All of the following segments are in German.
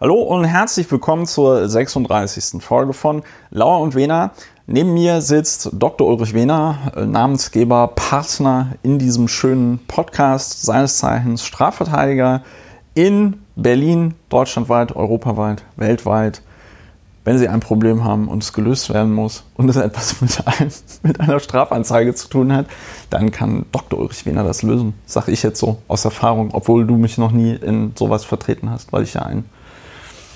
Hallo und herzlich willkommen zur 36. Folge von Lauer und Wena. Neben mir sitzt Dr. Ulrich Wehner, äh, Namensgeber, Partner in diesem schönen Podcast, seines Zeichens Strafverteidiger in Berlin, deutschlandweit, europaweit, weltweit. Wenn Sie ein Problem haben und es gelöst werden muss und es etwas mit, einem, mit einer Strafanzeige zu tun hat, dann kann Dr. Ulrich Wehner das lösen. Sag ich jetzt so aus Erfahrung, obwohl du mich noch nie in sowas vertreten hast, weil ich ja ein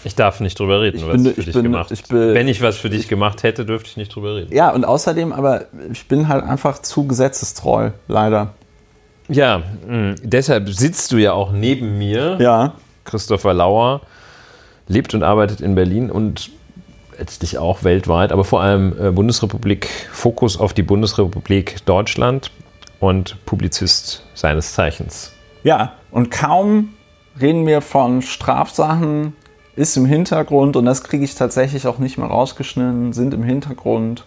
ich darf nicht drüber reden, ich was bin, ich für ich dich bin, gemacht ich bin, Wenn ich was für dich gemacht hätte, dürfte ich nicht drüber reden. Ja, und außerdem, aber ich bin halt einfach zu gesetzestreu, leider. Ja, mh, deshalb sitzt du ja auch neben mir. Ja. Christopher Lauer lebt und arbeitet in Berlin und letztlich auch weltweit, aber vor allem äh, Bundesrepublik, Fokus auf die Bundesrepublik Deutschland und Publizist seines Zeichens. Ja, und kaum reden wir von Strafsachen, ist im Hintergrund, und das kriege ich tatsächlich auch nicht mehr rausgeschnitten, sind im Hintergrund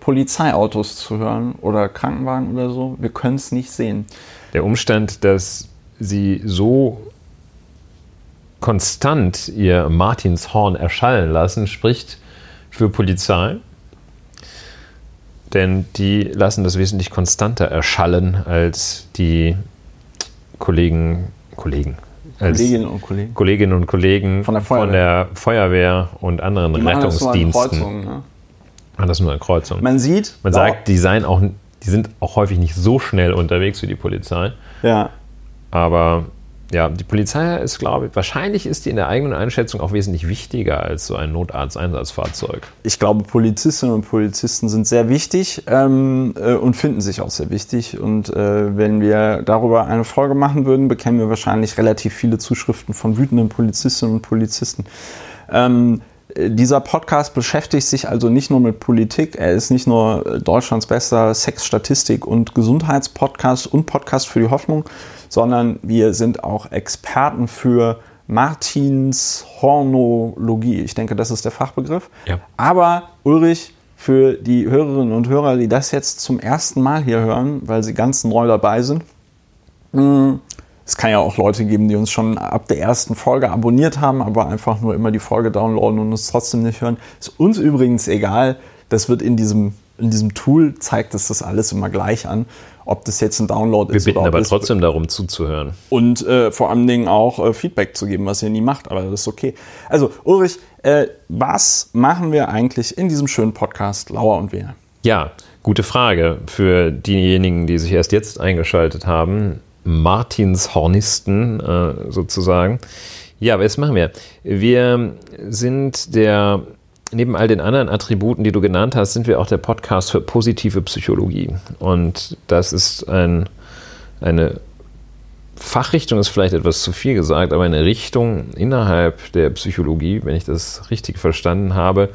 Polizeiautos zu hören oder Krankenwagen oder so. Wir können es nicht sehen. Der Umstand, dass sie so konstant ihr Martinshorn erschallen lassen, spricht für Polizei. Denn die lassen das wesentlich konstanter erschallen als die Kollegen, Kollegen, als Kolleginnen und Kollegen. Kolleginnen und Kollegen Von der Feuerwehr. von der Feuerwehr und anderen Die machen das nur an Rettungsdiensten. Kreuzungen, ne? Das ist nur eine Kreuzung. Man sieht, Man sagt, die, seien auch, die sind auch häufig nicht so schnell unterwegs wie die Polizei. ja, Aber ja, die Polizei ist, glaube ich, wahrscheinlich ist die in der eigenen Einschätzung auch wesentlich wichtiger als so ein Notarzteinsatzfahrzeug. ich glaube, Polizistinnen und Polizisten sind sehr wichtig ähm, äh, und finden sich auch sehr wichtig. Und äh, wenn wir darüber eine Folge machen würden, bekämen wir wahrscheinlich relativ viele Zuschriften von wütenden Polizistinnen und Polizisten. Ähm, äh, dieser Podcast beschäftigt sich also nicht nur mit Politik, er ist nicht nur Deutschlands bester Sexstatistik- und Gesundheitspodcast und Podcast für die Hoffnung, sondern wir sind auch Experten für Martins Hornologie. Ich denke, das ist der Fachbegriff. Ja. Aber Ulrich, für die Hörerinnen und Hörer, die das jetzt zum ersten Mal hier hören, weil sie ganz neu dabei sind, mh, es kann ja auch Leute geben, die uns schon ab der ersten Folge abonniert haben, aber einfach nur immer die Folge downloaden und uns trotzdem nicht hören. Ist uns übrigens egal. Das wird in diesem, in diesem Tool, zeigt es das alles immer gleich an, ob das jetzt ein Download Wir ist bitten oder ob aber trotzdem darum zuzuhören. und äh, vor allen Dingen auch äh, Feedback zu geben, was ihr nie macht, aber das ist okay. Also Ulrich, äh, was machen wir eigentlich in diesem schönen Podcast Lauer und Wehner? Ja, gute Frage für diejenigen, die sich erst jetzt eingeschaltet haben. Martinshornisten äh, sozusagen. Ja, was machen wir? Wir sind der, neben all den anderen Attributen, die du genannt hast, sind wir auch der Podcast für positive Psychologie. Und das ist ein, eine Fachrichtung ist vielleicht etwas zu viel gesagt, aber eine Richtung innerhalb der Psychologie, wenn ich das richtig verstanden habe,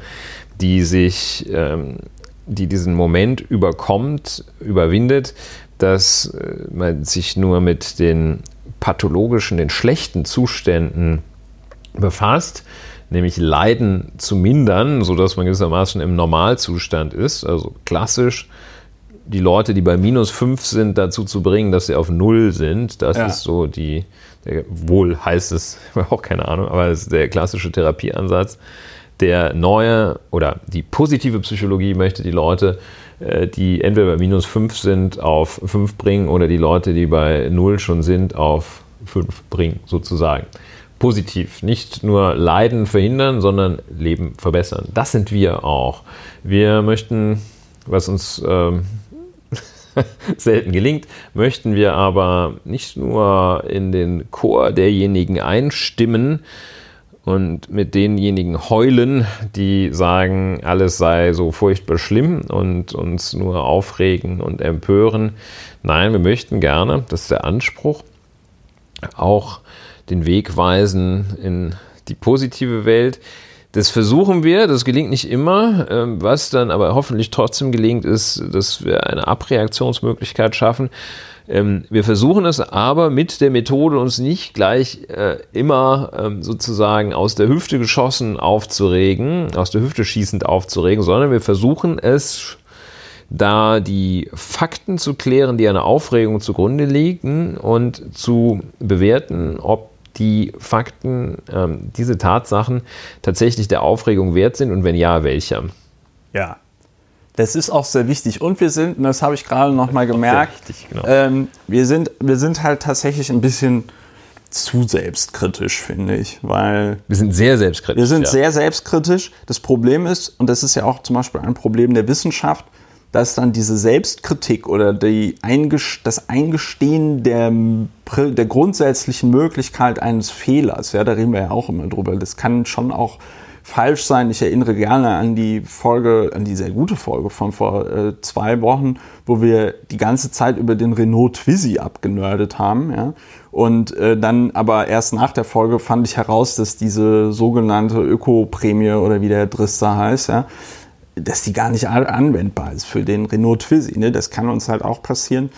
die sich, ähm, die diesen Moment überkommt, überwindet, dass äh, man sich nur mit den pathologischen, den schlechten Zuständen befasst, nämlich Leiden zu mindern, sodass man gewissermaßen im Normalzustand ist, also klassisch die Leute, die bei minus 5 sind, dazu zu bringen, dass sie auf Null sind. Das Ja. ist so die, der, wohl heißt es, auch keine Ahnung, aber es ist der klassische Therapieansatz. Der neue oder die positive Psychologie möchte die Leute, äh, die entweder bei minus 5 sind, auf 5 bringen oder die Leute, die bei 0 schon sind, auf 5 bringen, sozusagen. Positiv. Nicht nur Leiden verhindern, sondern Leben verbessern. Das sind wir auch. Wir möchten, was uns ähm, selten gelingt, möchten wir aber nicht nur in den Chor derjenigen einstimmen und mit denjenigen heulen, die sagen, alles sei so furchtbar schlimm und uns nur aufregen und empören. Nein, wir möchten gerne, das ist der Anspruch, auch den Weg weisen in die positive Welt. Das versuchen wir, das gelingt nicht immer. Ähm, Was dann aber hoffentlich trotzdem gelingt, ist, dass wir eine Abreaktionsmöglichkeit schaffen. Ähm, Wir versuchen es aber mit der Methode, uns nicht gleich äh, immer ähm, sozusagen aus der Hüfte geschossen aufzuregen, aus der Hüfte schießend aufzuregen, sondern wir versuchen es da die Fakten zu klären, die einer Aufregung zugrunde liegen und zu bewerten, ob die Fakten, ähm, diese Tatsachen tatsächlich der Aufregung wert sind und wenn ja, welcher? Ja, das ist auch sehr wichtig. Und wir sind, und das habe ich gerade noch mal gemerkt, wichtig, genau. ähm, wir, sind, wir sind halt tatsächlich ein bisschen zu selbstkritisch, finde ich. Weil wir sind sehr selbstkritisch. Wir sind ja. sehr selbstkritisch. Das Problem ist, und das ist ja auch zum Beispiel ein Problem der Wissenschaft, dass dann diese Selbstkritik oder die Eingest das Eingestehen der, der grundsätzlichen Möglichkeit eines Fehlers, ja, da reden wir ja auch immer drüber, das kann schon auch falsch sein. Ich erinnere gerne an die Folge, an die sehr gute Folge von vor äh, zwei Wochen, wo wir die ganze Zeit über den Renault Twizy abgenördet haben. Ja? Und äh, dann aber erst nach der Folge fand ich heraus, dass diese sogenannte Öko-Prämie oder wie der Drister heißt, ja, dass die gar nicht anwendbar ist für den Renault Twizy. Ne? Das kann uns halt auch passieren.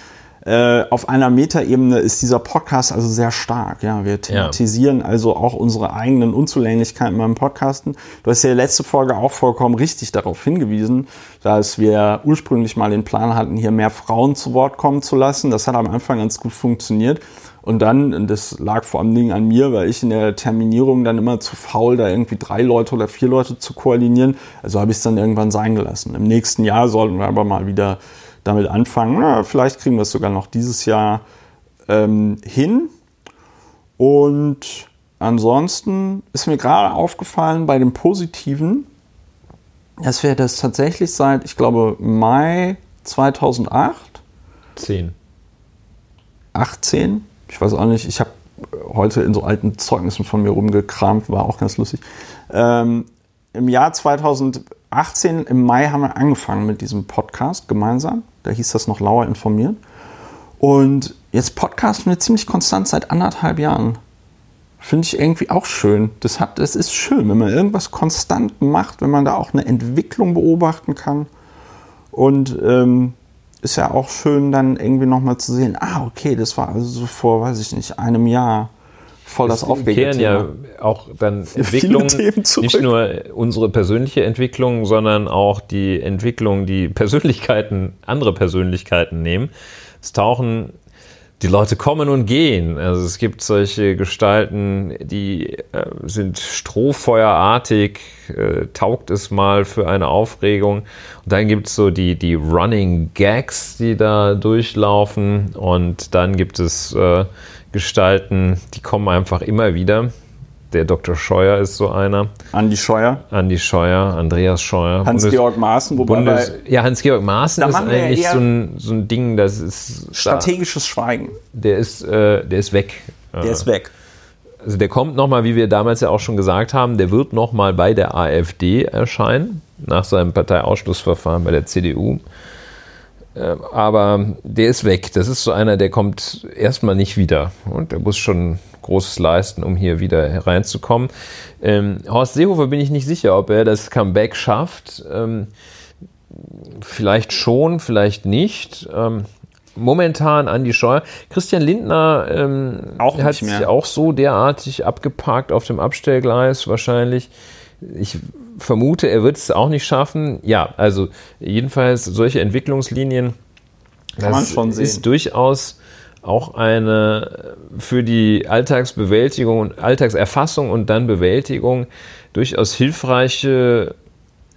Äh, auf einer Metaebene ist dieser Podcast also sehr stark. Ja, wir thematisieren ja. also auch unsere eigenen Unzulänglichkeiten beim Podcasten. Du hast ja letzte Folge auch vollkommen richtig darauf hingewiesen, dass wir ursprünglich mal den Plan hatten, hier mehr Frauen zu Wort kommen zu lassen. Das hat am Anfang ganz gut funktioniert. Und dann, das lag vor allen Dingen an mir, weil ich in der Terminierung dann immer zu faul, da irgendwie drei Leute oder vier Leute zu koordinieren. Also habe ich es dann irgendwann sein gelassen. Im nächsten Jahr sollten wir aber mal wieder damit anfangen. Na, vielleicht kriegen wir es sogar noch dieses Jahr ähm, hin. Und ansonsten ist mir gerade aufgefallen bei dem Positiven, dass wir das tatsächlich seit, ich glaube, Mai 2008. 10. 18. Ich weiß auch nicht, ich habe heute in so alten Zeugnissen von mir rumgekramt, war auch ganz lustig. Ähm, Im Jahr 2018, im Mai, haben wir angefangen mit diesem Podcast gemeinsam. Da hieß das noch Lauer informieren. Und jetzt podcasten wir ziemlich konstant seit anderthalb Jahren. Finde ich irgendwie auch schön. Das, hat, das ist schön, wenn man irgendwas konstant macht, wenn man da auch eine Entwicklung beobachten kann. Und ähm, ist ja auch schön, dann irgendwie nochmal zu sehen, ah, okay, das war also so vor, weiß ich nicht, einem Jahr voll das, aufregende ja auch dann Entwicklungen, nicht nur unsere persönliche Entwicklung, sondern auch die Entwicklung, die Persönlichkeiten, andere Persönlichkeiten nehmen. Es tauchen die Leute kommen und gehen. Also es gibt solche Gestalten, die äh, sind strohfeuerartig, äh, taugt es mal für eine Aufregung. Und dann gibt es so die, die Running Gags, die da durchlaufen. Und dann gibt es äh, Gestalten, die kommen einfach immer wieder. Der Dr. Scheuer ist so einer. Andi Scheuer. Andi Scheuer, Andreas Scheuer. Hans-Georg Maaßen, wobei. Bundes, ja, Hans-Georg Maaßen ist eigentlich so ein, so ein Ding, das ist. Strategisches da, Schweigen. Der ist, äh, der ist weg. Der äh, ist weg. Also der kommt nochmal, wie wir damals ja auch schon gesagt haben, der wird nochmal bei der AfD erscheinen, nach seinem Parteiausschlussverfahren bei der CDU. Ähm, aber der ist weg. Das ist so einer, der kommt erstmal nicht wieder. Und der muss schon Großes leisten, um hier wieder hereinzukommen. Ähm, Horst Seehofer bin ich nicht sicher, ob er das Comeback schafft. Ähm, vielleicht schon, vielleicht nicht. Ähm, momentan Andi Scheuer. Christian Lindner ähm, auch hat sich auch so derartig abgeparkt auf dem Abstellgleis wahrscheinlich. Ich vermute, er wird es auch nicht schaffen. Ja, also jedenfalls solche Entwicklungslinien, Kann das ist durchaus auch eine für die Alltagsbewältigung und Alltagserfassung und dann Bewältigung durchaus hilfreiche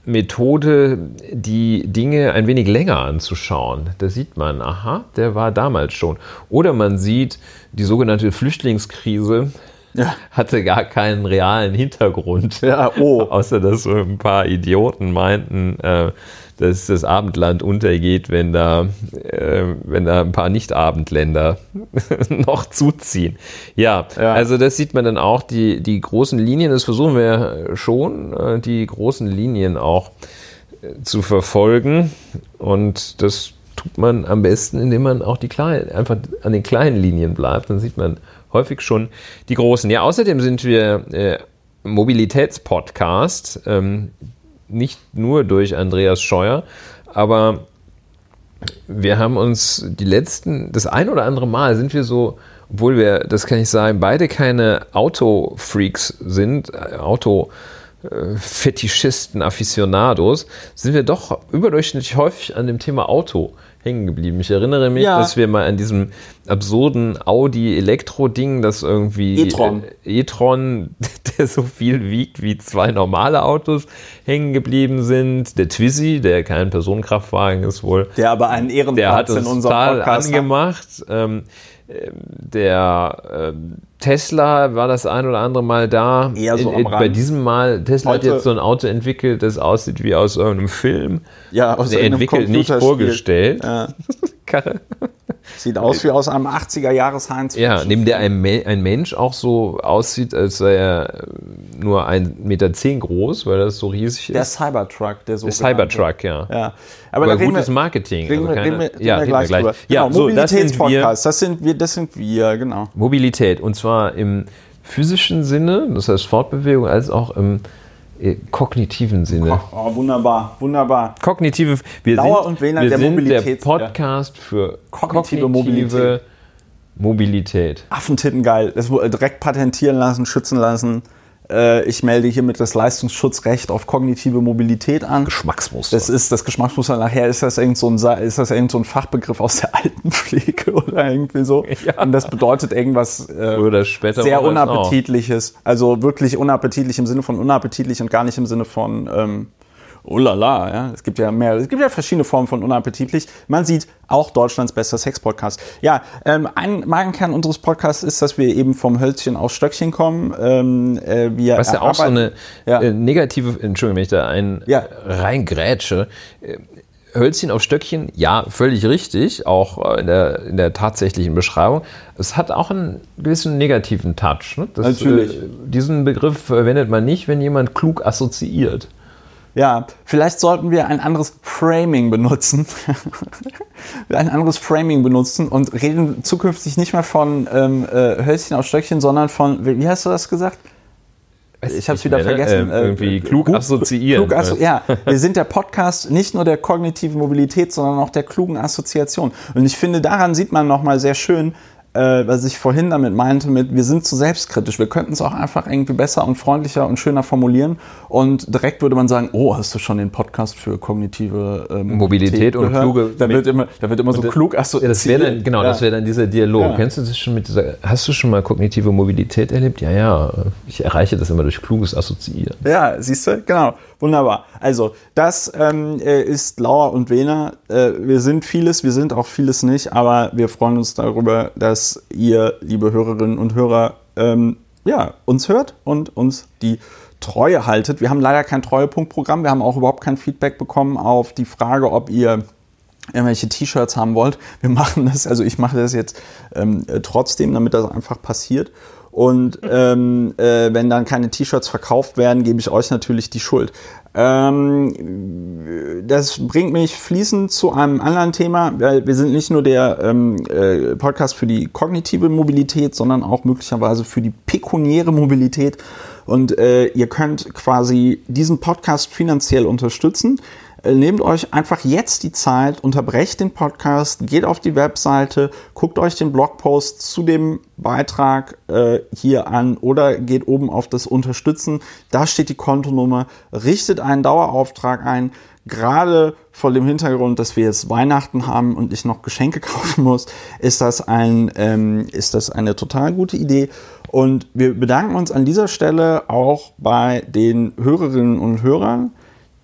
Methode, die Dinge ein wenig länger anzuschauen. Da sieht man, aha, der war damals schon. Oder man sieht die sogenannte Flüchtlingskrise ja. hatte gar keinen realen Hintergrund. Ja, oh. Außer dass so ein paar Idioten meinten, äh, dass das Abendland untergeht, wenn da, äh, wenn da ein paar Nicht-Abendländer noch zuziehen. Ja, ja, also das sieht man dann auch, die, die großen Linien, das versuchen wir schon, äh, die großen Linien auch äh, zu verfolgen. Und das tut man am besten, indem man auch die kleinen, einfach an den kleinen Linien bleibt. Dann sieht man häufig schon die großen. Ja, außerdem sind wir äh, Mobilitätspodcast, ähm, nicht nur durch Andreas Scheuer, aber wir haben uns die letzten, das ein oder andere Mal sind wir so, obwohl wir, das kann ich sagen, beide keine Autofreaks sind, äh, Auto Fetischisten, Aficionados, sind wir doch überdurchschnittlich häufig an dem Thema Auto hängen geblieben. Ich erinnere mich, Ja. dass wir mal an diesem absurden Audi-Elektro-Ding, das irgendwie E-Tron. äh, E-Tron, der so viel wiegt wie zwei normale Autos, hängen geblieben sind. Der Twizy, der kein Personenkraftwagen ist wohl, Der aber einen der Ehrenplatz hat in uns unserem Podcast hat. angemacht. Ähm, ähm, der ähm, Tesla war das ein oder andere Mal da. Eher so am Bei Rand. diesem Mal, Tesla Heute- hat jetzt so ein Auto entwickelt, das aussieht wie aus irgendeinem Film. Ja, aus irgendeinem entwickelt, nicht vorgestellt. Ja. Karre. Sieht aus wie aus einem 80er Jahres Heinz. Ja, neben der ein, Me ein Mensch auch so aussieht, als sei er äh, nur 1,10 Meter zehn groß, weil das so riesig Der ist. Cybertruck, der so Der Cybertruck, ja. Ja, aber, Aber gutes wir, Marketing. reden also keine- reden reden ja, wir reden gleich, drüber. Ja, genau, so, das sind wir. Mobilitätspodcast, das sind wir, das sind wir, genau. Mobilität und zwar im physischen Sinne, das heißt Fortbewegung, als auch im äh, kognitiven Sinne. Oh, wunderbar, wunderbar. Kognitive, wir Dauer sind, und wir der sind der Mobilität- Podcast für Kognitive kognitive, Mobilität. Mobilität. Affentitten geil. Das direkt patentieren lassen, schützen lassen. Äh, Ich melde hiermit das Leistungsschutzrecht auf kognitive Mobilität an. Geschmacksmuster. Das ist das Geschmacksmuster. Nachher ist das irgend so ein, Sa- ist das irgend so ein Fachbegriff aus der Altenpflege oder irgendwie so. Ja. Und das bedeutet irgendwas äh, Oder später sehr auch. unappetitliches. Also wirklich unappetitlich im Sinne von unappetitlich und gar nicht im Sinne von ähm, oh la la, ja. Es gibt ja mehr, es gibt ja verschiedene Formen von unappetitlich. Man sieht auch Deutschlands bester Sex-Podcast. Ja, ähm, ein Magenkern unseres Podcasts ist, dass wir eben vom Hölzchen aufs Stöckchen kommen. Ähm, äh, wir Was ja auch so eine Ja. äh, negative, Entschuldigung, wenn ich da ein Ja. reingrätsche. Äh, Hölzchen auf Stöckchen, ja, völlig richtig, auch äh, in der, in der tatsächlichen Beschreibung. Es hat auch einen gewissen negativen Touch. Ne? Das, Natürlich. Äh, diesen Begriff verwendet man nicht, wenn jemand klug assoziiert. Ja, vielleicht sollten wir ein anderes Framing benutzen. ein anderes Framing benutzen und reden zukünftig nicht mehr von ähm, äh, Hölzchen auf Stöckchen, sondern von, wie hast du das gesagt? Ich habe es wieder mehr, vergessen. Äh, irgendwie klug gut- assoziieren. Klug asso ja, wir sind der Podcast nicht nur der kognitiven Mobilität, sondern auch der klugen Assoziation. Und ich finde, daran sieht man nochmal sehr schön, äh, was ich vorhin damit meinte, mit wir sind zu selbstkritisch. Wir könnten es auch einfach irgendwie besser und freundlicher und schöner formulieren. Und direkt würde man sagen, oh, hast du schon den Podcast für kognitive äh, Mobilität und gehört? kluge- Da wird immer, da wird immer so das- klug Ja, assoziiert. das wäre dann, genau, Ja. das wäre dann dieser Dialog. Ja. Kennst du das schon mit dieser, hast du schon mal kognitive Mobilität erlebt? Ja, ja, ich erreiche das immer durch kluges Assoziieren. Ja, siehst du? Genau. Wunderbar. Also, das ähm, äh, ist Lauer und Wena. Äh, wir sind vieles, wir sind auch vieles nicht, aber wir freuen uns darüber, dass ihr, liebe Hörerinnen und Hörer, ähm, ja, uns hört und uns die Treue haltet. Wir haben leider kein Treuepunktprogramm. Wir haben auch überhaupt kein Feedback bekommen auf die Frage, ob ihr irgendwelche T-Shirts haben wollt. Wir machen das, also ich mache das jetzt ähm, äh, trotzdem, damit das einfach passiert. Und ähm, äh, wenn dann keine T-Shirts verkauft werden, gebe ich euch natürlich die Schuld. Ähm, das bringt mich fließend zu einem anderen Thema. weil Wir sind nicht nur der ähm, äh, Podcast für die kognitive Mobilität, sondern auch möglicherweise für die pekuniäre Mobilität. Und äh, ihr könnt quasi diesen Podcast finanziell unterstützen. Äh, Nehmt euch einfach jetzt die Zeit, unterbrecht den Podcast, geht auf die Webseite, guckt euch den Blogpost zu dem Beitrag äh, hier an oder geht oben auf das Unterstützen. Da steht die Kontonummer, richtet einen Dauerauftrag ein. Gerade vor dem Hintergrund, dass wir jetzt Weihnachten haben und ich noch Geschenke kaufen muss, ist das, ein, ähm, ist das eine total gute Idee. Und wir bedanken uns an dieser Stelle auch bei den Hörerinnen und Hörern,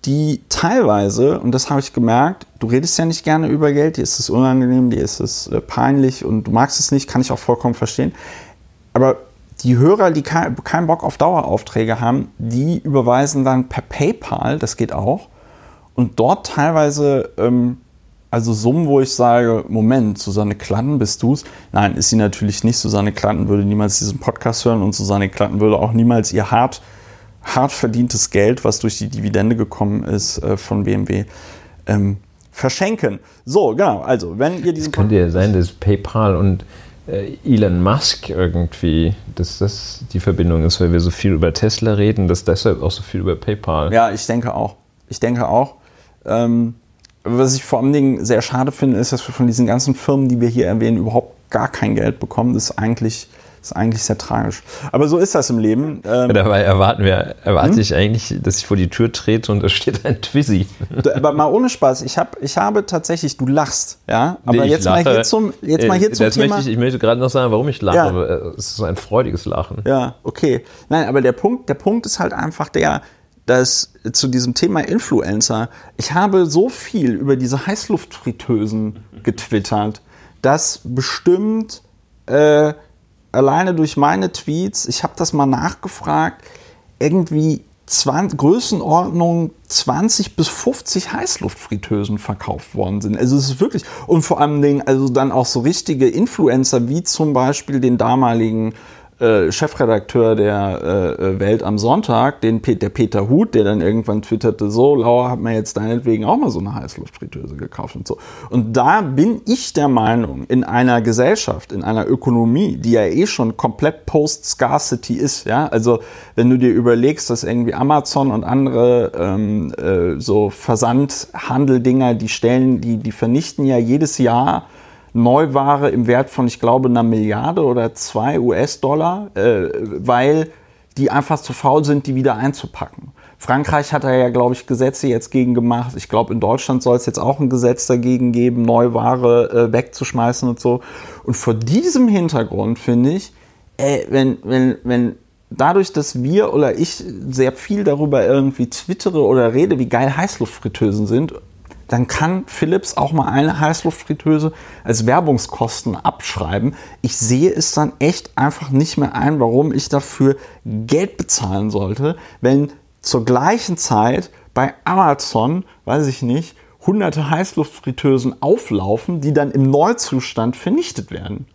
die teilweise, und das habe ich gemerkt, du redest ja nicht gerne über Geld, dir ist es unangenehm, dir ist es äh, peinlich und du magst es nicht, kann ich auch vollkommen verstehen. Aber die Hörer, die kein, keinen Bock auf Daueraufträge haben, die überweisen dann per PayPal, das geht auch, und dort teilweise, ähm, also Summen, wo ich sage, Moment, Susanne Klatten, bist du's? Nein, ist sie natürlich nicht. Susanne Klatten würde niemals diesen Podcast hören und Susanne Klatten würde auch niemals ihr hart, hart verdientes Geld, was durch die Dividende gekommen ist äh, von BMW, ähm, verschenken. So, genau, also, wenn ihr diesen Könnte ja sein, dass PayPal und äh, Elon Musk irgendwie, dass das die Verbindung ist, weil wir so viel über Tesla reden, dass deshalb auch so viel über PayPal. Ja, ich denke auch. Ich denke auch. Ähm, was ich vor allen Dingen sehr schade finde, ist, dass wir von diesen ganzen Firmen, die wir hier erwähnen, überhaupt gar kein Geld bekommen. Das ist eigentlich ist eigentlich sehr tragisch. Aber so ist das im Leben. Ähm, Dabei erwarten wir, erwarte hm? ich eigentlich, dass ich vor die Tür trete und da steht ein Twizzy. Aber mal ohne Spaß, ich, hab, ich habe tatsächlich, du lachst, ja. Aber nee, jetzt, mal hier zum, jetzt mal hier zum Thema. Möchte ich, ich möchte gerade noch sagen, warum ich lache. Ja. Es ist ein freudiges Lachen. Ja, okay. Nein, aber der Punkt, der Punkt ist halt einfach der, dass zu diesem Thema Influencer, ich habe so viel über diese Heißluftfritteusen getwittert, dass bestimmt äh, alleine durch meine Tweets, ich habe das mal nachgefragt, irgendwie 20, Größenordnung 20 bis 50 Heißluftfritteusen verkauft worden sind. Also es ist wirklich, und vor allem Dingen, also dann auch so richtige Influencer, wie zum Beispiel den damaligen äh, Chefredakteur der äh, Welt am Sonntag, den, der Peter Huth, der dann irgendwann twitterte, so, Laura hat mir jetzt deinetwegen auch mal so eine Heißluftfritteuse gekauft und so. Und da bin ich der Meinung, in einer Gesellschaft, in einer Ökonomie, die ja eh schon komplett Post-Scarcity ist, ja, also wenn du dir überlegst, dass irgendwie Amazon und andere ähm, äh, so Versandhandeldinger, die stellen, die, die vernichten ja jedes Jahr Neuware im Wert von, ich glaube, einer Milliarde oder zwei US-Dollar, äh, weil die einfach zu faul sind, die wieder einzupacken. Frankreich hat da ja, glaube ich, Gesetze jetzt gegen gemacht. Ich glaube, in Deutschland soll es jetzt auch ein Gesetz dagegen geben, Neuware äh, wegzuschmeißen und so. Und vor diesem Hintergrund finde ich, äh, wenn, wenn, wenn dadurch, dass wir oder ich sehr viel darüber irgendwie twittere oder rede, wie geil Heißluftfritteusen sind dann kann Philips auch mal eine Heißluftfritteuse als Werbungskosten abschreiben. Ich sehe es dann echt einfach nicht mehr ein, warum ich dafür Geld bezahlen sollte, wenn zur gleichen Zeit bei Amazon, weiß ich nicht, hunderte Heißluftfritteusen auflaufen, die dann im Neuzustand vernichtet werden.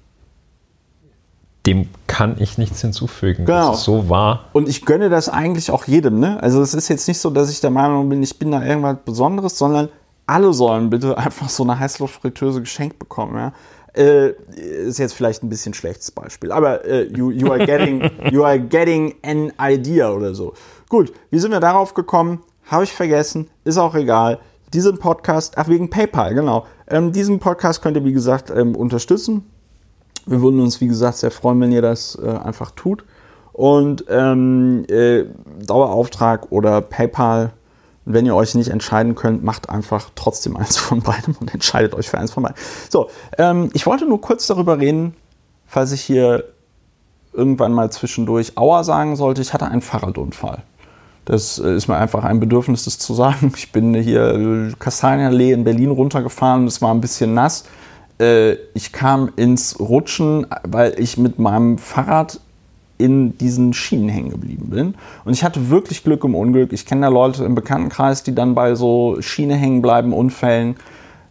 Dem kann ich nichts hinzufügen. Genau. Das ist so wahr. Und ich gönne das eigentlich auch jedem. Ne? Also es ist jetzt nicht so, dass ich der Meinung bin, ich bin da irgendwas Besonderes, sondern alle sollen bitte einfach so eine Heißluftfritteuse geschenkt bekommen. Ja? Äh, ist jetzt vielleicht ein bisschen schlechtes Beispiel, aber äh, you, you, are getting, you are getting an idea oder so. Gut, wie sind wir darauf gekommen? Habe ich vergessen, ist auch egal. Diesen Podcast, ach wegen PayPal, genau. Ähm, diesen Podcast könnt ihr, wie gesagt, ähm, unterstützen. Wir würden uns, wie gesagt, sehr freuen, wenn ihr das äh, einfach tut. Und ähm, äh, Dauerauftrag oder PayPal und wenn ihr euch nicht entscheiden könnt, macht einfach trotzdem eins von beidem und entscheidet euch für eins von beiden. So, ähm, ich wollte nur kurz darüber reden, falls ich hier irgendwann mal zwischendurch Aua sagen sollte. Ich hatte einen Fahrradunfall. Das äh, ist mir einfach ein Bedürfnis, das zu sagen. Ich bin hier Kastanienallee in Berlin runtergefahren. Es war ein bisschen nass. Äh, ich kam ins Rutschen, weil ich mit meinem Fahrrad in diesen Schienen hängen geblieben bin. Und ich hatte wirklich Glück im Unglück. Ich kenne da Leute im Bekanntenkreis, die dann bei so Schiene hängen bleiben, Unfällen,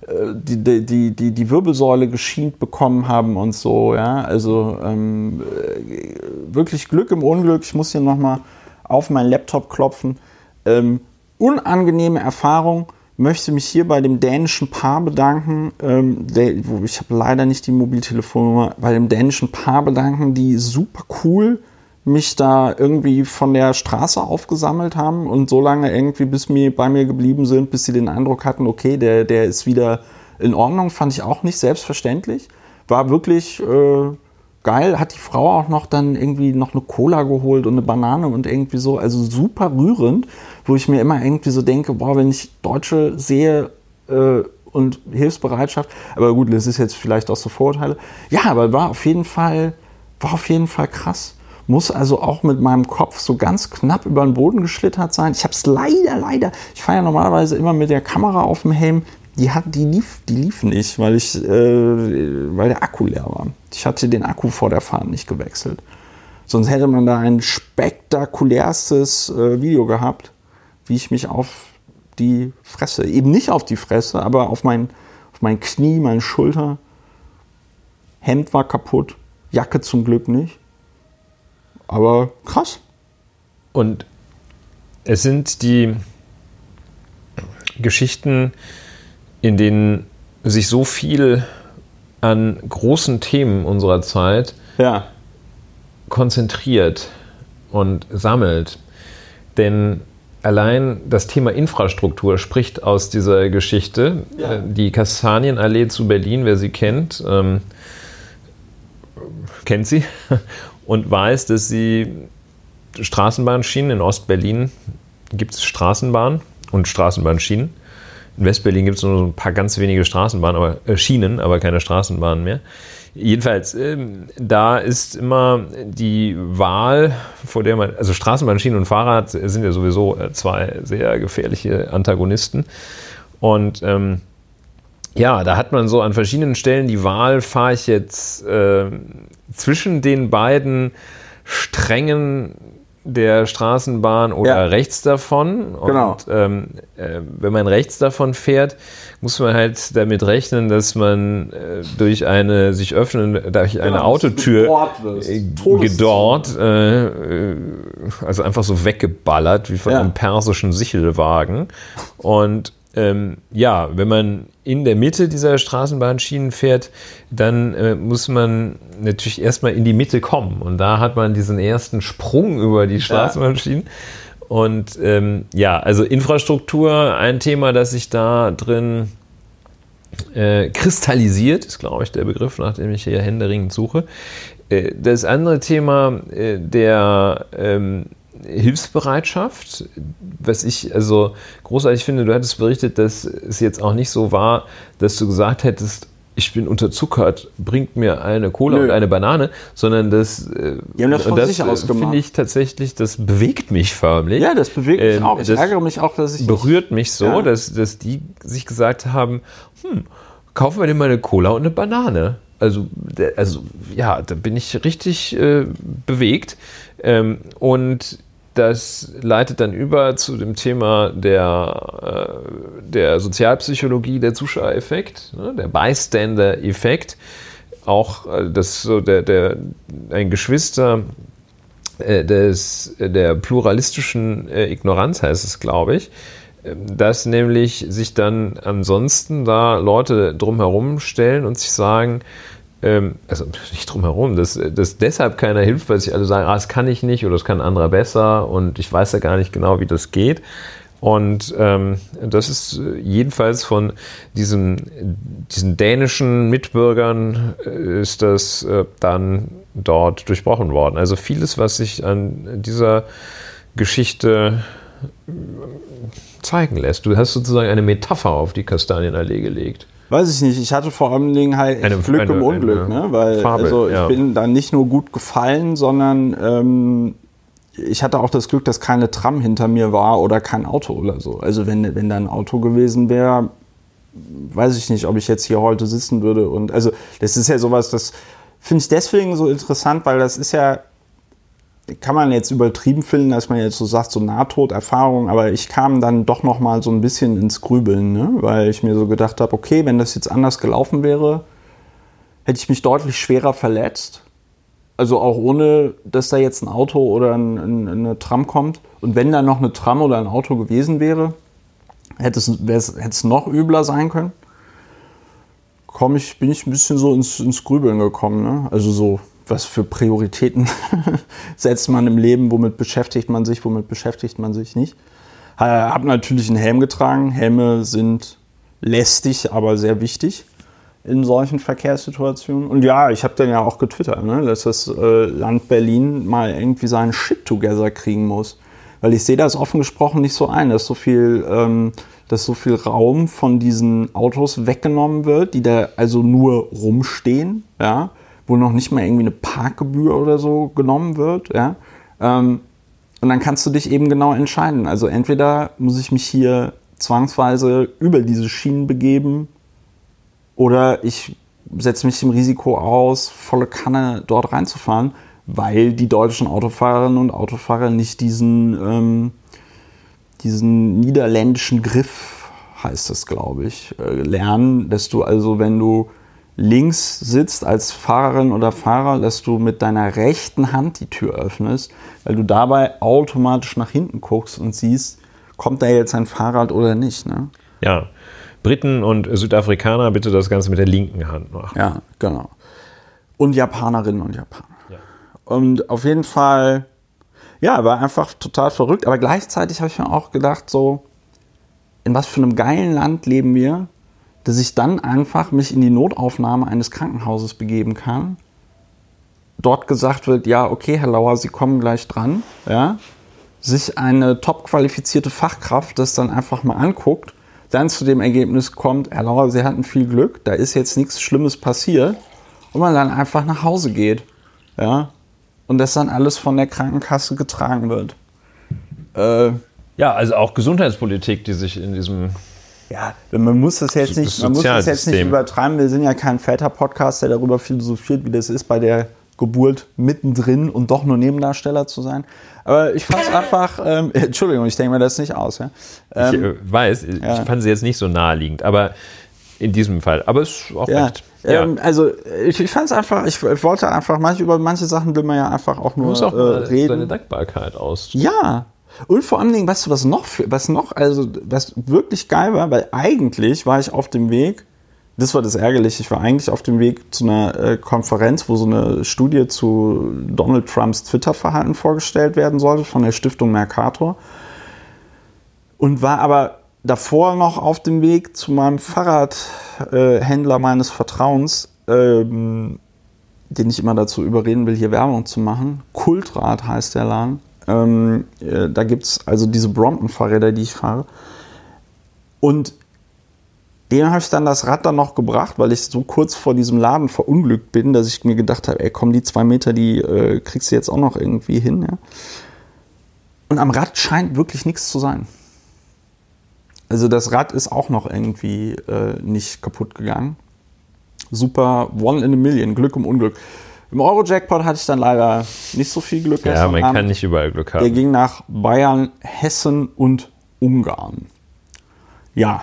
äh, die, die, die, die Wirbelsäule geschient bekommen haben und so. Ja? Also ähm, äh, wirklich Glück im Unglück. Ich muss hier nochmal auf meinen Laptop klopfen. Ähm, unangenehme Erfahrung möchte mich hier bei dem dänischen Paar bedanken. Ähm, der, ich habe leider nicht die Mobiltelefonnummer. Bei dem dänischen Paar bedanken, die super cool mich da irgendwie von der Straße aufgesammelt haben und so lange irgendwie bis mir bei mir geblieben sind, bis sie den Eindruck hatten, okay, der, der ist wieder in Ordnung, fand ich auch nicht selbstverständlich. War wirklich äh, geil. Hat die Frau auch noch dann irgendwie noch eine Cola geholt und eine Banane und irgendwie so, also super rührend wo ich mir immer irgendwie so denke, boah, wenn ich Deutsche sehe äh, und Hilfsbereitschaft, aber gut, das ist jetzt vielleicht auch so Vorurteile. Ja, aber war auf jeden Fall, war auf jeden Fall krass. Muss also auch mit meinem Kopf so ganz knapp über den Boden geschlittert sein. Ich habe es leider, leider. Ich fahre ja normalerweise immer mit der Kamera auf dem Helm. Die, hat, die, lief, die lief nicht, weil, ich, äh, weil der Akku leer war. Ich hatte den Akku vor der Fahrt nicht gewechselt. Sonst hätte man da ein spektakulärstes äh, Video gehabt wie ich mich auf die Fresse, eben nicht auf die Fresse, aber auf mein, auf mein Knie, meine Schulter. Hemd war kaputt, Jacke zum Glück nicht. Aber krass. Und es sind die Geschichten, in denen sich so viel an großen Themen unserer Zeit ja. konzentriert und sammelt. Denn allein das Thema Infrastruktur spricht aus dieser Geschichte. Ja. Äh, die Kastanienallee zu Berlin, wer sie kennt, ähm, kennt sie. und weiß, dass sie Straßenbahnschienen in Ostberlin gibt es Straßenbahnen und Straßenbahnschienen. In Westberlin gibt es nur so ein paar ganz wenige Straßenbahnen, aber äh, Schienen, aber keine Straßenbahnen mehr. Jedenfalls, ähm, da ist immer die Wahl, vor der man, also Straßenbahn, und Fahrrad sind ja sowieso äh, zwei sehr gefährliche Antagonisten. Und ähm, ja, da hat man so an verschiedenen Stellen die Wahl, fahre ich jetzt äh, zwischen den beiden strengen der Straßenbahn oder ja. rechts davon. Genau. Und ähm, äh, wenn man rechts davon fährt, muss man halt damit rechnen, dass man äh, durch eine sich öffnen, durch eine genau, Autotür äh, gedort, äh, äh, also einfach so weggeballert wie von ja. einem persischen Sichelwagen. Und ähm, ja, wenn man in der Mitte dieser Straßenbahnschienen fährt, dann äh, muss man natürlich erstmal in die Mitte kommen. Und da hat man diesen ersten Sprung über die Straßenbahnschienen. Ja. Und ähm, ja, also Infrastruktur, ein Thema, das sich da drin äh, kristallisiert, ist, glaube ich, der Begriff, nach dem ich hier händeringend suche. Äh, das andere Thema äh, der ähm, Hilfsbereitschaft, was ich also großartig finde, du hattest berichtet, dass es jetzt auch nicht so war, dass du gesagt hättest, ich bin unterzuckert, bringt mir eine Cola Nö. und eine Banane, sondern das, äh, Die haben das, von das äh, finde ich tatsächlich, das bewegt mich förmlich. Ja, das bewegt mich ähm, auch. Ich ärgere mich auch, dass ich. Berührt mich so, ja. dass, dass die sich gesagt haben, hm, kaufen wir dir mal eine Cola und eine Banane. Also, also ja, da bin ich richtig äh, bewegt. Ähm, und das leitet dann über zu dem Thema der, äh, der Sozialpsychologie, der Zuschauereffekt, ne, der Bystander-Effekt. Auch äh, das, so der, der, ein Geschwister äh, des, der pluralistischen Ignoranz heißt es, glaube ich, ähm, dass nämlich sich dann ansonsten da Leute drumherum stellen und sich sagen, ähm, also nicht drumherum, dass, dass deshalb keiner hilft, weil sich alle sagen, ah, das kann ich nicht oder das kann ein anderer besser und ich weiß ja gar nicht genau, wie das geht. Und ähm, das ist jedenfalls von diesen, diesen dänischen Mitbürgern äh, ist das äh, dann dort durchbrochen worden. Also vieles, was sich an dieser Geschichte äh, zeigen lässt. Du hast sozusagen eine Metapher auf die Kastanienallee gelegt. Weiß ich nicht. Ich hatte vor allen Dingen halt eine, Glück eine, im Unglück, ne? Weil Farbe, also ich ja. bin dann nicht nur gut gefallen, sondern ähm, ich hatte auch das Glück, dass keine Tram hinter mir war oder kein Auto oder so. Also wenn, wenn da ein Auto gewesen wäre, weiß ich nicht, ob ich jetzt hier heute sitzen würde. Und also das ist ja sowas, das finde ich deswegen so interessant, weil das ist ja kann man jetzt übertrieben finden, dass man jetzt so sagt, so Nahtoderfahrung, aber ich kam dann doch noch mal so ein bisschen ins Grübeln, ne? weil ich mir so gedacht habe, okay, wenn das jetzt anders gelaufen wäre, hätte ich mich deutlich schwerer verletzt. Also auch ohne, dass da jetzt ein Auto oder ein, ein, eine Tram kommt. Und wenn da noch eine Tram oder ein Auto gewesen wäre, hätte es, hätte es noch übler sein können. Komm ich, bin ich ein bisschen so ins, ins Grübeln gekommen. Ne? Also so, was für Prioritäten setzt man im Leben, womit beschäftigt man sich, womit beschäftigt man sich nicht. Ich Habe natürlich einen Helm getragen. Helme sind lästig, aber sehr wichtig in solchen Verkehrssituationen. Und ja, ich habe dann ja auch getwittert, ne, dass das äh, Land Berlin mal irgendwie seinen Shit together kriegen muss. Weil ich sehe das offen gesprochen nicht so ein, dass so viel, ähm, dass so viel Raum von diesen Autos weggenommen wird, die da also nur rumstehen, ja, wo noch nicht mal irgendwie eine Parkgebühr oder so genommen wird. Ja? Ähm, und dann kannst du dich eben genau entscheiden. Also entweder muss ich mich hier zwangsweise über diese Schienen begeben oder ich setze mich dem Risiko aus, volle Kanne dort reinzufahren, weil die deutschen Autofahrerinnen und Autofahrer nicht diesen, ähm, diesen niederländischen Griff, heißt das, glaube ich, äh, lernen, dass du also, wenn du links sitzt als Fahrerin oder Fahrer, dass du mit deiner rechten Hand die Tür öffnest, weil du dabei automatisch nach hinten guckst und siehst, kommt da jetzt ein Fahrrad oder nicht. Ne? Ja, Briten und Südafrikaner bitte das Ganze mit der linken Hand machen. Ja, genau. Und Japanerinnen und Japaner. Ja. Und auf jeden Fall, ja, war einfach total verrückt. Aber gleichzeitig habe ich mir auch gedacht, so, in was für einem geilen Land leben wir, dass ich dann einfach mich in die Notaufnahme eines Krankenhauses begeben kann, dort gesagt wird, ja, okay, Herr Lauer, Sie kommen gleich dran, ja, sich eine top qualifizierte Fachkraft das dann einfach mal anguckt, dann zu dem Ergebnis kommt, Herr Lauer, Sie hatten viel Glück, da ist jetzt nichts Schlimmes passiert und man dann einfach nach Hause geht, ja, und das dann alles von der Krankenkasse getragen wird. Äh, ja, also auch Gesundheitspolitik, die sich in diesem ja, man muss das jetzt nicht, man muss das jetzt nicht übertreiben. Wir sind ja kein Väter-Podcast, der darüber philosophiert, wie das ist bei der Geburt mittendrin und doch nur Nebendarsteller zu sein. Aber ich fand es einfach, ähm, Entschuldigung, ich denke mir das nicht aus. Ja? Ähm, ich äh, weiß, ich ja. fand sie jetzt nicht so naheliegend, aber in diesem Fall. Aber es ist auch ja. recht. Ja. Ähm, also ich, ich fand es einfach, ich, ich, wollte einfach, manche, über manche Sachen will man ja einfach auch nur auch äh, reden. seine Dankbarkeit aus. Ja, und vor allen Dingen, weißt du, was noch, was noch, also was wirklich geil war, weil eigentlich war ich auf dem Weg, das war das Ärgerliche, ich war eigentlich auf dem Weg zu einer äh, Konferenz, wo so eine Studie zu Donald Trumps Twitter-Verhalten vorgestellt werden sollte von der Stiftung Mercator. Und war aber davor noch auf dem Weg zu meinem Fahrradhändler äh, meines Vertrauens, ähm, den ich immer dazu überreden will, hier Werbung zu machen. Kultrad heißt der Laden. Ähm, äh, da gibt es also diese Brompton-Fahrräder, die ich fahre. Und dem habe ich dann das Rad dann noch gebracht, weil ich so kurz vor diesem Laden verunglückt bin, dass ich mir gedacht habe, ey, komm, die zwei Meter, die äh, kriegst du jetzt auch noch irgendwie hin. Ja? Und am Rad scheint wirklich nichts zu sein. Also das Rad ist auch noch irgendwie äh, nicht kaputt gegangen. Super, one in a million, Glück um Unglück. Im Euro-Jackpot hatte ich dann leider nicht so viel Glück. Ja, man Abend. kann nicht überall Glück haben. Der ging nach Bayern, Hessen und Ungarn. Ja,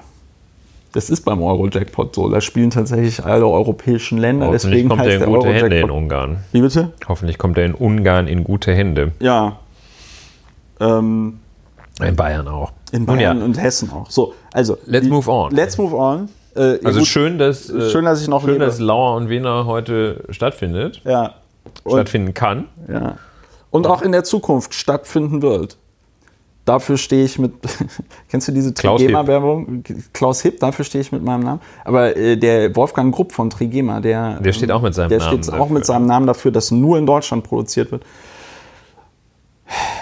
das ist beim Euro-Jackpot so. Da spielen tatsächlich alle europäischen Länder. Hoffentlich Deswegen kommt er in gute Hände in Ungarn. Wie bitte? Hoffentlich kommt er in Ungarn in gute Hände. Ja. Ähm, in Bayern auch. In Bayern und, ja. und Hessen auch. So, also. Let's move on. Let's move on. Äh, also gut, schön, dass, äh, schön, dass ich noch schön, lebe. dass Lauer und Wiener heute stattfindet. Ja. Und, stattfinden kann. Ja. Und auch in der Zukunft stattfinden wird. Dafür stehe ich mit. kennst du diese Trigema-Werbung? Klaus Hipp, dafür stehe ich mit meinem Namen. Aber äh, der Wolfgang Grupp von Trigema, der. Der steht auch mit seinem der Namen. Der steht auch mit seinem Namen dafür, dass nur in Deutschland produziert wird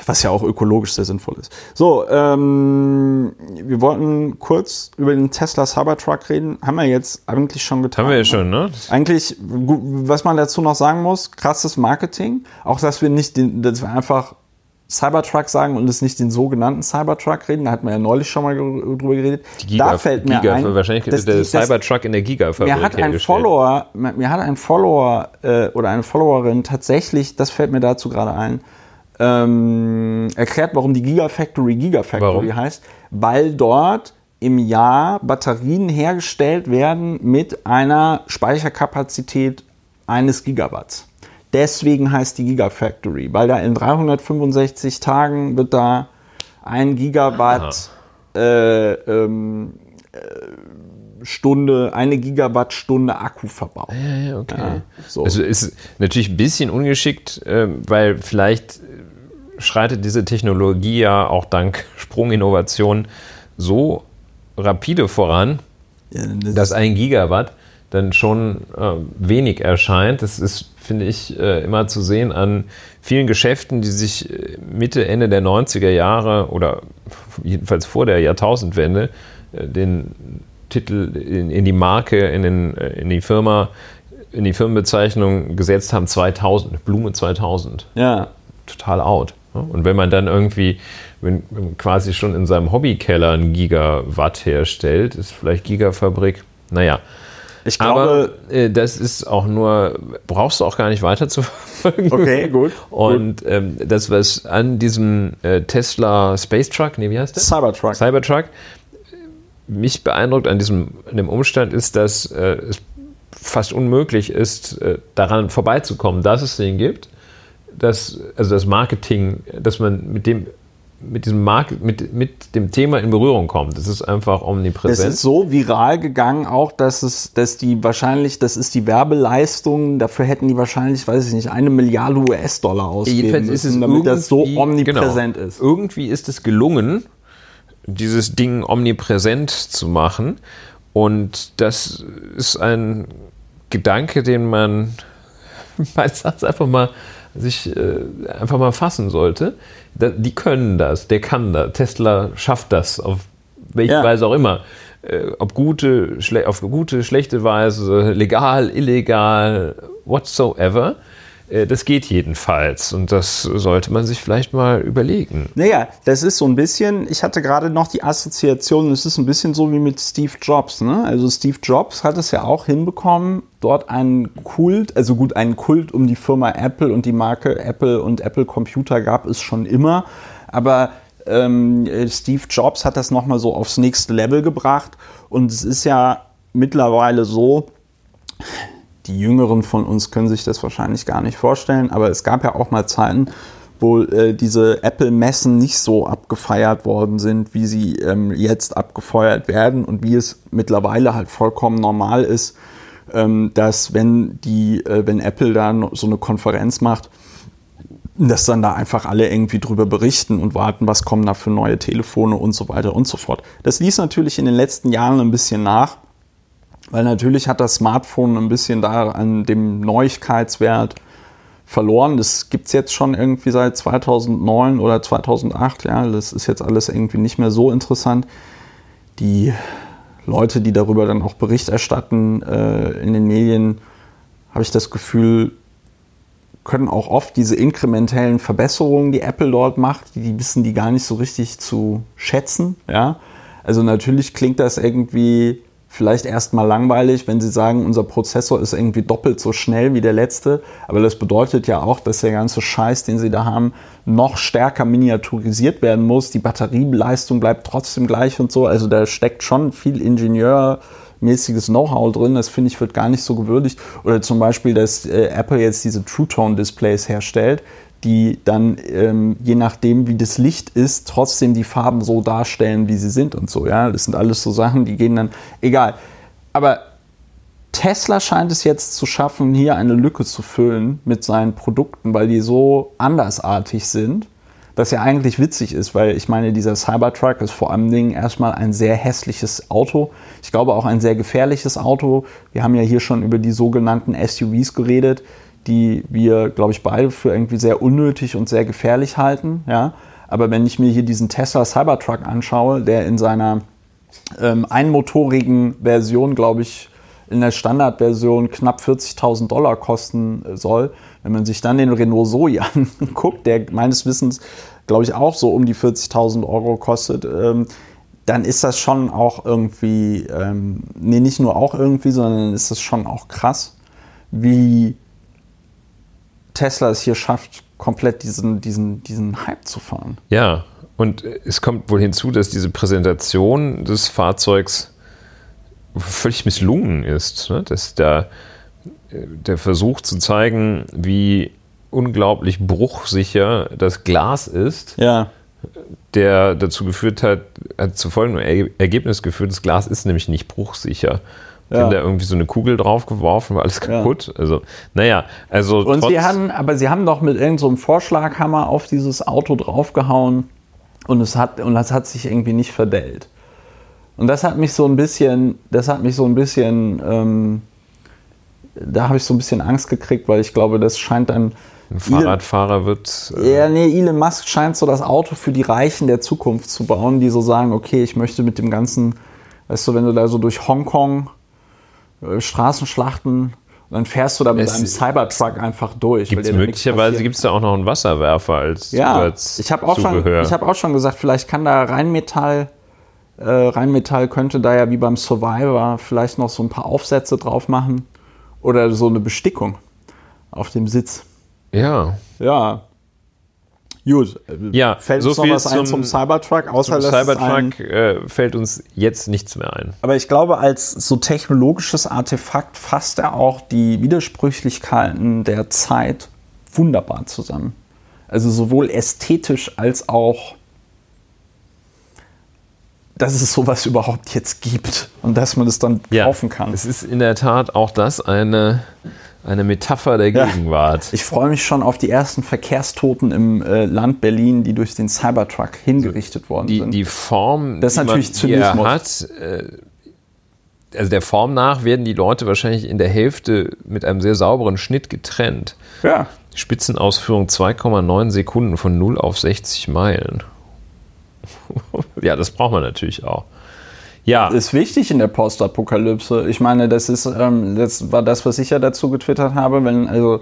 was ja auch ökologisch sehr sinnvoll ist. So, ähm, wir wollten kurz über den Tesla Cybertruck reden. Haben wir jetzt eigentlich schon getan. Haben wir ja schon, ne? Eigentlich, was man dazu noch sagen muss, krasses Marketing. Auch, dass wir nicht den, dass wir einfach Cybertruck sagen und es nicht den sogenannten Cybertruck reden. Da hatten wir ja neulich schon mal drüber geredet. Giga, da fällt mir Giga, ein, wahrscheinlich dass, der Cybertruck in der Gigafabrik Mir hat ein Follower, mir hat ein Follower äh, oder eine Followerin tatsächlich, das fällt mir dazu gerade ein, ähm, erklärt, warum die Gigafactory Gigafactory warum? heißt, weil dort im Jahr Batterien hergestellt werden mit einer Speicherkapazität eines Gigawatts. Deswegen heißt die Gigafactory, weil da in 365 Tagen wird da ein Gigawatt äh, ähm, äh, Stunde, eine Gigawattstunde Akku verbaut. Ja, ja, okay. Ja, so. Also ist natürlich ein bisschen ungeschickt, äh, weil vielleicht schreitet diese Technologie ja auch dank Sprunginnovation so rapide voran, ja, das dass ein Gigawatt dann schon äh, wenig erscheint. Das ist, finde ich, äh, immer zu sehen an vielen Geschäften, die sich äh, Mitte, Ende der 90er Jahre oder jedenfalls vor der Jahrtausendwende äh, den Titel in, in, die Marke, in, den, äh, in die Firma, in die Firmenbezeichnung gesetzt haben, 2000, Blume 2000. Ja. Total out. Und wenn man dann irgendwie wenn, quasi schon in seinem Hobbykeller ein Gigawatt herstellt, ist vielleicht Gigafabrik, naja. Ich glaube, Aber äh, das ist auch nur, brauchst du auch gar nicht weiter zu verfolgen. Okay, gut. Und ähm, das, was an diesem äh, Tesla Space Truck, nee, wie heißt der? Cybertruck. Cybertruck, mich beeindruckt an diesem an dem Umstand ist, dass äh, es fast unmöglich ist, äh, daran vorbeizukommen, dass es den gibt das, also das Marketing, dass man mit dem mit diesem Markt, mit, mit dem Thema in Berührung kommt. Das ist einfach omnipräsent. Es ist so viral gegangen auch, dass es, dass die wahrscheinlich, das ist die Werbeleistung, dafür hätten die wahrscheinlich, weiß ich nicht, eine Milliarde US-Dollar ausgeben Jedenfalls ist es damit das so omnipräsent genau, ist. Irgendwie ist es gelungen, dieses Ding omnipräsent zu machen. Und das ist ein Gedanke, den man meines Erachtens einfach mal sich äh, einfach mal fassen sollte. Da, die können das, der kann das. Tesla schafft das, auf welche ja. Weise auch immer. Äh, ob gute, auf gute, schlechte Weise, legal, illegal, whatsoever. Äh, das geht jedenfalls und das sollte man sich vielleicht mal überlegen. Naja, das ist so ein bisschen, ich hatte gerade noch die Assoziation, es ist ein bisschen so wie mit Steve Jobs. Ne? Also Steve Jobs hat es ja auch hinbekommen, dort einen Kult, also gut, einen Kult um die Firma Apple und die Marke Apple und Apple Computer gab es schon immer, aber ähm, Steve Jobs hat das nochmal so aufs nächste Level gebracht. Und es ist ja mittlerweile so, die Jüngeren von uns können sich das wahrscheinlich gar nicht vorstellen, aber es gab ja auch mal Zeiten, wo äh, diese Apple-Messen nicht so abgefeiert worden sind, wie sie ähm, jetzt abgefeuert werden und wie es mittlerweile halt vollkommen normal ist, dass wenn die, äh, wenn Apple da so eine Konferenz macht, dass dann da einfach alle irgendwie drüber berichten und warten, was kommen da für neue Telefone und so weiter und so fort. Das ließ natürlich in den letzten Jahren ein bisschen nach. Weil natürlich hat das Smartphone ein bisschen da an dem Neuigkeitswert verloren. Das gibt es jetzt schon irgendwie seit 2009 oder 2008. Ja, das ist jetzt alles irgendwie nicht mehr so interessant. Die Leute, die darüber dann auch Bericht erstatten äh, in den Medien, habe ich das Gefühl, können auch oft diese inkrementellen Verbesserungen, die Apple dort macht, die wissen die gar nicht so richtig zu schätzen. Ja? Also natürlich klingt das irgendwie vielleicht erstmal langweilig, wenn Sie sagen, unser Prozessor ist irgendwie doppelt so schnell wie der letzte. Aber das bedeutet ja auch, dass der ganze Scheiß, den Sie da haben, noch stärker miniaturisiert werden muss. Die Batterieleistung bleibt trotzdem gleich und so. Also da steckt schon viel Ingenieurmäßiges Know-how drin. Das finde ich wird gar nicht so gewürdigt. Oder zum Beispiel, dass äh, Apple jetzt diese True Tone Displays herstellt die dann, ähm, je nachdem, wie das Licht ist, trotzdem die Farben so darstellen, wie sie sind und so. Ja, das sind alles so Sachen, die gehen dann, egal. Aber Tesla scheint es jetzt zu schaffen, hier eine Lücke zu füllen mit seinen Produkten, weil die so andersartig sind, dass ja eigentlich witzig ist, weil ich meine, dieser Cybertruck ist vor allem Dingen erstmal ein sehr hässliches Auto. Ich glaube auch ein sehr gefährliches Auto. Wir haben ja hier schon über die sogenannten SUVs geredet die wir, glaube ich, beide für irgendwie sehr unnötig und sehr gefährlich halten. Ja? Aber wenn ich mir hier diesen Tesla Cybertruck anschaue, der in seiner ähm, einmotorigen Version, glaube ich, in der Standardversion knapp 40.000 Dollar kosten äh, soll. Wenn man sich dann den Renault Zoe anguckt, der meines Wissens, glaube ich, auch so um die 40.000 Euro kostet, ähm, dann ist das schon auch irgendwie, ähm, nee, nicht nur auch irgendwie, sondern ist das schon auch krass, wie Tesla es hier schafft, komplett diesen, diesen, diesen Hype zu fahren. Ja, und es kommt wohl hinzu, dass diese Präsentation des Fahrzeugs völlig misslungen ist. Ne? Dass da der Versuch zu zeigen, wie unglaublich bruchsicher das Glas ist, ja. der dazu geführt hat, hat zu folgendem Ergebnis geführt, das Glas ist nämlich nicht bruchsicher. Die ja. haben da irgendwie so eine Kugel draufgeworfen, war alles kaputt. Ja. Also, naja, also. Und sie haben, aber sie haben doch mit irgendeinem so Vorschlaghammer auf dieses Auto draufgehauen und es hat, und das hat sich irgendwie nicht verdellt. Und das hat mich so ein bisschen, das hat mich so ein bisschen, ähm, da habe ich so ein bisschen Angst gekriegt, weil ich glaube, das scheint dann. Ein Fahrradfahrer Elon, wird. Äh ja, nee, Elon Musk scheint so das Auto für die Reichen der Zukunft zu bauen, die so sagen, okay, ich möchte mit dem ganzen, weißt du, wenn du da so durch Hongkong Straßenschlachten und dann fährst du da mit es einem Cybertruck einfach durch. Gibt's möglicherweise gibt es da auch noch einen Wasserwerfer als Ja, als ich habe auch, schon, hab auch schon gesagt, vielleicht kann da Rheinmetall, äh, Rheinmetall könnte da ja wie beim Survivor vielleicht noch so ein paar Aufsätze drauf machen oder so eine Bestickung auf dem Sitz. Ja. Ja, Gut, ja, fällt so uns noch was zum, ein zum Cybertruck, außer zum Cybertruck äh, fällt uns jetzt nichts mehr ein. Aber ich glaube, als so technologisches Artefakt fasst er auch die Widersprüchlichkeiten der Zeit wunderbar zusammen. Also sowohl ästhetisch als auch, dass es sowas überhaupt jetzt gibt und dass man es dann ja, kaufen kann. Es ist in der Tat auch das eine eine Metapher der Gegenwart. Ja, ich freue mich schon auf die ersten Verkehrstoten im äh, Land Berlin, die durch den Cybertruck hingerichtet worden die, sind. Die Form, das ist die natürlich man, die er hat, äh, also der Form nach werden die Leute wahrscheinlich in der Hälfte mit einem sehr sauberen Schnitt getrennt. Ja. Spitzenausführung 2,9 Sekunden von 0 auf 60 Meilen. ja, das braucht man natürlich auch. Ja. Ist wichtig in der Postapokalypse. Ich meine, das ist, ähm, das war das, was ich ja dazu getwittert habe, wenn, also,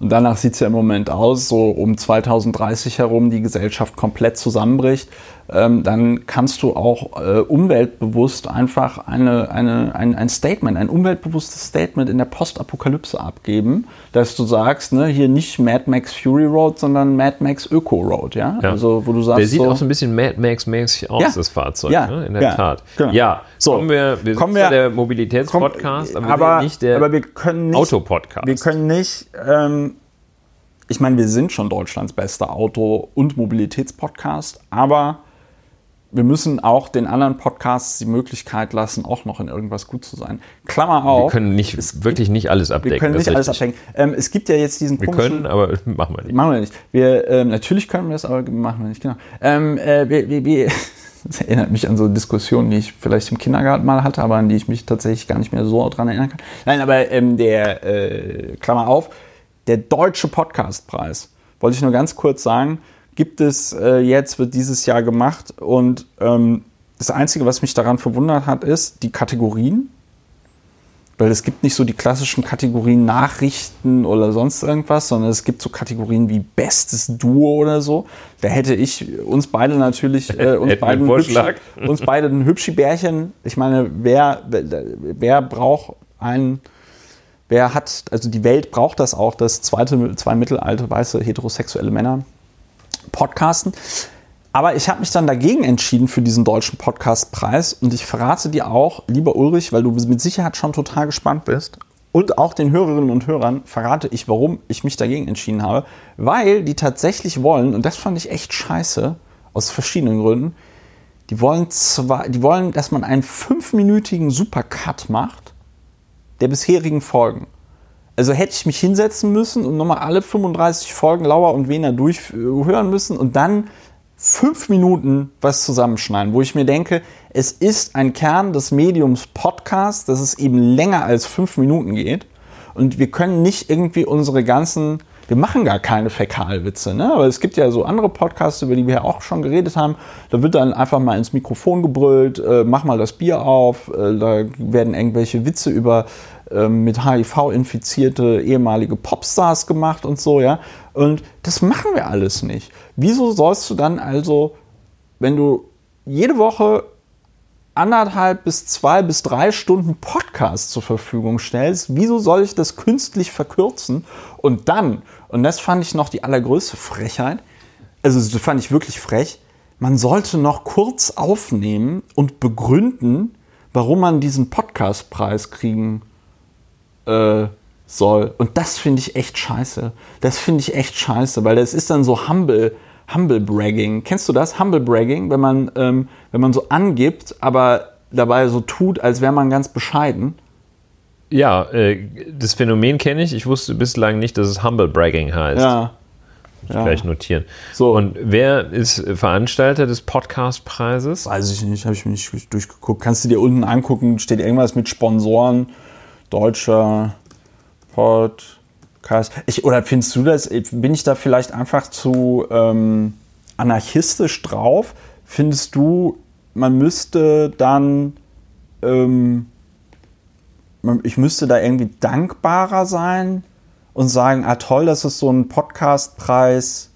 und danach sieht es ja im Moment aus, so um 2030 herum die Gesellschaft komplett zusammenbricht dann kannst du auch äh, umweltbewusst einfach eine, eine, ein, ein Statement, ein umweltbewusstes Statement in der Postapokalypse abgeben, dass du sagst, ne, hier nicht Mad Max Fury Road, sondern Mad Max Öko Road, ja? ja. Also, wo du sagst, Der sieht so, auch so ein bisschen Mad Max-mäßig aus, ja. das Fahrzeug, ja. ne? in der. Tat. Genau. Ja, so. kommen wir, wir kommen sind wir, der Mobilitätspodcast, aber, aber, nicht der aber wir können nicht, Autopodcast. Wir können nicht, ähm, ich meine, wir sind schon Deutschlands bester Auto- und Mobilitätspodcast, aber wir müssen auch den anderen Podcasts die Möglichkeit lassen, auch noch in irgendwas gut zu sein. Klammer auf. Wir können nicht, es wirklich nicht alles abdecken. Wir können nicht alles abdecken. Ähm, es gibt ja jetzt diesen Wir können, aber machen wir nicht. Machen wir nicht. Wir, ähm, natürlich können wir das, aber machen wir nicht, genau. Ähm, äh, wir, wir, wir das erinnert mich an so Diskussionen, die ich vielleicht im Kindergarten mal hatte, aber an die ich mich tatsächlich gar nicht mehr so dran erinnern kann. Nein, aber ähm, der, äh, Klammer auf, der Deutsche Podcastpreis, wollte ich nur ganz kurz sagen, gibt es äh, jetzt, wird dieses Jahr gemacht. Und ähm, das Einzige, was mich daran verwundert hat, ist die Kategorien. Weil es gibt nicht so die klassischen Kategorien Nachrichten oder sonst irgendwas, sondern es gibt so Kategorien wie Bestes Duo oder so. Da hätte ich uns beide natürlich, äh, uns, beiden Vorschlag. Hübschi, uns beide ein Hübschi-Bärchen. Ich meine, wer, wer braucht einen, wer hat, also die Welt braucht das auch, dass zweite, zwei mittelalte, weiße, heterosexuelle Männer podcasten. Aber ich habe mich dann dagegen entschieden für diesen deutschen Podcastpreis und ich verrate dir auch, lieber Ulrich, weil du mit Sicherheit schon total gespannt bist und auch den Hörerinnen und Hörern verrate ich, warum ich mich dagegen entschieden habe, weil die tatsächlich wollen, und das fand ich echt scheiße, aus verschiedenen Gründen, die wollen, zwar, die wollen, dass man einen fünfminütigen Supercut macht der bisherigen Folgen. Also hätte ich mich hinsetzen müssen und nochmal alle 35 Folgen Lauer und Wiener durchhören müssen und dann fünf Minuten was zusammenschneiden, wo ich mir denke, es ist ein Kern des Mediums Podcast, dass es eben länger als fünf Minuten geht. Und wir können nicht irgendwie unsere ganzen, wir machen gar keine Fäkalwitze, ne? aber es gibt ja so andere Podcasts, über die wir ja auch schon geredet haben. Da wird dann einfach mal ins Mikrofon gebrüllt, äh, mach mal das Bier auf, äh, da werden irgendwelche Witze über äh, mit HIV infizierte ehemalige Popstars gemacht und so, ja. Und das machen wir alles nicht. Wieso sollst du dann also, wenn du jede Woche anderthalb bis zwei bis drei Stunden Podcast zur Verfügung stellst, wieso soll ich das künstlich verkürzen? Und dann, und das fand ich noch die allergrößte Frechheit, also das fand ich wirklich frech, man sollte noch kurz aufnehmen und begründen, warum man diesen Podcastpreis kriegen äh, soll. Und das finde ich echt scheiße. Das finde ich echt scheiße, weil das ist dann so humble, humble bragging. Kennst du das? Humble bragging, wenn man, ähm, wenn man so angibt, aber dabei so tut, als wäre man ganz bescheiden. Ja, äh, das Phänomen kenne ich. Ich wusste bislang nicht, dass es Humble Bragging heißt. Ja. Muss ich gleich notieren. So. Und wer ist Veranstalter des Podcastpreises? Weiß ich nicht, habe ich mir nicht durchgeguckt. Kannst du dir unten angucken, steht irgendwas mit Sponsoren, deutscher Podcast. Ich, oder findest du das, bin ich da vielleicht einfach zu ähm, anarchistisch drauf? Findest du, man müsste dann, ähm, ich müsste da irgendwie dankbarer sein und sagen, ah toll, das ist so ein Podcastpreis.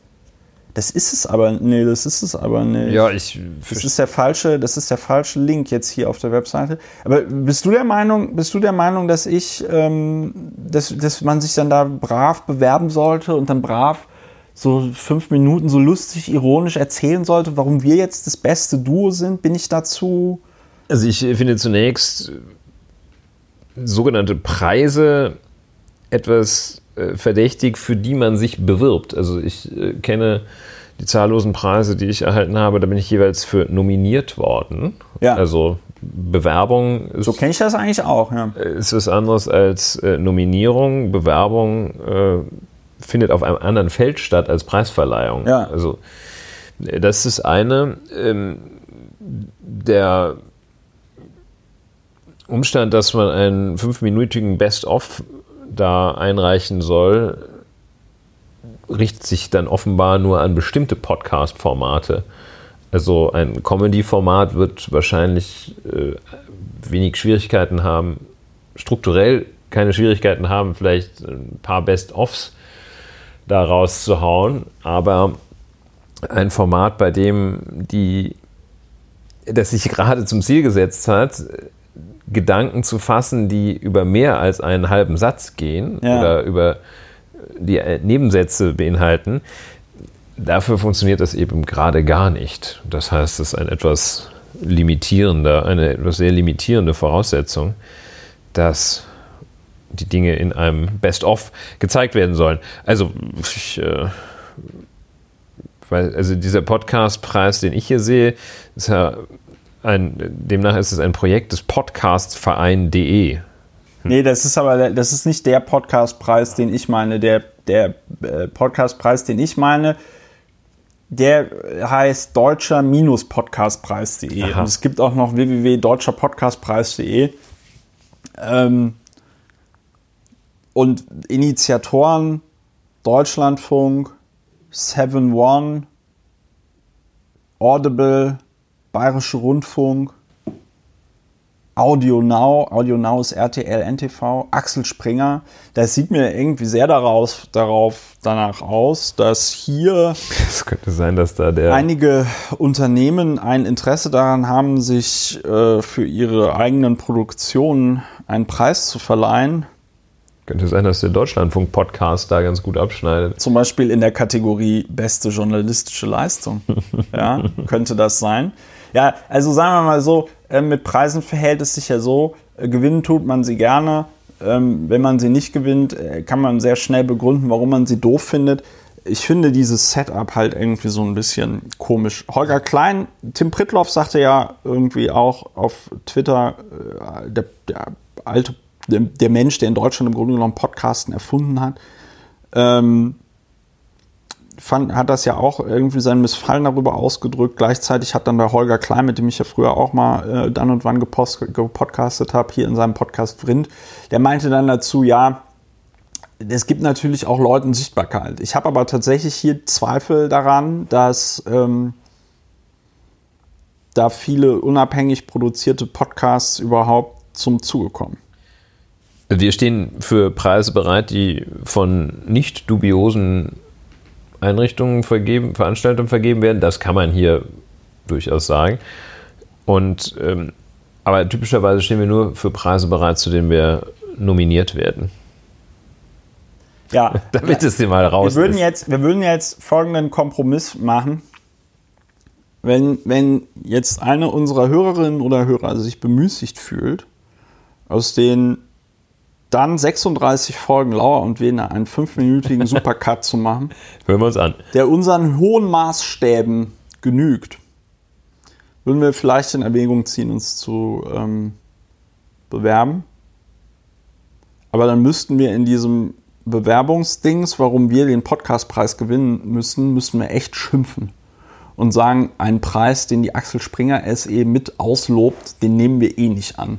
Das ist es aber, nee, das ist es aber nicht. Ja, ich. Das ist der falsche, das ist der falsche Link jetzt hier auf der Webseite. Aber bist du der Meinung, bist du der Meinung, dass ich, ähm, dass, dass man sich dann da brav bewerben sollte und dann brav so fünf Minuten so lustig, ironisch erzählen sollte, warum wir jetzt das beste Duo sind? Bin ich dazu? Also ich finde zunächst sogenannte Preise etwas verdächtig, für die man sich bewirbt. Also ich äh, kenne die zahllosen Preise, die ich erhalten habe, da bin ich jeweils für nominiert worden. Ja. Also Bewerbung ist, So kenne ich das eigentlich auch, ja. ist was anderes als äh, Nominierung. Bewerbung äh, findet auf einem anderen Feld statt als Preisverleihung. Ja. Also äh, das ist eine. Ähm, der Umstand, dass man einen fünfminütigen Best-of da einreichen soll, richtet sich dann offenbar nur an bestimmte Podcast-Formate. Also ein Comedy-Format wird wahrscheinlich äh, wenig Schwierigkeiten haben, strukturell keine Schwierigkeiten haben, vielleicht ein paar Best-ofs da rauszuhauen, aber ein Format, bei dem die, das sich gerade zum Ziel gesetzt hat, Gedanken zu fassen, die über mehr als einen halben Satz gehen ja. oder über die Nebensätze beinhalten, dafür funktioniert das eben gerade gar nicht. Das heißt, es ist ein etwas limitierender, eine etwas sehr limitierende Voraussetzung, dass die Dinge in einem Best-of gezeigt werden sollen. Also, ich, äh, weil, also dieser Podcastpreis, den ich hier sehe, ist ja ein, demnach ist es ein Projekt des Podcastverein.de. Hm. Nee, das ist aber das ist nicht der Podcastpreis, den ich meine. Der, der äh, Podcastpreis, den ich meine, der heißt deutscher-podcastpreis.de. Und es gibt auch noch www.deutscherpodcastpreis.de. Ähm, und Initiatoren Deutschlandfunk, 7 One, Audible, Bayerische Rundfunk, Audio Now, Audio Now ist RTL, NTV, Axel Springer. Das sieht mir irgendwie sehr daraus, darauf, danach aus, dass hier es könnte sein, dass da der einige Unternehmen ein Interesse daran haben, sich äh, für ihre eigenen Produktionen einen Preis zu verleihen. Könnte sein, dass der Deutschlandfunk-Podcast da ganz gut abschneidet. Zum Beispiel in der Kategorie beste journalistische Leistung. ja, könnte das sein. Ja, also sagen wir mal so, äh, mit Preisen verhält es sich ja so, äh, gewinnen tut man sie gerne. Ähm, wenn man sie nicht gewinnt, äh, kann man sehr schnell begründen, warum man sie doof findet. Ich finde dieses Setup halt irgendwie so ein bisschen komisch. Holger Klein, Tim Pritloff sagte ja irgendwie auch auf Twitter, der, der alte, der, der, Mensch, der in Deutschland im Grunde genommen Podcasten erfunden hat, ähm, fand, hat das ja auch irgendwie sein Missfallen darüber ausgedrückt. Gleichzeitig hat dann der Holger Klein, mit dem ich ja früher auch mal äh, dann und wann gepost, gepodcastet habe, hier in seinem Podcast Vrind, der meinte dann dazu, ja, es gibt natürlich auch Leuten Sichtbarkeit. Ich habe aber tatsächlich hier Zweifel daran, dass ähm, da viele unabhängig produzierte Podcasts überhaupt zum Zuge kommen. Wir stehen für Preise bereit, die von nicht dubiosen Einrichtungen vergeben, Veranstaltungen vergeben werden. Das kann man hier durchaus sagen. Und ähm, aber typischerweise stehen wir nur für Preise bereit, zu denen wir nominiert werden. Ja, damit es dir mal raus wir würden ist. Jetzt, wir würden jetzt folgenden Kompromiss machen. Wenn, wenn jetzt eine unserer Hörerinnen oder Hörer sich bemüßigt fühlt, aus den dann 36 Folgen Lauer und Wene einen fünfminütigen Supercut zu machen. Hören wir uns an. Der unseren hohen Maßstäben genügt. Würden wir vielleicht in Erwägung ziehen, uns zu ähm, bewerben. Aber dann müssten wir in diesem Bewerbungsdings, warum wir den Podcastpreis gewinnen müssen, müssen wir echt schimpfen und sagen, einen Preis, den die Axel Springer SE mit auslobt, den nehmen wir eh nicht an.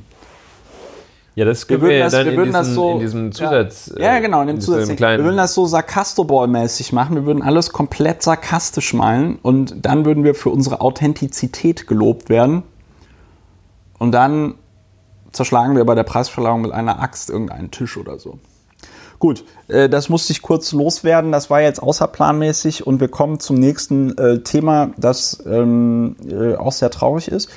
Ja, das wir würden das, dann wir in, würden diesem, das so, in diesem Zusatz. Ja, ja genau, in dem Zusatz. Wir würden das so Sarkastoball-mäßig machen. Wir würden alles komplett sarkastisch malen und dann würden wir für unsere Authentizität gelobt werden. Und dann zerschlagen wir bei der Preisverleihung mit einer Axt irgendeinen Tisch oder so. Gut, äh, das musste ich kurz loswerden. Das war jetzt außerplanmäßig und wir kommen zum nächsten äh, Thema, das ähm, äh, auch sehr traurig ist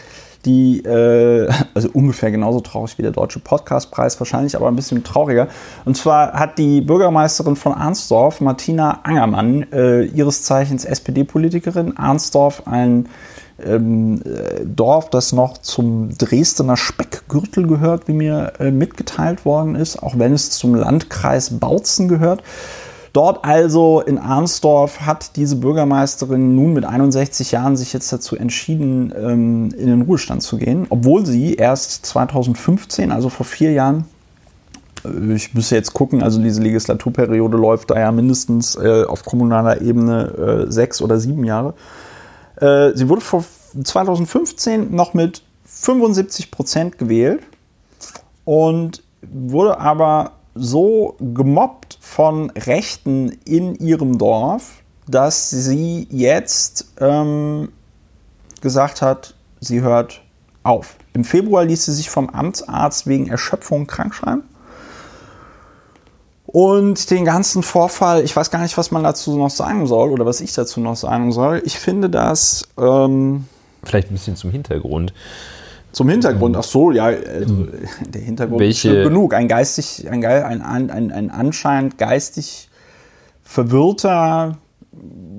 die, äh, also ungefähr genauso traurig wie der Deutsche Podcastpreis, wahrscheinlich aber ein bisschen trauriger. Und zwar hat die Bürgermeisterin von Arnsdorf, Martina Angermann, äh, ihres Zeichens SPD-Politikerin, Arnsdorf ein ähm, äh, Dorf, das noch zum Dresdner Speckgürtel gehört, wie mir äh, mitgeteilt worden ist, auch wenn es zum Landkreis Bautzen gehört. Dort also in Arnsdorf hat diese Bürgermeisterin nun mit 61 Jahren sich jetzt dazu entschieden, ähm, in den Ruhestand zu gehen, obwohl sie erst 2015, also vor vier Jahren, äh, ich müsste jetzt gucken, also diese Legislaturperiode läuft da ja mindestens äh, auf kommunaler Ebene äh, sechs oder sieben Jahre. Sie wurde vor 2015 noch mit 75 Prozent gewählt und wurde aber so gemobbt von Rechten in ihrem Dorf, dass sie jetzt ähm, gesagt hat, sie hört auf. Im Februar ließ sie sich vom Amtsarzt wegen Erschöpfung krankschreiben. Und den ganzen Vorfall, ich weiß gar nicht, was man dazu noch sagen soll oder was ich dazu noch sagen soll. Ich finde das. Ähm, Vielleicht ein bisschen zum Hintergrund. Zum Hintergrund, ach so, ja, also der Hintergrund Welche- ist genug. Ein geistig, ein, ein, ein, ein, ein anscheinend geistig verwirrter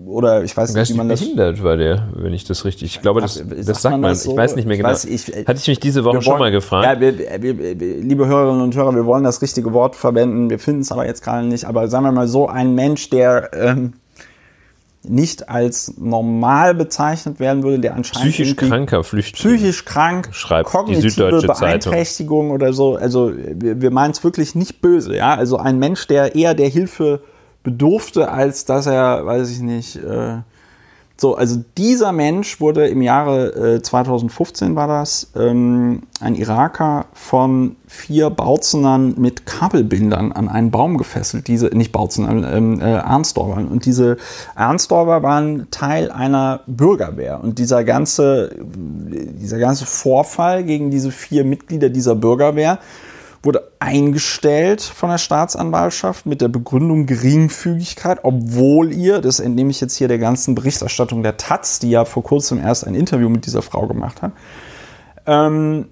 oder ich weiß nicht, wie man das. behindert war der, wenn ich das richtig. Ich glaube, das, Ach, das sagt sagt man das so? Ich weiß nicht mehr Ich genau. weiß, ich- Hatte ich mich diese Woche Wir schon wollen- mal gefragt. Ja, wir, wir, wir, liebe Hörerinnen und Hörer, wir wollen das richtige Wort verwenden. Wir finden es aber jetzt gerade nicht. Aber sagen wir mal so, ein Mensch, der ähm, nicht als normal bezeichnet werden würde, der anscheinend Psychisch kranker Flüchtling. psychisch krank, Schreibt die kognitive Süddeutsche Zeitung. Beeinträchtigung oder so. Also wir, wir meinen es wirklich nicht böse. Ja, also ein Mensch, der eher der Hilfe bedurfte, als dass er, weiß ich nicht. Äh, so, also dieser Mensch wurde im Jahre äh, 2015 war das ähm, ein Iraker von vier Bautzenern mit Kabelbindern an einen Baum gefesselt. Diese nicht Bautzenern, ähm, äh, Arnstorvern. Und diese Arnstorver waren Teil einer Bürgerwehr. Und dieser ganze dieser ganze Vorfall gegen diese vier Mitglieder dieser Bürgerwehr wurde eingestellt von der Staatsanwaltschaft mit der Begründung Geringfügigkeit, obwohl ihr, das entnehme ich jetzt hier der ganzen Berichterstattung der Taz, die ja vor kurzem erst ein Interview mit dieser Frau gemacht hat, ähm,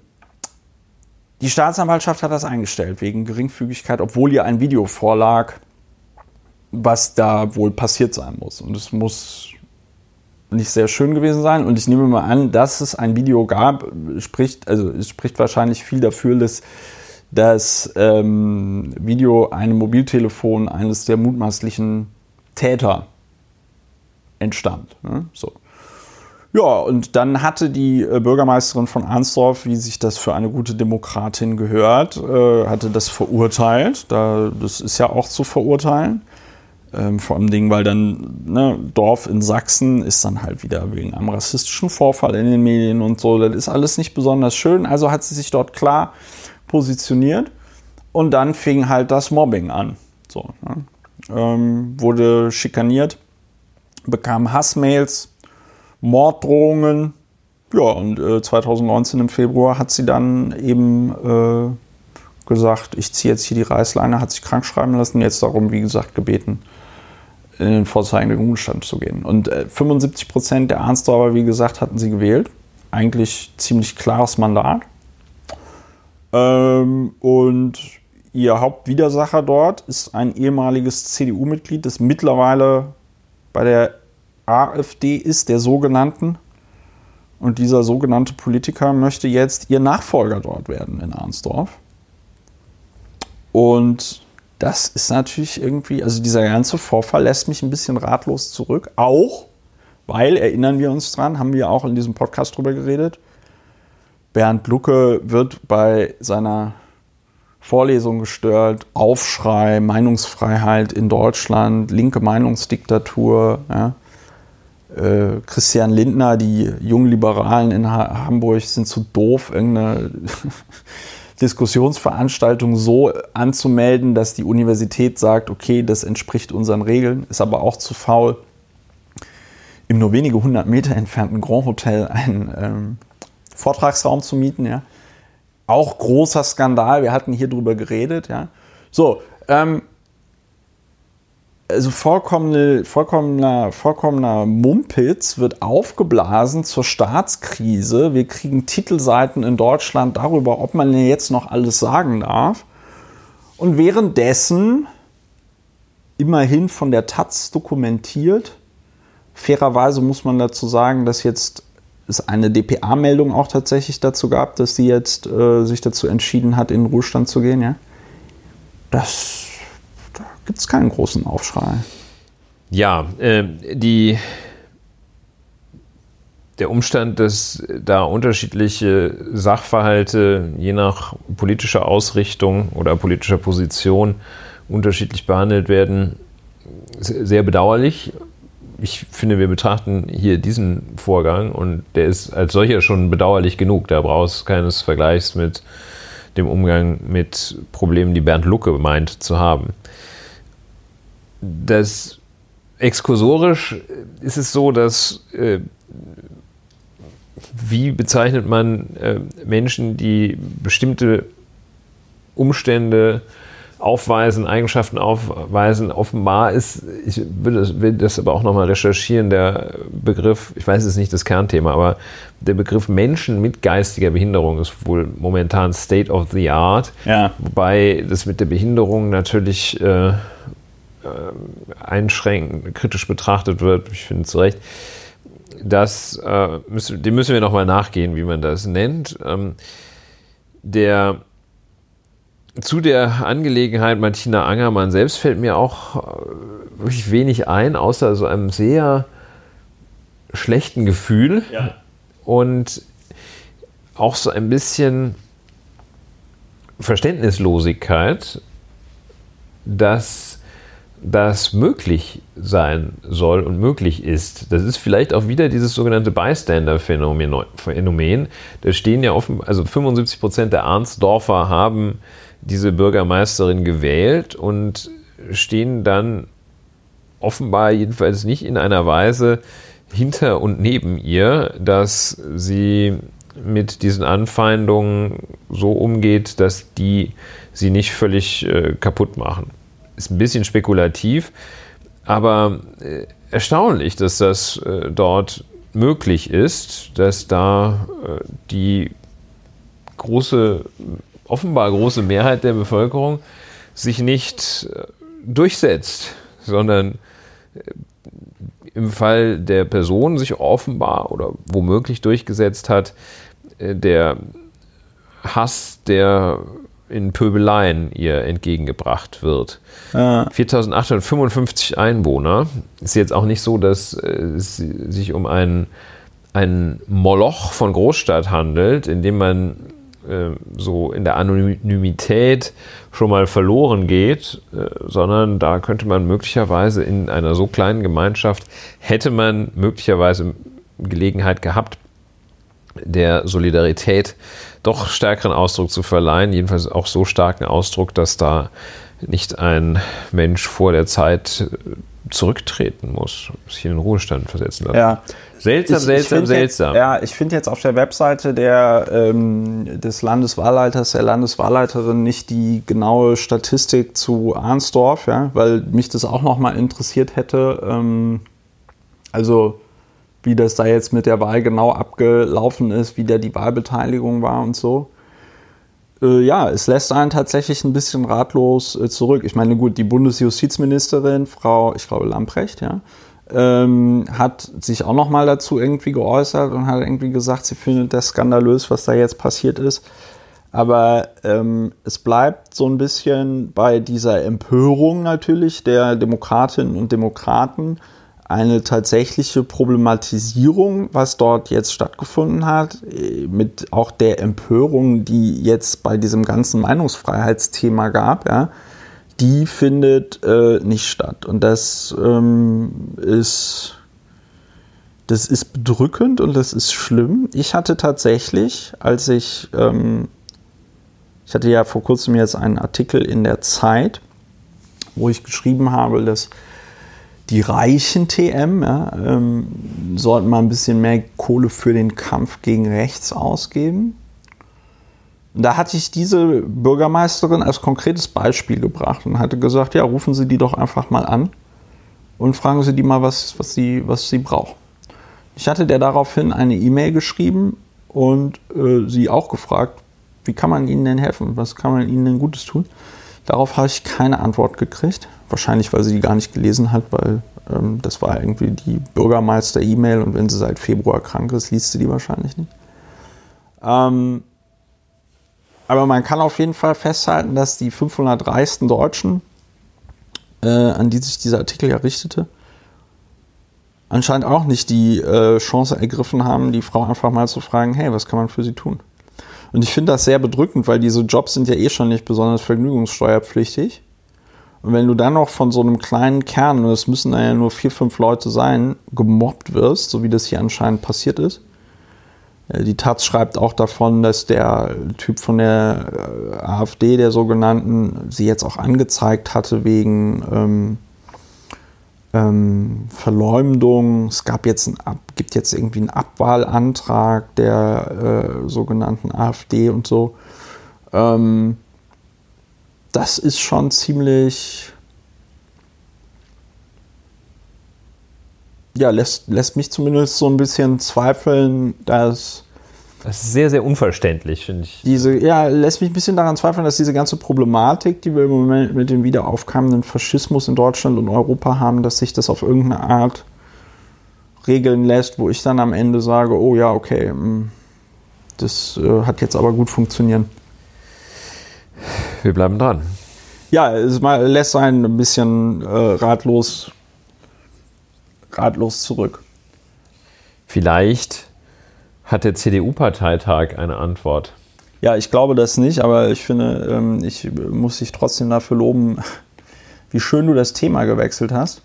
die Staatsanwaltschaft hat das eingestellt wegen Geringfügigkeit, obwohl ihr ein Video vorlag, was da wohl passiert sein muss. Und es muss nicht sehr schön gewesen sein. Und ich nehme mal an, dass es ein Video gab, spricht, also es spricht wahrscheinlich viel dafür, dass das ähm, Video einem Mobiltelefon eines der mutmaßlichen Täter entstammt. Ne? So. Ja, und dann hatte die äh, Bürgermeisterin von Arnsdorf, wie sich das für eine gute Demokratin gehört, äh, hatte das verurteilt. Da, das ist ja auch zu verurteilen. Ähm, vor allem weil dann ne, Dorf in Sachsen ist dann halt wieder wegen einem rassistischen Vorfall in den Medien und so. Das ist alles nicht besonders schön. Also hat sie sich dort klar positioniert und dann fing halt das Mobbing an. So, ne? ähm, wurde schikaniert, bekam Hassmails, Morddrohungen. Ja, und äh, 2019 im Februar hat sie dann eben äh, gesagt, ich ziehe jetzt hier die Reißleine, hat sich krank schreiben lassen, jetzt darum, wie gesagt, gebeten, in den vorzeigenden Ruhestand zu gehen. Und äh, 75 Prozent der Arnsdorfer, wie gesagt, hatten sie gewählt. Eigentlich ziemlich klares Mandat. Ähm, und ihr Hauptwidersacher dort ist ein ehemaliges CDU-Mitglied, das mittlerweile bei der AfD ist, der sogenannten. Und dieser sogenannte Politiker möchte jetzt ihr Nachfolger dort werden in Arnsdorf. Und das ist natürlich irgendwie, also dieser ganze Vorfall lässt mich ein bisschen ratlos zurück. Auch, weil, erinnern wir uns dran, haben wir auch in diesem Podcast drüber geredet, Bernd Lucke wird bei seiner Vorlesung gestört, Aufschrei, Meinungsfreiheit in Deutschland, linke Meinungsdiktatur. Ja. Äh, Christian Lindner, die jungen Liberalen in ha Hamburg sind zu doof, irgendeine Diskussionsveranstaltung so anzumelden, dass die Universität sagt, okay, das entspricht unseren Regeln, ist aber auch zu faul, im nur wenige hundert Meter entfernten Grand Hotel einen ähm, Vortragsraum zu mieten, ja. Auch großer Skandal, wir hatten hier drüber geredet, ja. So, ähm, also vollkommene, vollkommener, vollkommener Mumpitz wird aufgeblasen zur Staatskrise. Wir kriegen Titelseiten in Deutschland darüber, ob man jetzt noch alles sagen darf. Und währenddessen, immerhin von der Taz dokumentiert, fairerweise muss man dazu sagen, dass jetzt es eine DPA-Meldung auch tatsächlich dazu gab, dass sie jetzt äh, sich dazu entschieden hat, in den Ruhestand zu gehen, ja. Das da gibt es keinen großen Aufschrei. Ja, äh, die, der Umstand, dass da unterschiedliche Sachverhalte je nach politischer Ausrichtung oder politischer Position unterschiedlich behandelt werden, ist sehr bedauerlich. Ich finde, wir betrachten hier diesen Vorgang und der ist als solcher schon bedauerlich genug. Da brauchst keines Vergleichs mit dem Umgang mit Problemen, die Bernd Lucke meint zu haben. Das exkursorisch ist es so, dass äh, wie bezeichnet man äh, Menschen, die bestimmte Umstände aufweisen, Eigenschaften aufweisen. Offenbar ist, ich will das, will das aber auch nochmal recherchieren, der Begriff, ich weiß es nicht das Kernthema, aber der Begriff Menschen mit geistiger Behinderung ist wohl momentan State of the Art. Ja. Wobei das mit der Behinderung natürlich äh, äh, einschränkend, kritisch betrachtet wird, ich finde zu Recht. Das, äh, müssen, dem müssen wir nochmal nachgehen, wie man das nennt. Ähm, der zu der Angelegenheit Martina Angermann selbst fällt mir auch äh, wirklich wenig ein, außer so einem sehr schlechten Gefühl ja. und auch so ein bisschen Verständnislosigkeit, dass das möglich sein soll und möglich ist. Das ist vielleicht auch wieder dieses sogenannte Bystander-Phänomen. Da stehen ja offen, also 75 Prozent der Arnsdorfer haben diese Bürgermeisterin gewählt und stehen dann offenbar jedenfalls nicht in einer Weise hinter und neben ihr, dass sie mit diesen Anfeindungen so umgeht, dass die sie nicht völlig äh, kaputt machen. Ist ein bisschen spekulativ, aber äh, erstaunlich, dass das äh, dort möglich ist, dass da äh, die große offenbar große Mehrheit der Bevölkerung sich nicht äh, durchsetzt, sondern äh, im Fall der Person sich offenbar oder womöglich durchgesetzt hat, äh, der Hass, der in Pöbeleien ihr entgegengebracht wird. Ja. 4855 Einwohner. Ist jetzt auch nicht so, dass es sich um einen, einen Moloch von Großstadt handelt, in dem man so in der Anonymität schon mal verloren geht, äh, sondern da könnte man möglicherweise in einer so kleinen Gemeinschaft, hätte man möglicherweise Gelegenheit gehabt, der Solidarität doch stärkeren Ausdruck zu verleihen, jedenfalls auch so starken Ausdruck, dass da nicht ein Mensch vor der Zeit äh, zurücktreten muss, sich in den Ruhestand versetzen lassen. Ja. Seltsam, ich, seltsam, ich seltsam. Jetzt, ja, ich finde jetzt auf der Webseite der, ähm, des Landeswahlleiters, der Landeswahlleiterin nicht die genaue Statistik zu Arnsdorf, ja, weil mich das auch nochmal interessiert hätte. Ähm, also wie das da jetzt mit der Wahl genau abgelaufen ist, wie da die Wahlbeteiligung war und so. Äh, ja, es lässt einen tatsächlich ein bisschen ratlos äh, zurück. Ich meine, gut, die Bundesjustizministerin, Frau, ich glaube, Lamprecht, ja, ähm, hat sich auch noch mal dazu irgendwie geäußert und hat irgendwie gesagt, sie findet das skandalös, was da jetzt passiert ist. Aber ähm, es bleibt so ein bisschen bei dieser Empörung natürlich der Demokratinnen und Demokraten eine tatsächliche Problematisierung, was dort jetzt stattgefunden hat, mit auch der Empörung, die jetzt bei diesem ganzen Meinungsfreiheitsthema gab, ja, die findet äh, nicht statt. Und das ähm, ist, das ist bedrückend und das ist schlimm. Ich hatte tatsächlich, als ich, ähm, ich hatte ja vor kurzem jetzt einen Artikel in der Zeit, wo ich geschrieben habe, dass die reichen TM ja, ähm, sollten mal ein bisschen mehr Kohle für den Kampf gegen rechts ausgeben. Da hatte ich diese Bürgermeisterin als konkretes Beispiel gebracht und hatte gesagt, ja, rufen Sie die doch einfach mal an und fragen Sie die mal, was, was, sie, was sie braucht. Ich hatte der daraufhin eine E-Mail geschrieben und äh, sie auch gefragt, wie kann man Ihnen denn helfen? Was kann man Ihnen denn Gutes tun? Darauf habe ich keine Antwort gekriegt. Wahrscheinlich, weil sie die gar nicht gelesen hat, weil ähm, das war irgendwie die Bürgermeister-E-Mail und wenn sie seit Februar krank ist, liest sie die wahrscheinlich nicht. Ähm, aber man kann auf jeden Fall festhalten, dass die 500 reichsten Deutschen, äh, an die sich dieser Artikel ja richtete, anscheinend auch nicht die äh, Chance ergriffen haben, die Frau einfach mal zu fragen, hey, was kann man für sie tun? Und ich finde das sehr bedrückend, weil diese Jobs sind ja eh schon nicht besonders vergnügungssteuerpflichtig. Und wenn du dann noch von so einem kleinen Kern, und es müssen ja nur vier, fünf Leute sein, gemobbt wirst, so wie das hier anscheinend passiert ist, Äh, die Taz schreibt auch davon, dass der Typ von der äh, AfD, der sogenannten, sie jetzt auch angezeigt hatte wegen ähm, ähm, Verleumdung. Es gab jetzt ein, gibt jetzt irgendwie einen Abwahlantrag der äh, sogenannten AfD und so. Ähm, das ist schon ziemlich. Ja, lässt, lässt mich zumindest so ein bisschen zweifeln, dass. Das ist sehr, sehr unverständlich, finde ich. Diese, ja, lässt mich ein bisschen daran zweifeln, dass diese ganze Problematik, die wir im Moment mit dem wiederaufkommenden Faschismus in Deutschland und Europa haben, dass sich das auf irgendeine Art regeln lässt, wo ich dann am Ende sage, oh ja, okay, hm, das äh, hat jetzt aber gut funktioniert. Wir bleiben dran. Ja, es lässt einen ein bisschen äh, ratlos, ratlos zurück. Vielleicht hat der CDU-Parteitag eine Antwort. Ja, ich glaube das nicht, aber ich finde, ähm, ich muss dich trotzdem dafür loben, wie schön du das Thema gewechselt hast.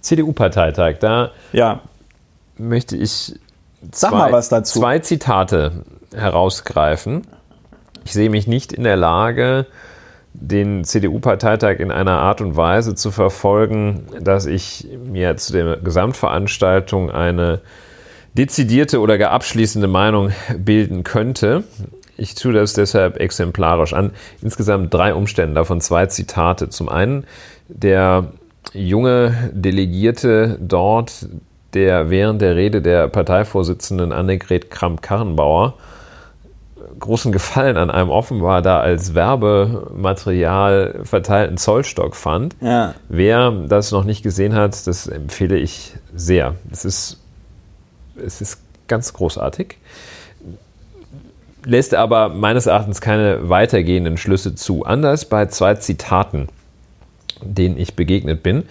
CDU-Parteitag, da ja. möchte ich zwei, zwei Zitate herausgreifen. Ich sehe mich nicht in der Lage, den CDU-Parteitag in einer Art und Weise zu verfolgen, dass ich mir zu der Gesamtveranstaltung eine dezidierte oder gar abschließende Meinung bilden könnte. Ich tue das deshalb exemplarisch an. Insgesamt drei Umstände, davon zwei Zitate. Zum einen der junge Delegierte dort, der während der Rede der Parteivorsitzenden Annegret Kramp-Karrenbauer großen Gefallen an einem offenbar da als Werbematerial verteilten Zollstock fand. Ja. Wer das noch nicht gesehen hat, das empfehle ich sehr. Es ist, es ist ganz großartig. Lässt aber meines Erachtens keine weitergehenden Schlüsse zu. Anders bei zwei Zitaten, denen ich begegnet bin,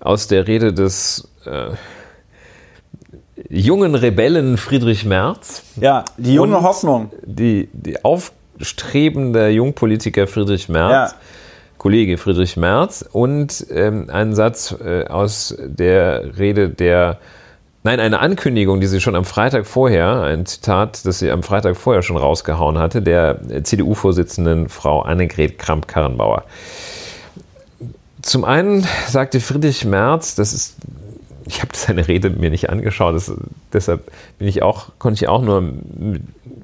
aus der Rede des äh, jungen Rebellen Friedrich Merz. Ja, die junge Hoffnung. Die, die aufstrebende Jungpolitiker Friedrich Merz. Ja. Kollege Friedrich Merz und ähm, einen Satz äh, aus der Rede der, nein, eine Ankündigung, die sie schon am Freitag vorher, ein Zitat, das sie am Freitag vorher schon rausgehauen hatte, der CDU-Vorsitzenden Frau Annegret Kramp-Karrenbauer. Zum einen sagte Friedrich Merz, das ist ich habe seine Rede mir nicht angeschaut, das, deshalb bin ich auch, konnte ich auch nur,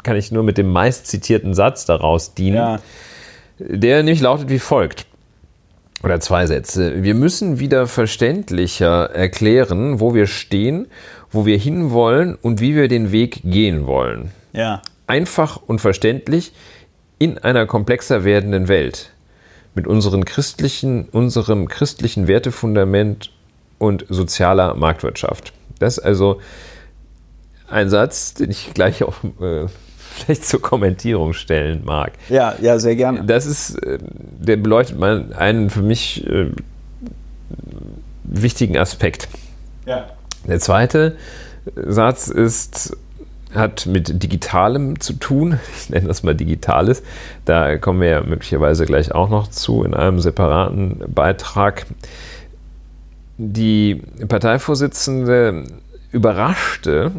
kann ich nur mit dem meist zitierten Satz daraus dienen, ja. der nämlich lautet wie folgt. Oder zwei Sätze. Wir müssen wieder verständlicher erklären, wo wir stehen, wo wir hinwollen und wie wir den Weg gehen wollen. Ja. Einfach und verständlich in einer komplexer werdenden Welt. Mit unseren christlichen, unserem christlichen Wertefundament und sozialer Marktwirtschaft. Das ist also ein Satz, den ich gleich auch äh, vielleicht zur Kommentierung stellen mag. Ja, ja, sehr gerne. Das ist, äh, der beleuchtet mal einen für mich äh, wichtigen Aspekt. Ja. Der zweite Satz ist, hat mit Digitalem zu tun. Ich nenne das mal Digitales. Da kommen wir ja möglicherweise gleich auch noch zu in einem separaten Beitrag. Die Parteivorsitzende überraschte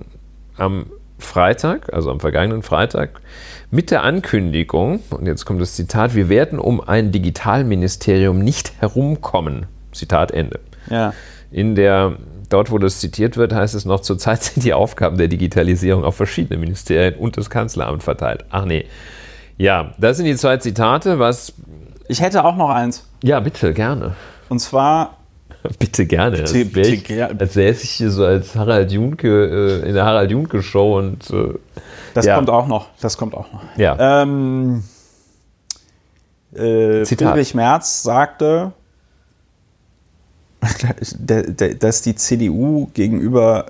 am Freitag, also am vergangenen Freitag, mit der Ankündigung, und jetzt kommt das Zitat, wir werden um ein Digitalministerium nicht herumkommen. Zitat Ende. Ja. In der, dort wo das zitiert wird, heißt es noch, zurzeit sind die Aufgaben der Digitalisierung auf verschiedene Ministerien und das Kanzleramt verteilt. Ach nee. Ja, das sind die zwei Zitate, was. Ich hätte auch noch eins. Ja, bitte, gerne. Und zwar Bitte gerne. Bitte, bitte ich, gerne. Als säße ich hier so als Harald Junke äh, in der Harald Junke Show und äh, das ja. kommt auch noch. Das kommt auch noch. Ja. Ähm, äh, Friedrich Merz sagte, dass die CDU gegenüber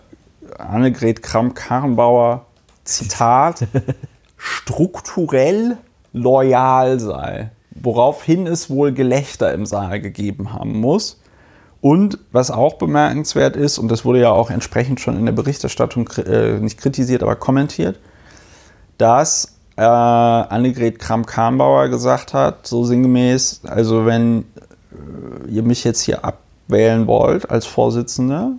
Annegret Kramp-Karrenbauer, Zitat, strukturell loyal sei. Woraufhin es wohl Gelächter im Saal gegeben haben muss. Und was auch bemerkenswert ist, und das wurde ja auch entsprechend schon in der Berichterstattung äh, nicht kritisiert, aber kommentiert, dass äh, Annegret Kramp-Karrenbauer gesagt hat, so sinngemäß, also wenn äh, ihr mich jetzt hier abwählen wollt als Vorsitzende,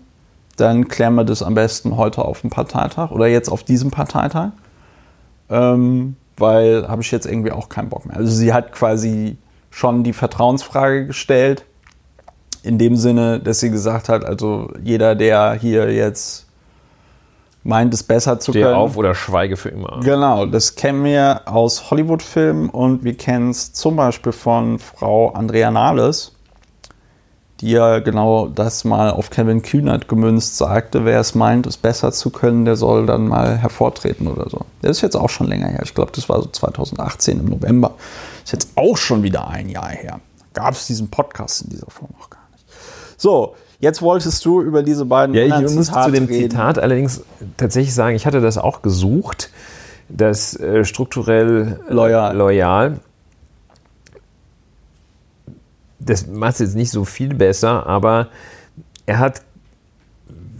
dann klären wir das am besten heute auf dem Parteitag oder jetzt auf diesem Parteitag. ähm, weil habe ich jetzt irgendwie auch keinen Bock mehr. Also sie hat quasi schon die Vertrauensfrage gestellt, in dem Sinne, dass sie gesagt hat, also jeder, der hier jetzt meint, es besser zu Steh können. auf oder schweige für immer. Genau, das kennen wir aus Hollywood-Filmen und wir kennen es zum Beispiel von Frau Andrea Nahles, die ja genau das mal auf Kevin Kühnert gemünzt sagte, wer es meint, es besser zu können, der soll dann mal hervortreten oder so. Das ist jetzt auch schon länger her. Ich glaube, das war so 2018 im November. Ist jetzt auch schon wieder ein Jahr her. Gab es diesen Podcast in dieser Form nicht. So, jetzt wolltest du über diese beiden Ja, ich muss zu dem reden. Zitat allerdings tatsächlich sagen, ich hatte das auch gesucht, das äh, strukturell Loyal. loyal. Das macht es jetzt nicht so viel besser, aber er hat,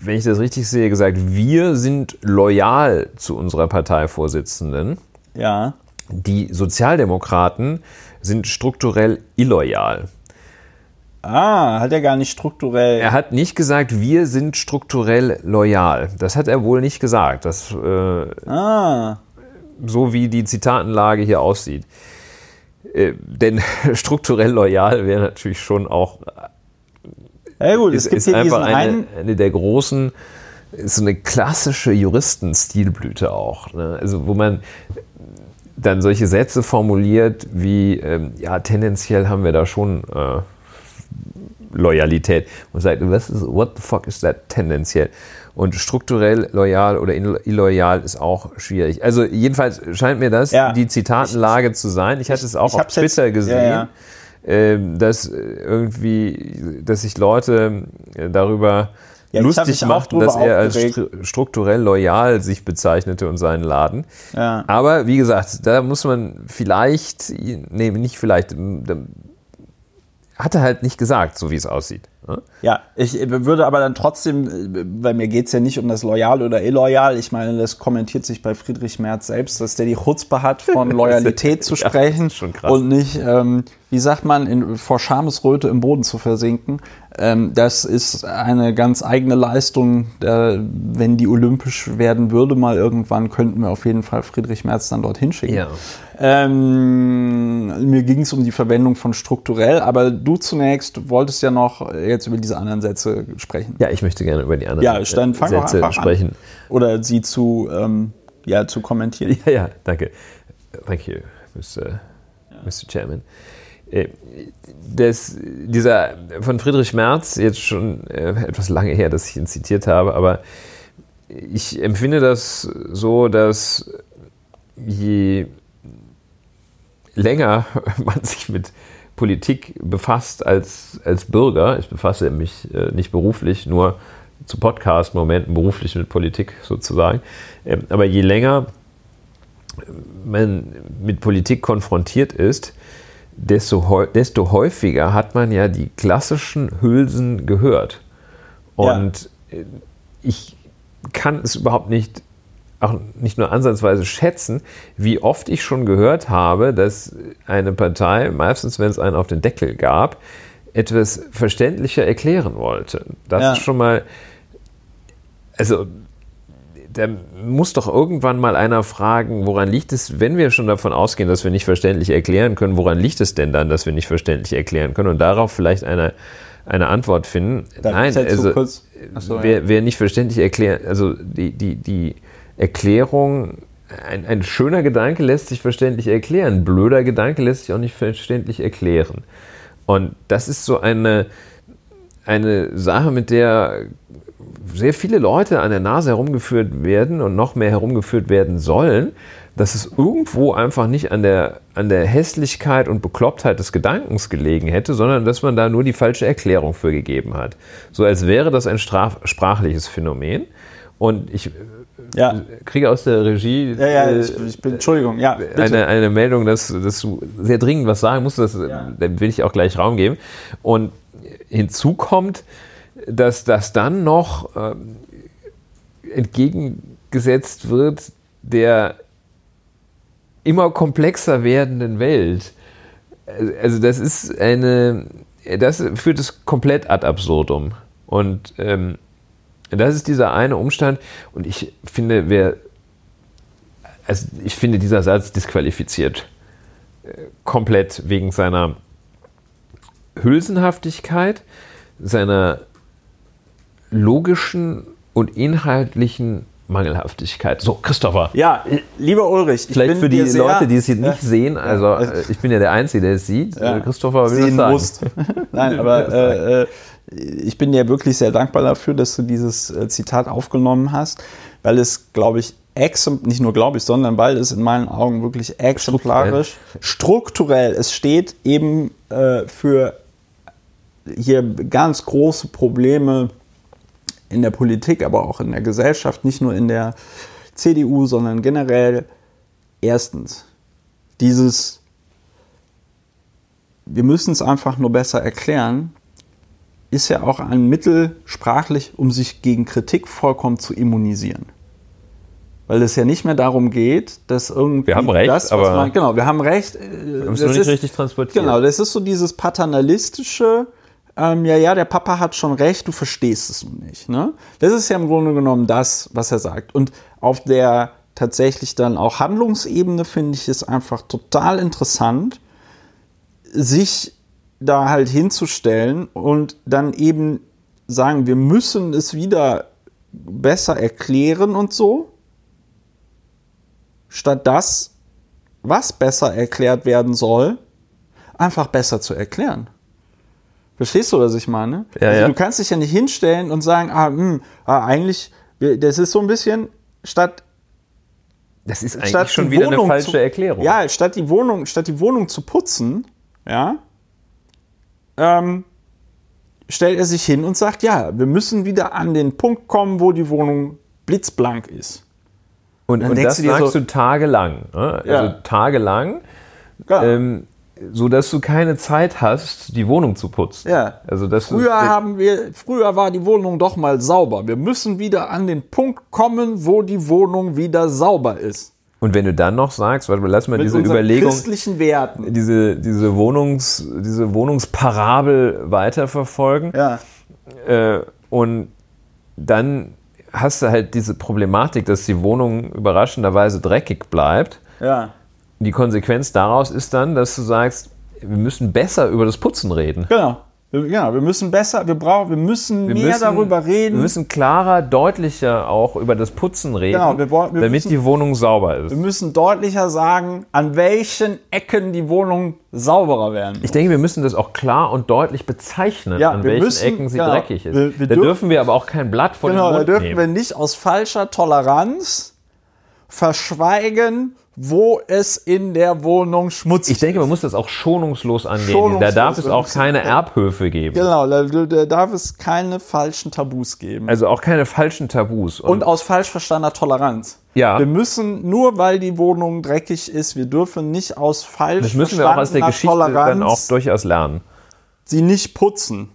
wenn ich das richtig sehe, gesagt, wir sind loyal zu unserer Parteivorsitzenden. Ja. Die Sozialdemokraten sind strukturell illoyal. Ah, hat er gar nicht strukturell. Er hat nicht gesagt, wir sind strukturell loyal. Das hat er wohl nicht gesagt. Das, äh, ah, so wie die Zitatenlage hier aussieht. Äh, denn strukturell loyal wäre natürlich schon auch. ja gut, Ist, es gibt ist hier einfach eine, eine der großen. Ist so eine klassische Juristenstilblüte auch. Ne? Also, wo man dann solche Sätze formuliert wie: ähm, Ja, tendenziell haben wir da schon. Äh, Loyalität und sagt, was ist, what the fuck ist that tendenziell? Und strukturell loyal oder illoyal ist auch schwierig. Also jedenfalls scheint mir das Ja. die Zitatenlage zu sein. Ich hatte es auch ich auf hab's jetzt- Twitter gesehen, ja, ähm, dass irgendwie, dass sich Leute äh, darüber Ja, ich lustig machten, dass er als aufgeregt. strukturell loyal sich bezeichnete und seinen Laden. Ja. Aber wie gesagt, da muss man vielleicht, nee, nicht vielleicht, hat er halt nicht gesagt, so wie es aussieht. Ja, ich würde aber dann trotzdem, weil mir geht es ja nicht um das Loyal oder Illoyal, ich meine, das kommentiert sich bei Friedrich Merz selbst, dass der die Chutzpe hat, von Loyalität zu Ja, sprechen schon krass. und nicht, ähm, wie sagt man, in, vor Schamesröte im Boden zu versinken. Ähm, das ist eine ganz eigene Leistung. Äh, wenn die olympisch werden würde, mal irgendwann, könnten wir auf jeden Fall Friedrich Merz dann dorthin schicken. Ja. Ähm, mir ging es um die Verwendung von strukturell, aber du zunächst wolltest ja noch jetzt über diese anderen Sätze sprechen. Ja, ich möchte gerne über die anderen Ja, dann fang Sätze einfach sprechen. an. Oder sie zu, ähm, ja, zu kommentieren. Ja, ja, danke. Thank you, Mr. Mr. Chairman. Äh, Das, dieser von Friedrich Merz, jetzt schon äh, etwas lange her, dass ich ihn zitiert habe, aber ich empfinde das so, dass je länger man sich mit Politik befasst als, als Bürger, ich befasse mich äh, nicht beruflich, nur zu Podcast-Momenten beruflich mit Politik sozusagen, ähm, aber je länger man mit Politik konfrontiert ist, desto, desto häufiger hat man ja die klassischen Hülsen gehört. Und äh, ich kann es überhaupt nicht, auch nicht nur ansatzweise schätzen, wie oft ich schon gehört habe, dass eine Partei, meistens wenn es einen auf den Deckel gab, etwas verständlicher erklären wollte. Das Ja. ist schon mal, also da muss doch irgendwann mal einer fragen, woran liegt es, wenn wir schon davon ausgehen, dass wir nicht verständlich erklären können, woran liegt es denn dann, dass wir nicht verständlich erklären können und darauf vielleicht eine, eine Antwort finden? Darf Nein, also kurz- Ach so, wer, ja. wer nicht verständlich erklärt, also die, die, die Erklärung, ein, ein schöner Gedanke lässt sich verständlich erklären, blöder Gedanke lässt sich auch nicht verständlich erklären. Und das ist so eine, eine Sache, mit der sehr viele Leute an der Nase herumgeführt werden und noch mehr herumgeführt werden sollen, dass es irgendwo einfach nicht an der, an der Hässlichkeit und Beklopptheit des Gedankens gelegen hätte, sondern dass man da nur die falsche Erklärung für gegeben hat. So als wäre das ein straf sprachliches Phänomen. Und ich Ja, kriege aus der Regie ja, ja äh, ich, ich bin, Entschuldigung, ja, bitte. eine, eine Meldung, dass, dass du sehr dringend was sagen musst. Das, Ja. Dem will ich auch gleich Raum geben. Und hinzu kommt, dass das dann noch ähm, entgegengesetzt wird der immer komplexer werdenden Welt. Also das ist eine, das führt es komplett ad absurdum. Und ähm, das ist dieser eine Umstand. Und ich finde, wer also ich finde, dieser Satz disqualifiziert äh, komplett wegen seiner Hülsenhaftigkeit, seiner logischen und inhaltlichen Mangelhaftigkeit. So, Christopher. Ja, lieber Ulrich. Vielleicht für die Leute, die es hier nicht sehen, also äh, ich bin ja der Einzige, der es sieht. Ja. Christopher will sehen das sagen. musst. Nein, aber äh, ich bin dir wirklich sehr dankbar dafür, dass du dieses äh, Zitat aufgenommen hast, weil es, glaube ich, nicht nur glaube ich, sondern weil es in meinen Augen wirklich exemplarisch, strukturell, es steht eben äh, für hier ganz große Probleme in der Politik, aber auch in der Gesellschaft, nicht nur in der CDU, sondern generell. Erstens, dieses, wir müssen es einfach nur besser erklären, ist ja auch ein Mittel sprachlich, um sich gegen Kritik vollkommen zu immunisieren. Weil es ja nicht mehr darum geht, dass irgendwie Wir haben recht, das, aber- man, genau, wir haben recht. äh, Wir es das nicht ist- richtig transportiert. Genau, das ist so dieses paternalistische, ähm, ja, ja, der Papa hat schon recht, du verstehst es nur nicht. Ne? Das ist ja im Grunde genommen das, was er sagt. Und auf der tatsächlich dann auch Handlungsebene finde ich es einfach total interessant, sich da halt hinzustellen und dann eben sagen, wir müssen es wieder besser erklären und so, statt das, was besser erklärt werden soll, einfach besser zu erklären. Verstehst du, was ich meine? Ja, also ja. Du kannst dich ja nicht hinstellen und sagen, ah, hm, ah eigentlich, das ist so ein bisschen, statt Das ist eigentlich statt schon wieder Wohnung eine falsche zu, Erklärung. Ja, statt die Wohnung, statt die Wohnung zu putzen, ja, ähm, stellt er sich hin und sagt, ja, wir müssen wieder an den Punkt kommen, wo die Wohnung blitzblank ist. und dann und denkst das du dir sagst so- du tagelang. Ne? Ja. Also tagelang, Klar. ähm, so dass du keine Zeit hast, die Wohnung zu putzen. Ja. Also das Früher ist, haben wir, früher war die Wohnung doch mal sauber. Wir müssen wieder an den Punkt kommen, wo die Wohnung wieder sauber ist. Und wenn du dann noch sagst, warte mal, lass mal Mit diese Überlegung, christlichen Werten. diese, diese, Wohnungs, diese Wohnungsparabel weiterverfolgen. Ja. Äh, und dann hast du halt diese Problematik, dass die Wohnung überraschenderweise dreckig bleibt. Ja. Die Konsequenz daraus ist dann, dass du sagst, wir müssen besser über das Putzen reden. Genau. Ja, wir müssen besser, wir brauchen, wir müssen Wir mehr müssen, darüber reden. Wir müssen klarer, deutlicher auch über das Putzen reden, Genau, wir wir damit müssen- die Wohnung sauber ist. wir müssen deutlicher sagen, an welchen Ecken die Wohnung sauberer werden. Ich denke, wir müssen das auch klar und deutlich bezeichnen, Ja, an welchen müssen- Ecken sie genau. dreckig ist. Wir- da dürfen- dürfen wir aber auch kein Blatt vor genau, den da Mund dürfen nehmen. wir nicht aus falscher Toleranz verschweigen, wo es in der Wohnung schmutzig Ich denke, man muss das auch schonungslos angehen. Schonungslos. Da darf es auch keine Erbhöfe geben. Genau, da, da darf es keine falschen Tabus geben. Also auch keine falschen Tabus. und aus falsch verstandener Toleranz. Ja. Wir müssen, nur weil die Wohnung dreckig ist, wir dürfen nicht aus falsch das müssen wir auch aus der Geschichte dann auch Toleranz durchaus lernen. sie nicht putzen.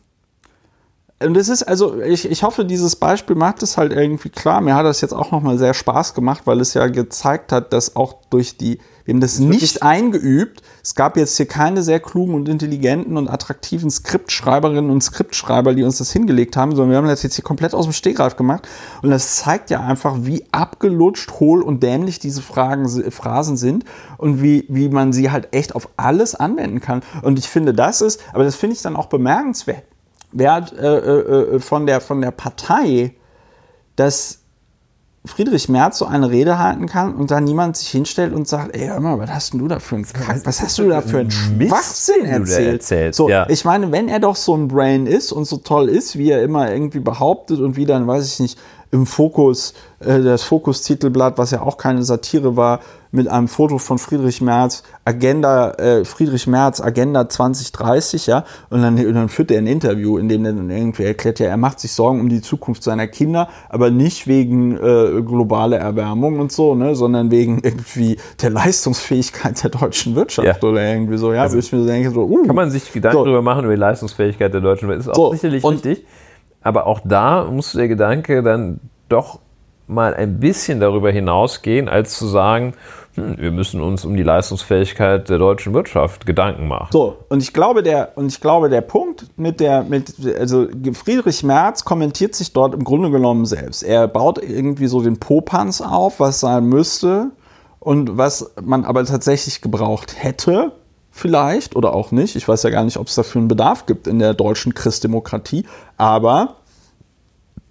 Und es ist also, ich, ich hoffe, dieses Beispiel macht es halt irgendwie klar. Mir hat das jetzt auch nochmal sehr Spaß gemacht, weil es ja gezeigt hat, dass auch durch die, wir haben das nicht eingeübt. Es gab jetzt hier keine sehr klugen und intelligenten und attraktiven Skriptschreiberinnen und Skriptschreiber, die uns das hingelegt haben, sondern wir haben das jetzt hier komplett aus dem Stegreif gemacht. Und das zeigt ja einfach, wie abgelutscht, hohl und dämlich diese Fragen, Phrasen sind und wie, wie man sie halt echt auf alles anwenden kann. Und ich finde, das ist, aber das finde ich dann auch bemerkenswert Wert äh, äh, von, der, von der Partei, dass Friedrich Merz so eine Rede halten kann und dann niemand sich hinstellt und sagt, ey, hör mal, was hast denn du da für einen Kack, was hast du da für einen Schwachsinn erzählt? erzählst, so, ja. ich meine, wenn er doch so ein Brain ist und so toll ist, wie er immer irgendwie behauptet und wie dann, weiß ich nicht, im Fokus, äh, das Fokus-Titelblatt, was ja auch keine Satire war, mit einem Foto von Friedrich Merz, Agenda, äh, Friedrich Merz, Agenda 2030, ja, und dann, und dann führt er ein Interview, in dem er dann irgendwie erklärt, ja, er macht sich Sorgen um die Zukunft seiner Kinder, aber nicht wegen äh, globaler Erwärmung und so, ne, sondern wegen irgendwie der Leistungsfähigkeit der deutschen Wirtschaft Ja. oder irgendwie so, ja, wo ich mir so denke, so, uh, Kann man sich Gedanken So. darüber machen, über die Leistungsfähigkeit der Deutschen Wirtschaft. Ist auch So, sicherlich und- richtig. Aber auch da muss der Gedanke dann doch mal ein bisschen darüber hinausgehen, als zu sagen, hm, wir müssen uns um die Leistungsfähigkeit der deutschen Wirtschaft Gedanken machen. So, und ich glaube, der, und ich glaube, der Punkt mit der, mit, also Friedrich Merz kommentiert sich dort im Grunde genommen selbst. Er baut irgendwie so den Popanz auf, was sein müsste, Und was man aber tatsächlich gebraucht hätte, vielleicht oder auch nicht, ich weiß ja gar nicht, ob es dafür einen Bedarf gibt in der deutschen Christdemokratie, aber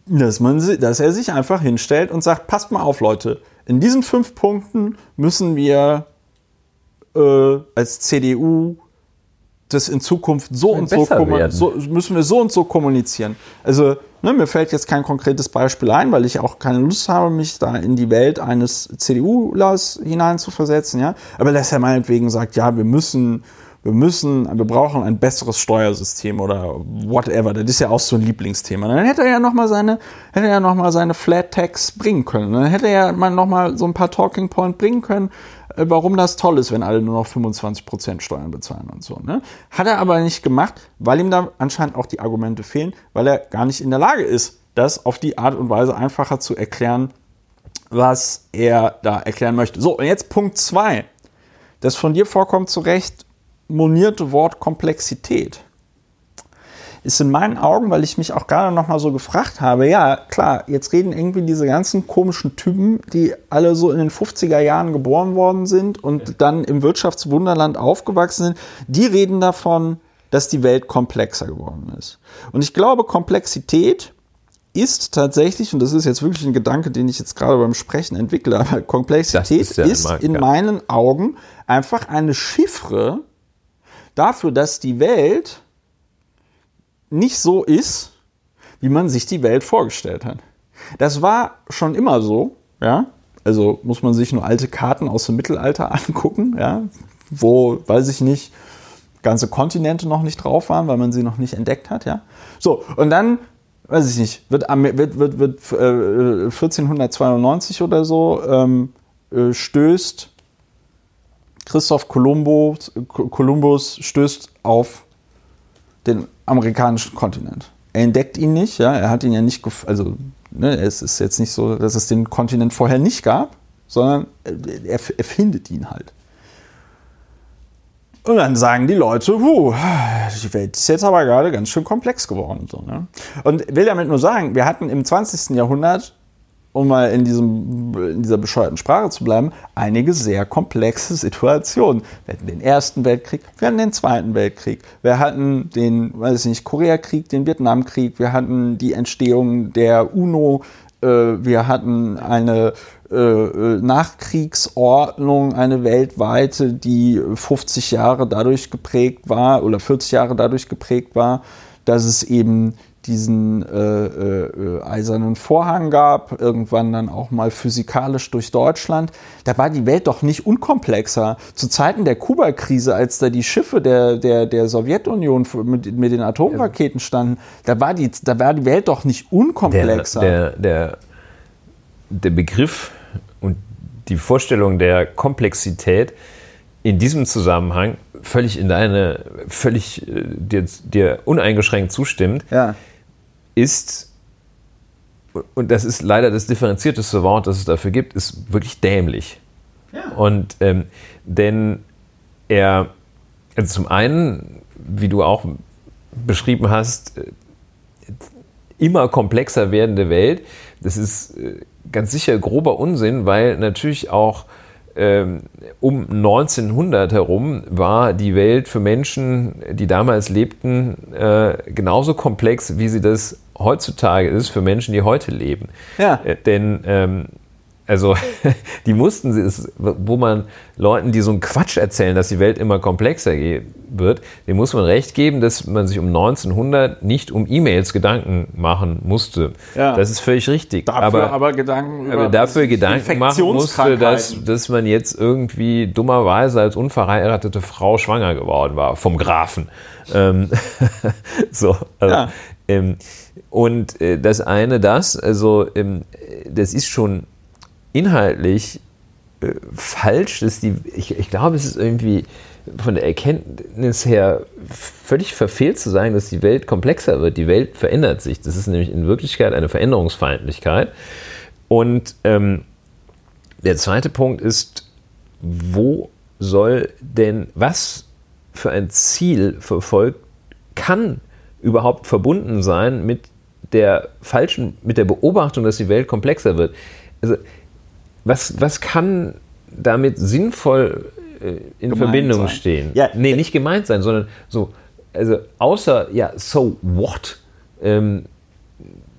dass, man, dass er sich einfach hinstellt und sagt, passt mal auf, Leute, in diesen fünf Punkten müssen wir äh, als CDU das in Zukunft so und so, so, müssen wir so und so kommunizieren. Also ne, mir fällt jetzt kein konkretes Beispiel ein, weil ich auch keine Lust habe, mich da in die Welt eines CDU-Lers hineinzuversetzen. Ja? Aber dass er meinetwegen sagt, ja, wir müssen wir müssen, wir brauchen ein besseres Steuersystem oder whatever. Das ist ja auch so ein Lieblingsthema. Dann hätte er ja nochmal seine, hätte er noch mal seine Flat Tax bringen können. Dann hätte er ja mal nochmal so ein paar Talking Point bringen können, äh, warum das toll ist, wenn alle nur noch 25% Steuern bezahlen und so. Ne? Hat er aber nicht gemacht, weil ihm da anscheinend auch die Argumente fehlen, weil er gar nicht in der Lage ist, das auf die Art und Weise einfacher zu erklären, was er da erklären möchte. So, und jetzt Punkt 2. Das von dir vorkommt zu Recht monierte Wort Komplexität ist in meinen Augen, weil ich mich auch gerade noch mal so gefragt habe, ja, klar, jetzt reden irgendwie diese ganzen komischen Typen, die alle so in den 50er Jahren geboren worden sind und ja. dann im Wirtschaftswunderland aufgewachsen sind, die reden davon, dass die Welt komplexer geworden ist. Und ich glaube, Komplexität ist tatsächlich, und das ist jetzt wirklich ein Gedanke, den ich jetzt gerade beim Sprechen entwickle, aber Komplexität ist, ja ist in meinen Augen einfach eine Chiffre, dafür, dass die Welt nicht so ist, wie man sich die Welt vorgestellt hat. Das war schon immer so, ja. Also muss man sich nur alte Karten aus dem Mittelalter angucken, ja, wo, weiß ich nicht, ganze Kontinente noch nicht drauf waren, weil man sie noch nicht entdeckt hat, ja. So, und dann, weiß ich nicht, wird, wird, wird, wird äh, 1492 oder so ähm, äh, stößt Christoph Kolumbus, Kolumbus stößt auf den amerikanischen Kontinent. Er entdeckt ihn nicht, ja, er hat ihn ja nicht, also ne, es ist jetzt nicht so, dass es den Kontinent vorher nicht gab, sondern er, er findet ihn halt. Und dann sagen die Leute, puh, die Welt ist jetzt aber gerade ganz schön komplex geworden. So, ne? Und will damit nur sagen, wir hatten im 20. Jahrhundert um mal in, diesem, in dieser bescheuerten Sprache zu bleiben, einige sehr komplexe Situationen. Wir hatten den Ersten Weltkrieg, wir hatten den Zweiten Weltkrieg, wir hatten den, weiß ich nicht, Koreakrieg, den Vietnamkrieg, wir hatten die Entstehung der UNO, äh, wir hatten eine äh, äh Nachkriegsordnung, eine weltweite, die 50 Jahre dadurch geprägt war oder 40 Jahre dadurch geprägt war, dass es eben diesen äh, äh, eisernen Vorhang gab, irgendwann dann auch mal physikalisch durch Deutschland. Da war die Welt doch nicht unkomplexer. Zu Zeiten der Kuba-Krise, als da die Schiffe der, der, der Sowjetunion mit, mit den Atomraketen standen, da war, die, da war die Welt doch nicht unkomplexer. Der, der, der, der Begriff und die Vorstellung der Komplexität in diesem Zusammenhang völlig in deine, völlig äh, dir, dir uneingeschränkt zustimmt. Ja ist, und das ist leider das differenzierteste Wort, das es dafür gibt, ist wirklich dämlich. Ja. Und ähm, denn er, also zum einen, wie du auch beschrieben hast, äh, immer komplexer werdende Welt, das ist äh, ganz sicher grober Unsinn, weil natürlich auch um 1900 herum war die Welt für Menschen, die damals lebten, äh, genauso komplex, wie sie das heutzutage ist für Menschen, die heute leben. Ja. Äh, denn ähm, also die mussten es, wo man Leuten, die so einen Quatsch erzählen, dass die Welt immer komplexer wird, dem muss man recht geben, dass man sich um 1900 nicht um E-Mails Gedanken machen musste. Ja. Das ist völlig richtig. Dafür aber, aber Gedanken über aber dafür Gedanken machen musste, dass, dass man jetzt irgendwie dummerweise als unverheiratete Frau schwanger geworden war vom Grafen. Ähm, so, also, ja. ähm, und äh, das eine, das, also ähm, das ist schon inhaltlich äh, falsch. Dass die, ich, ich glaube, es ist irgendwie von der Erkenntnis her völlig verfehlt zu sagen, dass die Welt komplexer wird. Die Welt verändert sich. Das ist nämlich in Wirklichkeit eine Veränderungsfeindlichkeit. Und ähm, der zweite Punkt ist, wo soll denn, was für ein Ziel verfolgt, kann überhaupt verbunden sein mit der falschen, mit der Beobachtung, dass die Welt komplexer wird. Also was, was kann damit sinnvoll äh, in Gemeint Verbindung sein. stehen. Ja. nee, nicht gemeint sein, sondern so, also außer, ja, so what? Ähm,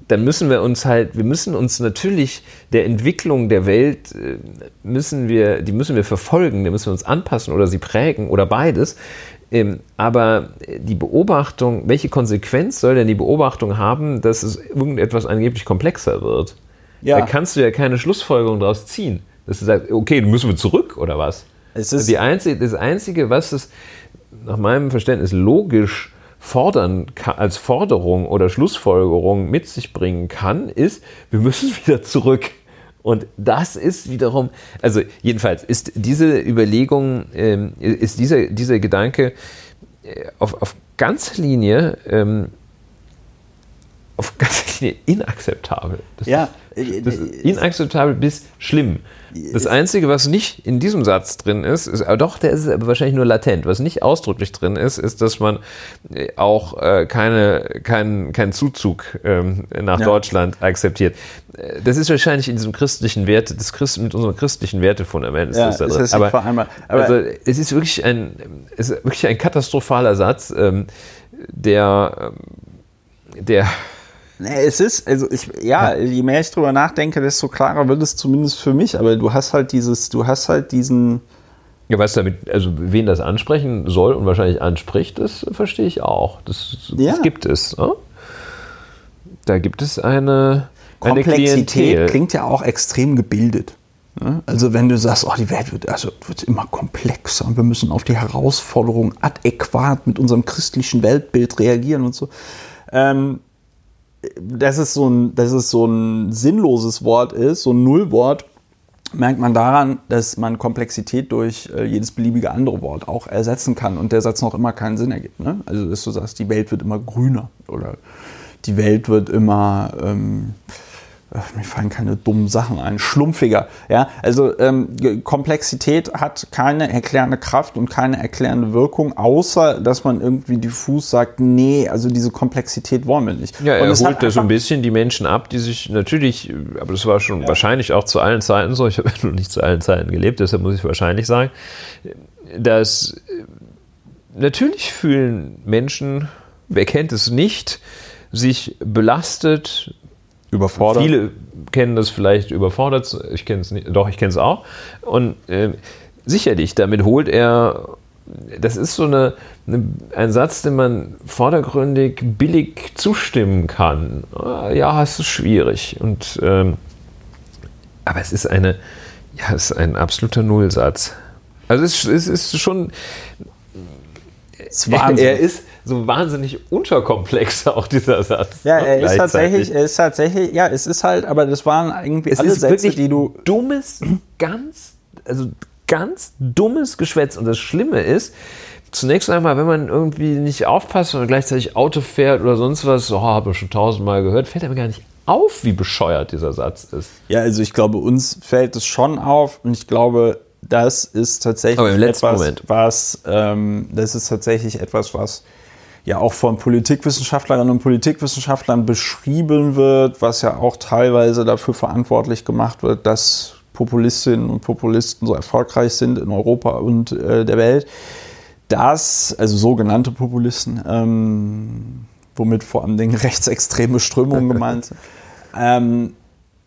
dann müssen wir uns halt, wir müssen uns natürlich der Entwicklung der Welt, äh, müssen wir, die müssen wir verfolgen, die müssen wir uns anpassen oder sie prägen oder beides. Ähm, aber die Beobachtung, welche Konsequenz soll denn die Beobachtung haben, dass es irgendetwas angeblich komplexer wird? Ja. Da kannst du ja keine Schlussfolgerung daraus ziehen. Dass du sagst, okay, müssen wir zurück oder was? Einzige, das Einzige, was es nach meinem Verständnis logisch fordern als Forderung oder Schlussfolgerung mit sich bringen kann, ist, wir müssen wieder zurück. Und das ist wiederum, also jedenfalls ist diese Überlegung, ähm, ist dieser, dieser Gedanke äh, auf, auf ganzer Linie, ähm, auf ganzer Linie inakzeptabel. Das ja, das ist inakzeptabel bis schlimm. Das Einzige, was nicht in diesem Satz drin ist, ist aber doch, der ist aber wahrscheinlich nur latent. Was nicht ausdrücklich drin ist, ist, dass man äh, auch äh, keine, keinen keinen Zuzug ähm, nach Ja. Deutschland akzeptiert. Äh, Das ist wahrscheinlich in diesem christlichen Werte, das Christ, mit unserem christlichen Wertefundament ist Ja, das da ist drin. das aber, vereinbar. Aber- also, es ist wirklich ein, es ist wirklich ein katastrophaler Satz, ähm, der, ähm, der es ist, also ich, ja, je mehr ich drüber nachdenke, desto klarer wird es zumindest für mich. Aber du hast halt dieses, du hast halt diesen, Ja, was damit, also wen das ansprechen soll und wahrscheinlich anspricht, das verstehe ich auch. Das, Ja. das gibt es. Ne? Da gibt es eine, eine Komplexität Klientel. klingt ja auch extrem gebildet. ne? Also wenn du sagst, oh, die Welt wird, also wird immer komplexer und wir müssen auf die Herausforderungen adäquat mit unserem christlichen Weltbild reagieren und so. Ähm, dass es so ein, dass es so ein sinnloses Wort ist, so ein Nullwort, merkt man daran, dass man Komplexität durch äh, jedes beliebige andere Wort auch ersetzen kann und der Satz noch immer keinen Sinn ergibt. Ne? Also dass du sagst, die Welt wird immer grüner oder die Welt wird immer, ähm, äh, mir fallen keine dummen Sachen ein, schlumpfiger. Ja? Also ähm, Komplexität hat keine erklärende Kraft und keine erklärende Wirkung, außer dass man irgendwie diffus sagt, nee, also diese Komplexität wollen wir nicht. Ja, Und er hat holt da so ein bisschen die Menschen ab, die sich natürlich, aber das war schon wahrscheinlich auch zu allen Zeiten so, ich habe ja noch nicht zu allen Zeiten gelebt, deshalb muss ich wahrscheinlich sagen, dass äh, natürlich fühlen Menschen, wer kennt es nicht, sich belastet, überfordert. Viele kennen das vielleicht überfordert, ich kenne es nicht, doch, ich kenne es auch. Und äh, sicherlich, damit holt er, das ist so eine, eine, ein Satz, den man vordergründig billig zustimmen kann. Ja, es ist schwierig. Und, ähm, aber es ist eine, ja, es ist ein absoluter Nullsatz. Also es, es ist schon, Das ist er ist so wahnsinnig unterkomplex, auch dieser Satz. Ja, ne, er ist tatsächlich, er ist tatsächlich, ja, es ist halt, aber das waren irgendwie Es alle ist Sätze, wirklich die du. dummes, ganz, also ganz dummes Geschwätz. Und das Schlimme ist, zunächst einmal, wenn man irgendwie nicht aufpasst und gleichzeitig Auto fährt oder sonst was, oh, habe ich schon tausendmal gehört, fällt einem gar nicht auf, wie bescheuert dieser Satz ist. Ja, also ich glaube, uns fällt es schon auf und ich glaube, das ist tatsächlich Aber im letzten etwas, Moment. was, ähm, das ist tatsächlich etwas, was ja auch von Politikwissenschaftlerinnen und Politikwissenschaftlern beschrieben wird, was ja auch teilweise dafür verantwortlich gemacht wird, dass Populistinnen und Populisten so erfolgreich sind in Europa und äh, der Welt. Das, also sogenannte Populisten, ähm, womit vor allem Dingen rechtsextreme Strömungen gemeint sind, ähm,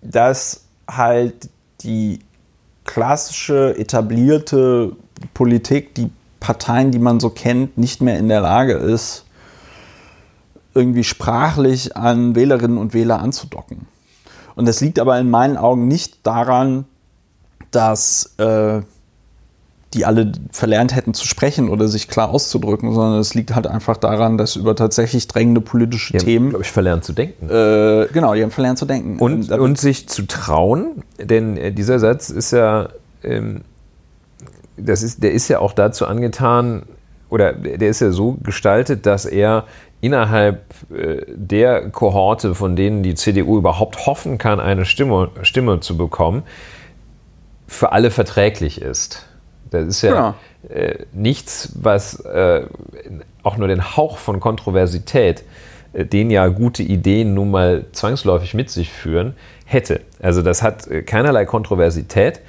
dass halt die klassische, etablierte Politik, die Parteien, die man so kennt, nicht mehr in der Lage ist, irgendwie sprachlich an Wählerinnen und Wähler anzudocken. Und das liegt aber in meinen Augen nicht daran, dass äh, die alle verlernt hätten zu sprechen oder sich klar auszudrücken, sondern es liegt halt einfach daran, dass über tatsächlich drängende politische Die haben, Themen, glaube ich, verlernt zu denken. äh, genau, die haben verlernt zu denken. Und, da- und sich zu trauen, denn äh, dieser Satz ist ja, ähm, das ist, der ist ja auch dazu angetan, oder der ist ja so gestaltet, dass er innerhalb äh, der Kohorte, von denen die CDU überhaupt hoffen kann, eine Stimme, Stimme zu bekommen, für alle verträglich ist. Das ist ja äh, nichts, was äh, auch nur den Hauch von Kontroversität, äh, den ja gute Ideen nun mal zwangsläufig mit sich führen, hätte. Also das hat äh, keinerlei Kontroversität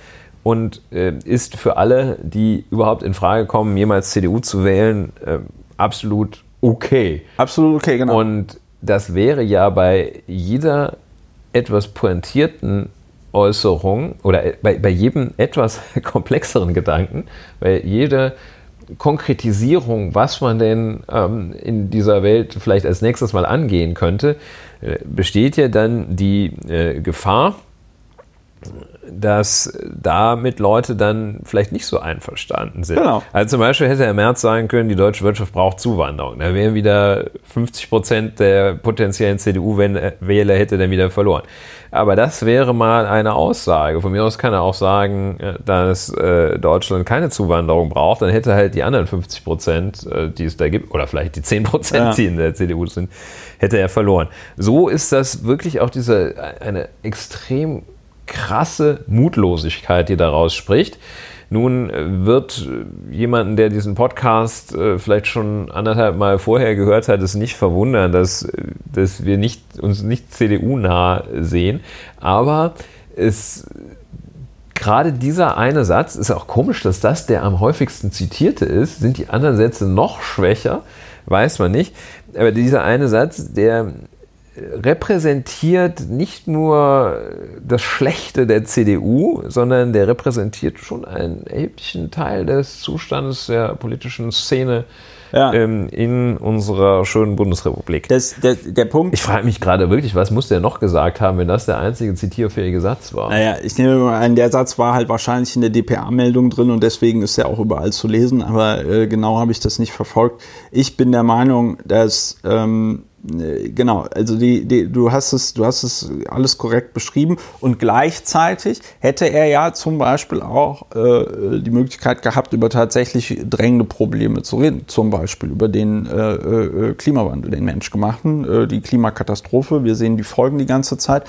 und äh, ist für alle, die überhaupt in Frage kommen, jemals CDU zu wählen, äh, absolut okay. Absolut okay, genau. Und das wäre ja bei jeder etwas pointierten Äußerung oder bei, bei jedem etwas komplexeren Gedanken, bei jeder Konkretisierung, was man denn ähm, in dieser Welt vielleicht als nächstes mal angehen könnte, äh, besteht ja dann die äh, Gefahr, dass damit Leute dann vielleicht nicht so einverstanden sind. Genau. Also zum Beispiel hätte Herr Merz sagen können, die deutsche Wirtschaft braucht Zuwanderung. Da wären wieder 50 Prozent der potenziellen CDU-Wähler hätte dann wieder verloren. Aber das wäre mal eine Aussage. Von mir aus kann er auch sagen, äh, dass äh, Deutschland keine Zuwanderung braucht. Dann hätte halt die anderen 50 Prozent, äh, die es da gibt, oder vielleicht die 10 Prozent, ja. die in der CDU sind, hätte er verloren. So ist das wirklich auch diese eine extrem krasse Mutlosigkeit, die daraus spricht. Nun äh, wird jemanden, der diesen Podcast äh, vielleicht schon anderthalb Mal vorher gehört hat, es nicht verwundern, dass, äh, dass wir nicht, uns nicht CDU-nah sehen. Aber es, gerade dieser eine Satz, ist auch komisch, dass das der am häufigsten zitierte ist. Sind die anderen Sätze noch schwächer? Weiß man nicht. Aber dieser eine Satz, der repräsentiert nicht nur das Schlechte der CDU, sondern der repräsentiert schon einen erheblichen Teil des Zustandes der politischen Szene ja. ähm, in unserer schönen Bundesrepublik. Das, der, der Punkt. Ich frage mich gerade wirklich, was muss der noch gesagt haben, wenn das der einzige zitierfähige Satz war? Naja, ich nehme mal an, der Satz war halt wahrscheinlich in der DPA-Meldung drin und deswegen ist er auch überall zu lesen, aber äh, genau habe ich das nicht verfolgt. Ich bin der Meinung, dass ähm, äh, genau, also die, die, du, hast es, du hast es alles korrekt beschrieben und gleichzeitig hätte er ja zum Beispiel auch äh, die Möglichkeit gehabt, über tatsächlich drängende Probleme zu reden, zum Beispiel über den äh, äh, Klimawandel, den menschgemachten, äh, die Klimakatastrophe. Wir sehen die Folgen die ganze Zeit.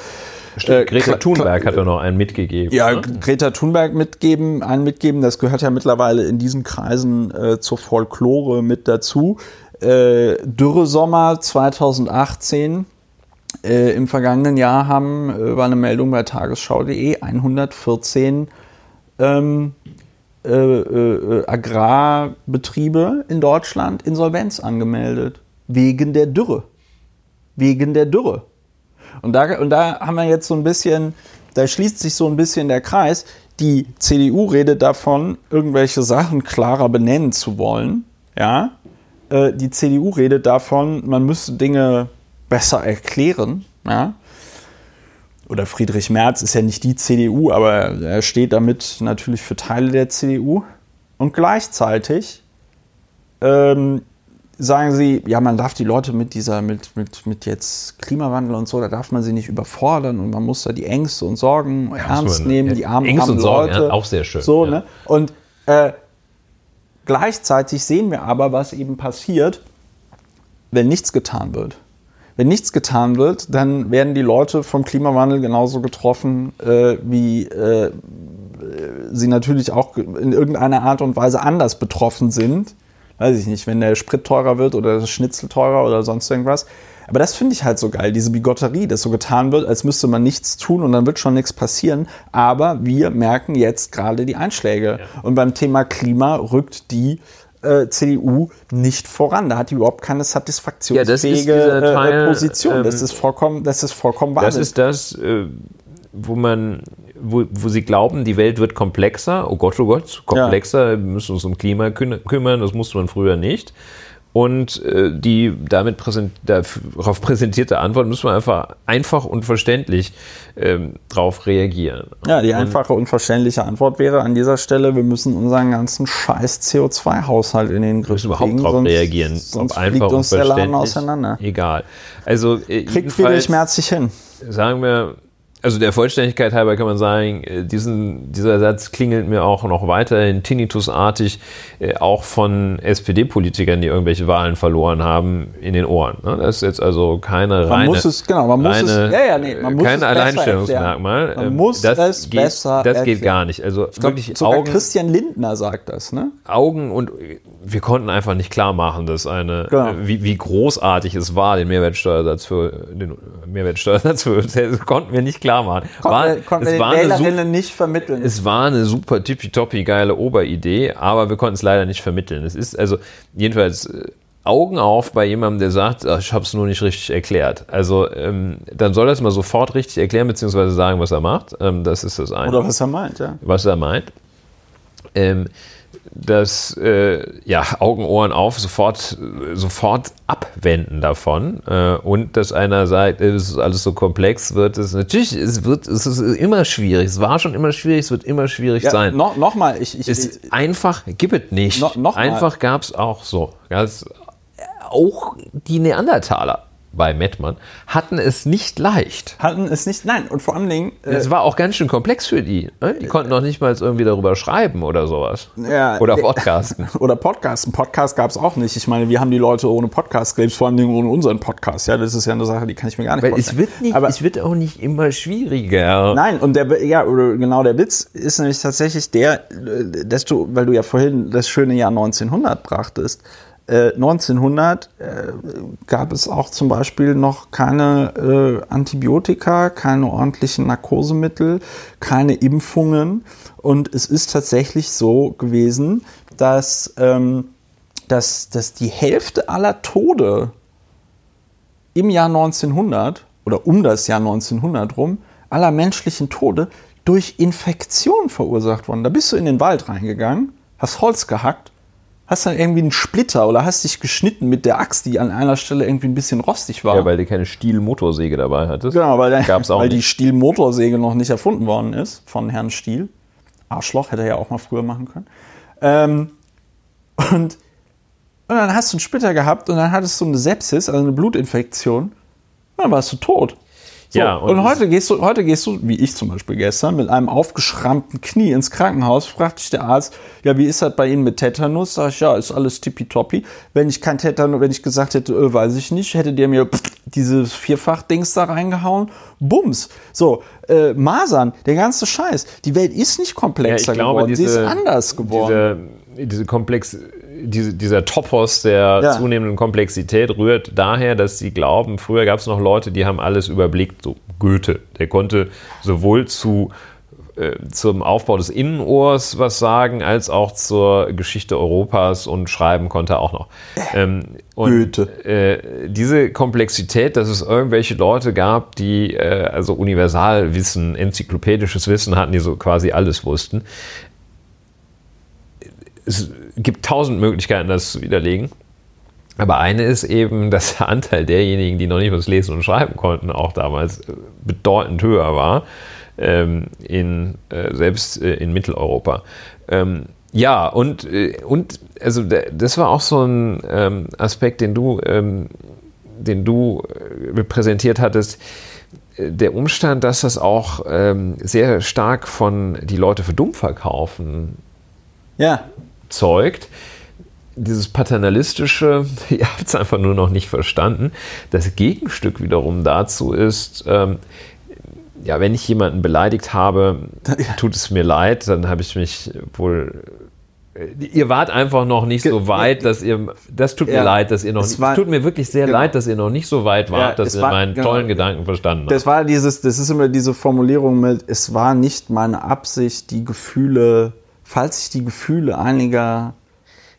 Stimmt, äh, Greta Thunberg hat da noch einen mitgegeben. Ja, ne? Greta Thunberg mitgeben, einen mitgeben, das gehört ja mittlerweile in diesen Kreisen zur Folklore mit dazu äh, Dürresommer 2018 äh, im vergangenen Jahr haben, äh, war eine Meldung bei tagesschau.de, 114 ähm, äh, äh, Agrarbetriebe in Deutschland Insolvenz angemeldet. Wegen der Dürre. Wegen der Dürre. Und da, und da haben wir jetzt so ein bisschen, da schließt sich so ein bisschen der Kreis. Die CDU redet davon, irgendwelche Sachen klarer benennen zu wollen. Ja, äh, die CDU redet davon, man müsste Dinge besser erklären. Ja? Oder Friedrich Merz ist ja nicht die CDU, aber er steht damit natürlich für Teile der CDU. Und gleichzeitig ähm, sagen sie, ja, man darf die Leute mit dieser, mit, mit, mit jetzt Klimawandel und so, da darf man sie nicht überfordern und man muss da die Ängste und Sorgen ja, ernst nehmen, die armen, Ängste armen und Sorgen, Leute. Ja, auch sehr schön. So, ja. ne? Und äh, Gleichzeitig sehen wir aber, was eben passiert, wenn nichts getan wird. Wenn nichts getan wird, dann werden die Leute vom Klimawandel genauso getroffen, äh, wie äh, sie natürlich auch in irgendeiner Art und Weise anders betroffen sind. Weiß ich nicht, wenn der Sprit teurer wird oder das Schnitzel teurer oder sonst irgendwas. Aber das finde ich halt so geil, diese Bigotterie, dass so getan wird, als müsste man nichts tun und dann wird schon nichts passieren. Aber wir merken jetzt gerade die Einschläge. Ja. Und beim Thema Klima rückt die äh, CDU nicht voran. Da hat die überhaupt keine satisfaktionsfähige ja, äh, Teil, Position. Ähm, das ist vollkommen, das ist vollkommen wahr. Das ist das, äh, wo man, wo, wo sie glauben, die Welt wird komplexer. Oh Gott, oh Gott, komplexer. Ja. Wir müssen uns um Klima kümmern. Das musste man früher nicht. Und äh, die damit präsent, darauf präsentierte Antwort müssen wir einfach einfach und verständlich ähm, darauf reagieren. Ja, die einfache und verständliche Antwort wäre an dieser Stelle, wir müssen unseren ganzen scheiß CO2-Haushalt in den Griff kriegen. Wir müssen überhaupt darauf reagieren. Sonst Ob einfach uns der Laden auseinander. Egal. Also, äh, Kriegt Friedrich schmerzlich hin. Sagen wir, also der Vollständigkeit halber kann man sagen, äh, diesen, dieser Satz klingelt mir auch noch weiterhin tinnitusartig, äh, auch von SPD-Politikern, die irgendwelche Wahlen verloren haben, in den Ohren. Ne? Das ist jetzt also keine man reine, muss es, genau, man muss reine, es, ja, ja, nee, man muss kein Alleinstellungsmerkmal. Man ähm, muss das es geht, besser Das geht gar nicht. Also ich glaub, wirklich sogar Augen, Christian Lindner sagt das, ne? Augen und wir konnten einfach nicht klar machen, dass eine, genau. wie, wie großartig es war, den Mehrwertsteuersatz für den Mehrwertsteuersatz für konnten wir nicht klar klar machen. Konnten War, wir, war den eine super, Wählerinnen nicht vermitteln. es war eine super tippitoppi geile Oberidee, aber wir konnten es leider nicht vermitteln. Es ist also jedenfalls äh, Augen auf bei jemandem, der sagt, "Ah, ich habe es nur nicht richtig erklärt. Also ähm, dann soll er es mal sofort richtig erklären, beziehungsweise sagen, was er macht. Ähm, das ist das eine Oder was er meint, ja. was er meint. Ähm, das äh, ja, Augen, Ohren auf, sofort, sofort abwenden davon. Äh, und dass einer sagt, es ist alles so komplex, wird es natürlich, es wird, es ist immer schwierig. Es war schon immer schwierig, es wird immer schwierig ja sein. no, Nochmal, ich, ich, es einfach gibt es nicht. No- noch einfach gab es auch so. Ganz, auch die Neandertaler bei Mettmann hatten es nicht leicht. hatten es nicht, nein, und vor allen Dingen, äh, Es war auch ganz schön komplex für die. Ne? Die konnten noch nicht mal irgendwie darüber schreiben oder sowas. Ja, oder äh, podcasten. oder Podcast. Ein Podcast gab es auch nicht. Ich meine, wir haben die Leute ohne Podcast gelebt, vor allen Dingen ohne unseren Podcast. Ja, das ist ja eine Sache, die kann ich mir gar nicht Weil es vorstellen. wird, nicht, Aber es wird auch nicht immer schwieriger. Nein, und der, ja, genau der Witz ist nämlich tatsächlich der, äh, dass du, weil du ja vorhin das schöne Jahr 1900 brachtest, äh, 1900 äh, gab es auch zum Beispiel noch keine äh, Antibiotika, keine ordentlichen Narkosemittel, keine Impfungen. Und es ist tatsächlich so gewesen, dass, ähm, dass, dass die Hälfte aller Tode im Jahr 1900 oder um das Jahr 1900 rum aller menschlichen Tode durch Infektion verursacht worden. Da bist du in den Wald reingegangen, hast Holz gehackt, hast dann irgendwie einen Splitter oder hast dich geschnitten mit der Axt, die an einer Stelle irgendwie ein bisschen rostig war. Ja, weil du keine Stiel-Motorsäge dabei hattest. genau, weil, der, weil die. Stiel-Motorsäge noch nicht erfunden worden ist von Herrn Stiel. Arschloch hätte er ja auch mal früher machen können. Ähm, und, und dann hast du einen Splitter gehabt und dann hattest du eine Sepsis, also eine Blutinfektion. Und dann warst du tot. So, Ja, und, und heute gehst du, heute gehst du, wie ich zum Beispiel gestern, mit einem aufgeschrammten Knie ins Krankenhaus, fragt dich der Arzt, ja, wie ist das bei Ihnen mit Tetanus? Sag ich, ja, ist alles tippitoppi. Wenn ich kein Tetanus, wenn ich gesagt hätte, äh, weiß ich nicht, hätte der mir pff, dieses Vierfach-Dings da reingehauen. Bums. So, äh, Masern, der ganze Scheiß. Die Welt ist nicht komplexer geworden, sie ist anders geworden. Diese, diese Komplex, diese, dieser Topos der Ja. zunehmenden Komplexität rührt daher, dass sie glauben, früher gab es noch Leute, die haben alles überblickt, so Goethe. Der konnte sowohl zu äh, zum Aufbau des Innenohrs was sagen, als auch zur Geschichte Europas und schreiben konnte er auch noch. Ähm, und, Goethe. Äh, diese Komplexität, dass es irgendwelche Leute gab, die äh, also Universalwissen, enzyklopädisches Wissen hatten, die so quasi alles wussten. Es gibt tausend Möglichkeiten, das zu widerlegen. Aber eine ist eben, dass der Anteil derjenigen, die noch nicht was lesen und schreiben konnten, auch damals äh, bedeutend höher war, ähm, in, äh, selbst äh, in Mitteleuropa. Ähm, ja, und, äh, und also das war auch so ein ähm, Aspekt, den du, ähm, den du äh, präsentiert hattest. Äh, Der Umstand, dass das auch ähm, sehr stark von die Leute für dumm verkaufen Ja, zeugt. Dieses paternalistische, ihr habt es einfach nur noch nicht verstanden. Das Gegenstück wiederum dazu ist, ähm, ja, wenn ich jemanden beleidigt habe, tut es mir leid, dann habe ich mich wohl. äh, Ihr wart einfach noch nicht so weit, dass ihr. Das tut mir Ja, leid, dass ihr noch es nicht. war- tut mir wirklich sehr genau. leid, dass ihr noch nicht so weit Ja, wart, dass es ihr war- meinen genau. tollen Gedanken verstanden habt. Das war dieses, das ist immer diese Formulierung mit, es war nicht meine Absicht, die Gefühle, falls ich die Gefühle einiger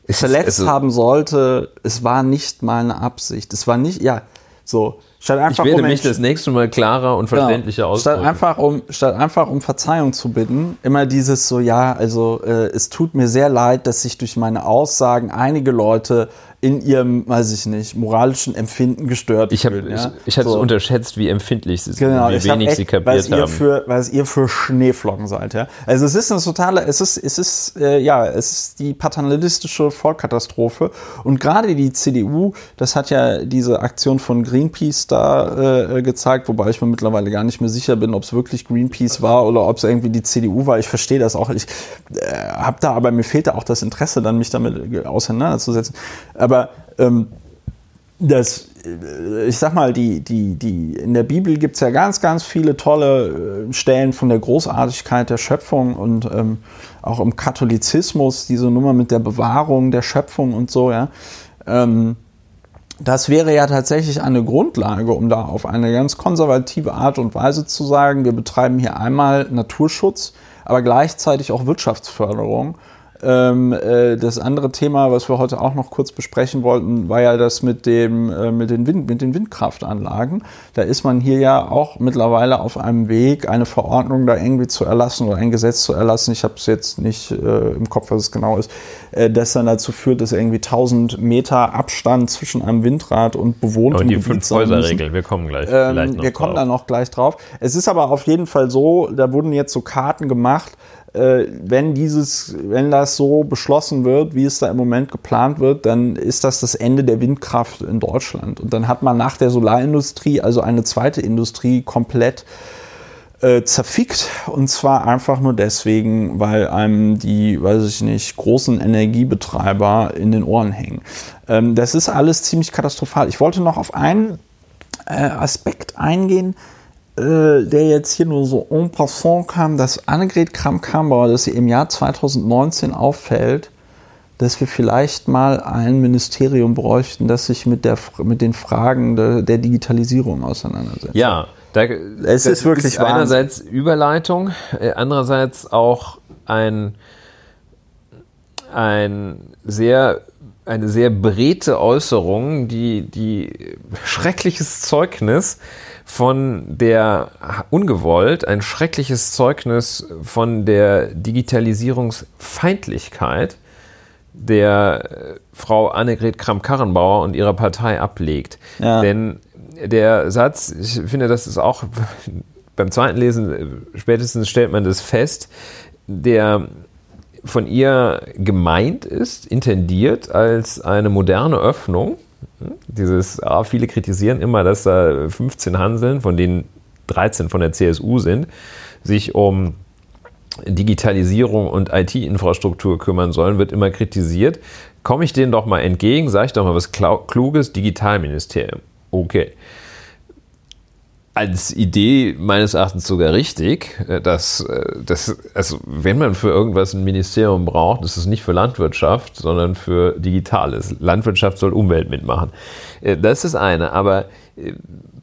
Es ist- verletzt also- haben sollte, es war nicht meine Absicht. Es war nicht, ja, so. Statt Ich einfach werde um mich das nächste Mal klarer und Genau. verständlicher statt ausdrücken. einfach um statt einfach um Verzeihung zu bitten, immer dieses so ja, also äh, es tut mir sehr leid, dass sich durch meine Aussagen einige Leute in ihrem, weiß ich nicht, moralischen Empfinden gestört Ich, hab, fühlen. Ja? ich, ich hatte So. es unterschätzt, wie empfindlich sie sind, Genau, wie wenig echt, sie weil kapiert ihr haben. Für, weil ihr für Schneeflocken seid, ja. Also es ist eine totale, es ist, es ist, äh, ja, es ist die paternalistische Vollkatastrophe. Und gerade die CDU, das hat ja diese Aktion von Greenpeace da äh, gezeigt, wobei ich mir mittlerweile gar nicht mehr sicher bin, ob es wirklich Greenpeace war oder ob es irgendwie die CDU war. Ich verstehe das auch. Ich äh, habe da, aber mir fehlt da auch das Interesse, dann mich damit auseinanderzusetzen. Aber ähm, das, äh, ich sag mal, die, die, die, in der Bibel gibt es ja ganz, ganz viele tolle äh, Stellen von der Großartigkeit der Schöpfung und ähm, auch im Katholizismus diese Nummer mit der Bewahrung der Schöpfung und so, ja. Ähm, das wäre ja tatsächlich eine Grundlage, um da auf eine ganz konservative Art und Weise zu sagen, wir betreiben hier einmal Naturschutz, aber gleichzeitig auch Wirtschaftsförderung ähm, äh, das andere Thema, was wir heute auch noch kurz besprechen wollten, war ja das mit, dem, äh, mit, den Wind, mit den Windkraftanlagen. Da ist man hier ja auch mittlerweile auf einem Weg, eine Verordnung da irgendwie zu erlassen oder ein Gesetz zu erlassen. Ich habe es jetzt nicht äh, im Kopf, was es genau ist, äh, das dann dazu führt, dass irgendwie 1000 Meter Abstand zwischen einem Windrad und bewohntem und die fünf Häuser-Regel, wir kommen gleich. Ähm, wir kommen da noch gleich drauf. Es ist aber auf jeden Fall so, da wurden jetzt so Karten gemacht, wenn dieses, wenn das so beschlossen wird, wie es da im Moment geplant wird, dann ist das das Ende der Windkraft in Deutschland. Und dann hat man nach der Solarindustrie also eine zweite Industrie komplett äh, zerfickt. Und zwar einfach nur deswegen, weil einem die, weiß ich nicht, großen Energiebetreiber in den Ohren hängen. Ähm, das ist alles ziemlich katastrophal. Ich wollte noch auf einen äh, Aspekt eingehen, äh, der jetzt hier nur so en passant kam, dass Annegret Kramp-Karrenbauer, dass sie im Jahr 2019 auffällt, dass wir vielleicht mal ein Ministerium bräuchten, das sich mit, der, mit den Fragen de, der Digitalisierung auseinandersetzt. Ja, da, es ist wirklich ist einerseits Überleitung, äh, andererseits auch ein, ein sehr eine sehr beredte Äußerung, die, die schreckliches Zeugnis von der ungewollt ein schreckliches Zeugnis von der Digitalisierungsfeindlichkeit der äh, Frau Annegret Kramp-Karrenbauer und ihrer Partei ablegt. Ja. Denn der Satz, ich finde, das ist auch beim zweiten Lesen, äh, spätestens stellt man das fest, der von ihr gemeint ist, intendiert als eine moderne Öffnung dieses, ah, viele kritisieren immer, dass da 15 Hanseln, von denen 13 von der CSU sind, sich um Digitalisierung und IT-Infrastruktur kümmern sollen, wird immer kritisiert. Komme ich denen doch mal entgegen, sage ich doch mal was Kluges, Digitalministerium. Okay als Idee meines Erachtens sogar richtig, äh, dass, äh, dass, also wenn man für irgendwas ein Ministerium braucht, ist es nicht für Landwirtschaft, sondern für Digitales. Landwirtschaft soll Umwelt mitmachen. Äh, das ist das eine, aber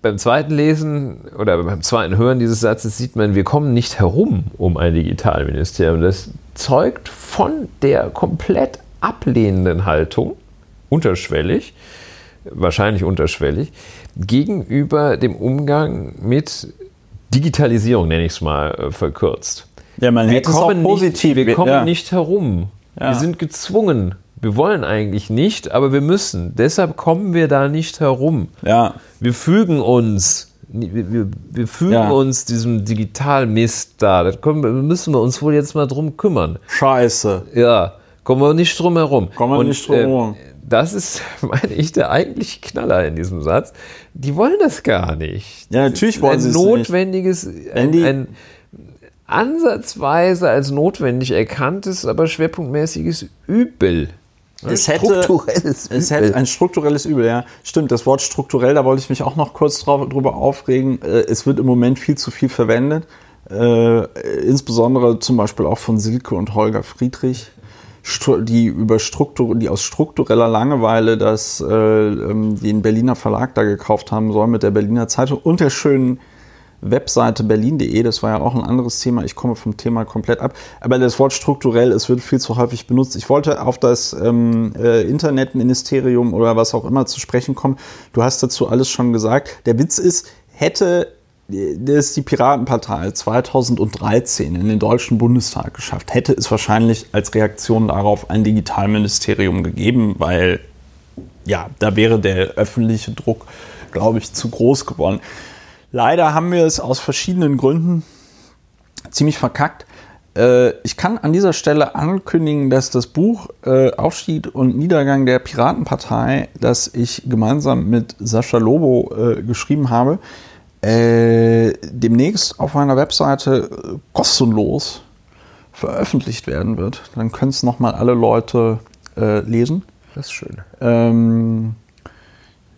beim zweiten Lesen oder beim zweiten Hören dieses Satzes sieht man, wir kommen nicht herum um ein Digitalministerium. Das zeugt von der komplett ablehnenden Haltung, unterschwellig, wahrscheinlich unterschwellig, gegenüber dem Umgang mit Digitalisierung, nenne ich es mal äh, verkürzt. Ja, man wir kommen, nicht, wir kommen ja. nicht herum. Ja. Wir sind gezwungen. Wir wollen eigentlich nicht, aber wir müssen. Deshalb kommen wir da nicht herum. Ja. Wir fügen uns. Wir, wir, wir fügen ja. uns diesem Digitalmist da. Da müssen wir uns wohl jetzt mal drum kümmern. Scheiße. Ja, kommen wir nicht drum herum. Kommen wir nicht drum herum. Äh, das ist, meine ich, der eigentliche Knaller in diesem Satz. Die wollen das gar nicht. Ja, natürlich wollen sie es nicht. Notwendiges, ein, ein ansatzweise als notwendig erkanntes, aber schwerpunktmäßiges Übel. Es hätte, strukturelles es hätte ein strukturelles Übel, ja. Stimmt, das Wort strukturell, da wollte ich mich auch noch kurz drauf, drüber aufregen. Äh, es wird im Moment viel zu viel verwendet. Äh, insbesondere zum Beispiel auch von Silke und Holger Friedrich die über Struktur, die aus struktureller Langeweile das, äh, ähm, den Berliner Verlag da gekauft haben sollen mit der Berliner Zeitung und der schönen Webseite berlin.de, das war ja auch ein anderes Thema, ich komme vom Thema komplett ab, aber das Wort strukturell, es wird viel zu häufig benutzt. Ich wollte auf das ähm, äh, Internetministerium oder was auch immer zu sprechen kommen. Du hast dazu alles schon gesagt. Der Witz ist, hätte das die Piratenpartei 2013 in den Deutschen Bundestag geschafft, hätte es wahrscheinlich als Reaktion darauf ein Digitalministerium gegeben, weil ja, da wäre der öffentliche Druck, glaube ich, zu groß geworden. Leider haben wir es aus verschiedenen Gründen ziemlich verkackt. Äh, ich kann an dieser Stelle ankündigen, dass das Buch äh, Aufstieg und Niedergang der Piratenpartei, das ich gemeinsam mit Sascha Lobo äh, geschrieben habe, äh, demnächst auf meiner Webseite äh, kostenlos veröffentlicht werden wird. Dann können es nochmal alle Leute äh, lesen. Das ist schön. Ähm,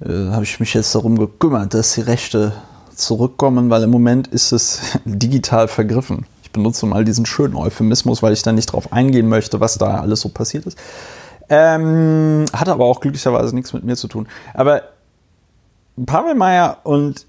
äh, Habe ich mich jetzt darum gekümmert, dass die Rechte zurückkommen, weil im Moment ist es digital vergriffen. Ich benutze mal diesen schönen Euphemismus, weil ich da nicht drauf eingehen möchte, was da alles so passiert ist. Ähm, hat aber auch glücklicherweise nichts mit mir zu tun. Aber Pavel Meyer und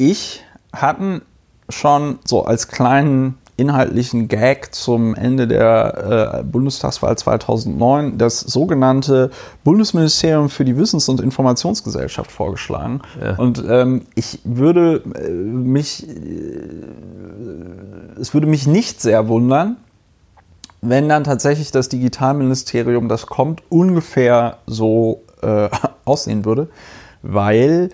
ich hatten schon so als kleinen inhaltlichen Gag zum Ende der äh, Bundestagswahl 2009 das sogenannte Bundesministerium für die Wissens- und Informationsgesellschaft vorgeschlagen. Ja. Und ähm, ich würde äh, mich, äh, es würde mich nicht sehr wundern, wenn dann tatsächlich das Digitalministerium, das kommt, ungefähr so äh, aussehen würde, weil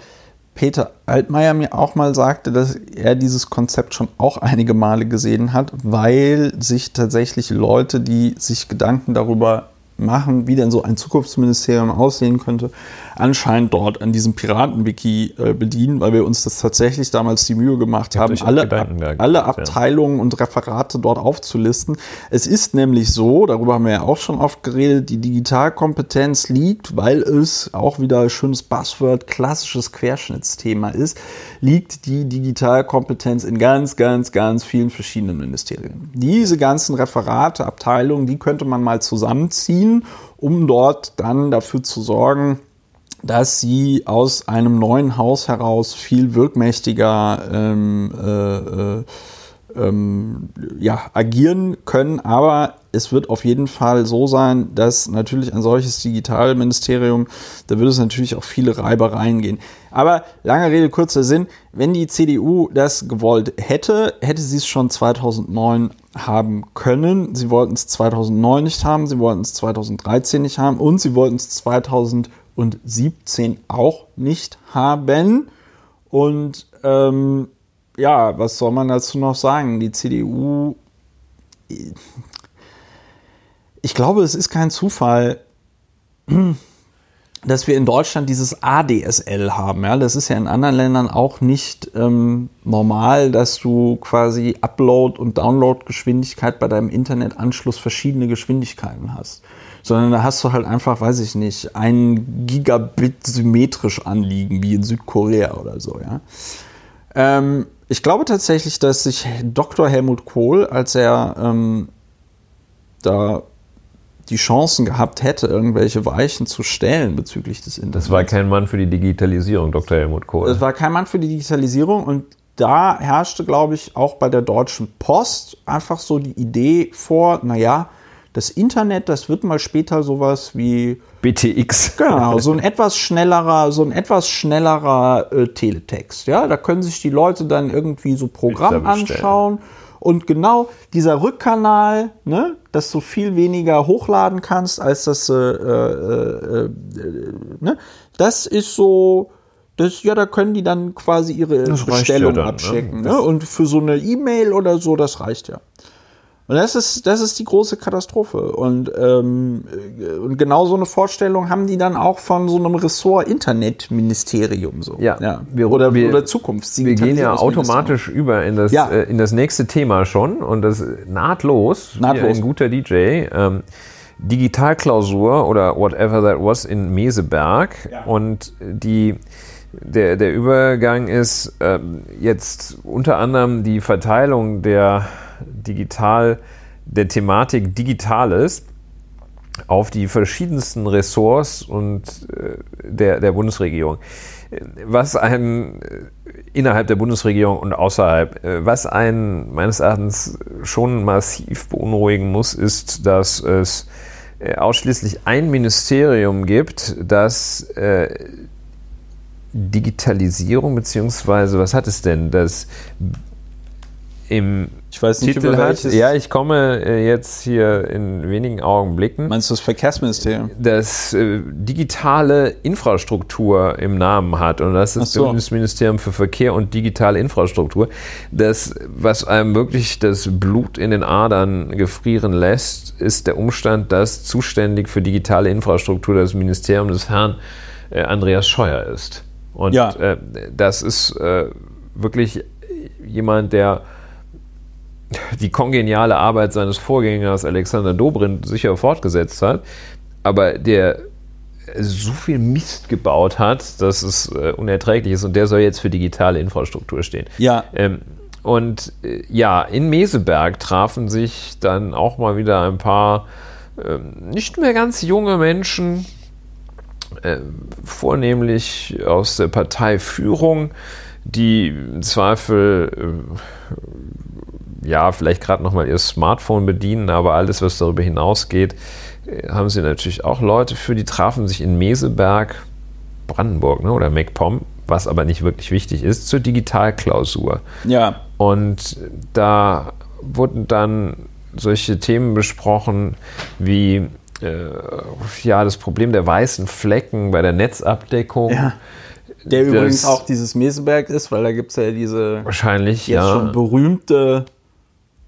Peter Altmaier mir auch mal sagte, dass er dieses Konzept schon auch einige Male gesehen hat, weil sich tatsächlich Leute, die sich Gedanken darüber machen, wie denn so ein Zukunftsministerium aussehen könnte, anscheinend dort an diesem Piratenwiki äh, bedienen, weil wir uns das tatsächlich damals die Mühe gemacht haben, alle, alle Abteilungen ja. und Referate dort aufzulisten. Es ist nämlich so, darüber haben wir ja auch schon oft geredet, die Digitalkompetenz liegt, weil es auch wieder ein schönes Buzzword, klassisches Querschnittsthema ist, liegt die Digitalkompetenz in ganz, ganz, ganz vielen verschiedenen Ministerien. Diese ganzen Referate, Abteilungen, die könnte man mal zusammenziehen, um dort dann dafür zu sorgen, dass sie aus einem neuen Haus heraus viel wirkmächtiger ähm, äh, äh, ähm, ja, agieren können. Aber es wird auf jeden Fall so sein, dass natürlich ein solches Digitalministerium, da wird es natürlich auch viele Reibereien gehen. Aber lange Rede, kurzer Sinn, wenn die CDU das gewollt hätte, hätte sie es schon 2009 haben können. Sie wollten es 2009 nicht haben, sie wollten es 2013 nicht haben und sie wollten es 2000 und 17 auch nicht haben. Und ähm, ja, was soll man dazu noch sagen? Die CDU, ich glaube, es ist kein Zufall, dass wir in Deutschland dieses ADSL haben. Ja, das ist ja in anderen Ländern auch nicht ähm, normal, dass du quasi Upload- und Download-Geschwindigkeit bei deinem Internetanschluss verschiedene Geschwindigkeiten hast sondern da hast du halt einfach, weiß ich nicht, ein Gigabit symmetrisch anliegen, wie in Südkorea oder so, ja. Ähm, ich glaube tatsächlich, dass sich Dr. Helmut Kohl, als er ähm, da die Chancen gehabt hätte, irgendwelche Weichen zu stellen bezüglich des Internets. Das war kein Mann für die Digitalisierung, Dr. Helmut Kohl. Das war kein Mann für die Digitalisierung und da herrschte, glaube ich, auch bei der Deutschen Post einfach so die Idee vor, naja, das Internet, das wird mal später sowas wie BTX. Genau, so ein etwas schnellerer, so ein etwas schnellerer äh, Teletext. Ja, da können sich die Leute dann irgendwie so Programm anschauen. Und genau dieser Rückkanal, ne, dass du viel weniger hochladen kannst, als das, äh, äh, äh, ne, das ist so, das, ja, da können die dann quasi ihre Bestellung ja dann, abchecken. Ne? Ne? Und für so eine E-Mail oder so, das reicht ja. Und das ist, das ist die große Katastrophe. Und, ähm, und genau so eine Vorstellung haben die dann auch von so einem Ressort Internetministerium. So. Ja. ja. Wir, oder, wir, oder Zukunft. Wir gehen ja automatisch über in das, ja. äh, in das nächste Thema schon und das nahtlos, nahtlos. ein guter DJ. Ähm, Digitalklausur oder whatever that was in Meseberg. Ja. Und die der, der Übergang ist ähm, jetzt unter anderem die Verteilung der digital, der Thematik Digitales auf die verschiedensten Ressorts und äh, der, der Bundesregierung. Was ein äh, innerhalb der Bundesregierung und außerhalb, äh, was einen meines Erachtens schon massiv beunruhigen muss, ist, dass es ausschließlich ein Ministerium gibt, das Digitalisierung, beziehungsweise was hat es denn? Das im ich weiß nicht, Titel hat. Ja, ich komme äh, jetzt hier in wenigen Augenblicken. Meinst du das Verkehrsministerium? Das äh, digitale Infrastruktur im Namen hat und das ist so. das Bundesministerium für Verkehr und digitale Infrastruktur. Das, was einem wirklich das Blut in den Adern gefrieren lässt, ist der Umstand, dass zuständig für digitale Infrastruktur das Ministerium des Herrn äh, Andreas Scheuer ist. Und ja. äh, das ist äh, wirklich jemand, der die kongeniale Arbeit seines Vorgängers Alexander Dobrindt sicher fortgesetzt hat, aber der so viel Mist gebaut hat, dass es äh, unerträglich ist und der soll jetzt für digitale Infrastruktur stehen. Ja. Ähm, und äh, ja, in Meseberg trafen sich dann auch mal wieder ein paar ähm, nicht mehr ganz junge Menschen, äh, vornehmlich aus der Parteiführung, die im Zweifel äh, ja vielleicht gerade noch mal ihr Smartphone bedienen, aber alles, was darüber hinausgeht, äh, haben sie natürlich auch Leute für. Die trafen sich in Meseberg, Brandenburg ne, oder MacPom, was aber nicht wirklich wichtig ist, zur Digitalklausur. Ja. Und da wurden dann solche Themen besprochen wie äh, ja, das Problem der weißen Flecken bei der Netzabdeckung. Ja. Der übrigens auch dieses Meseberg ist, weil da gibt es ja diese wahrscheinlich jetzt ja. schon berühmte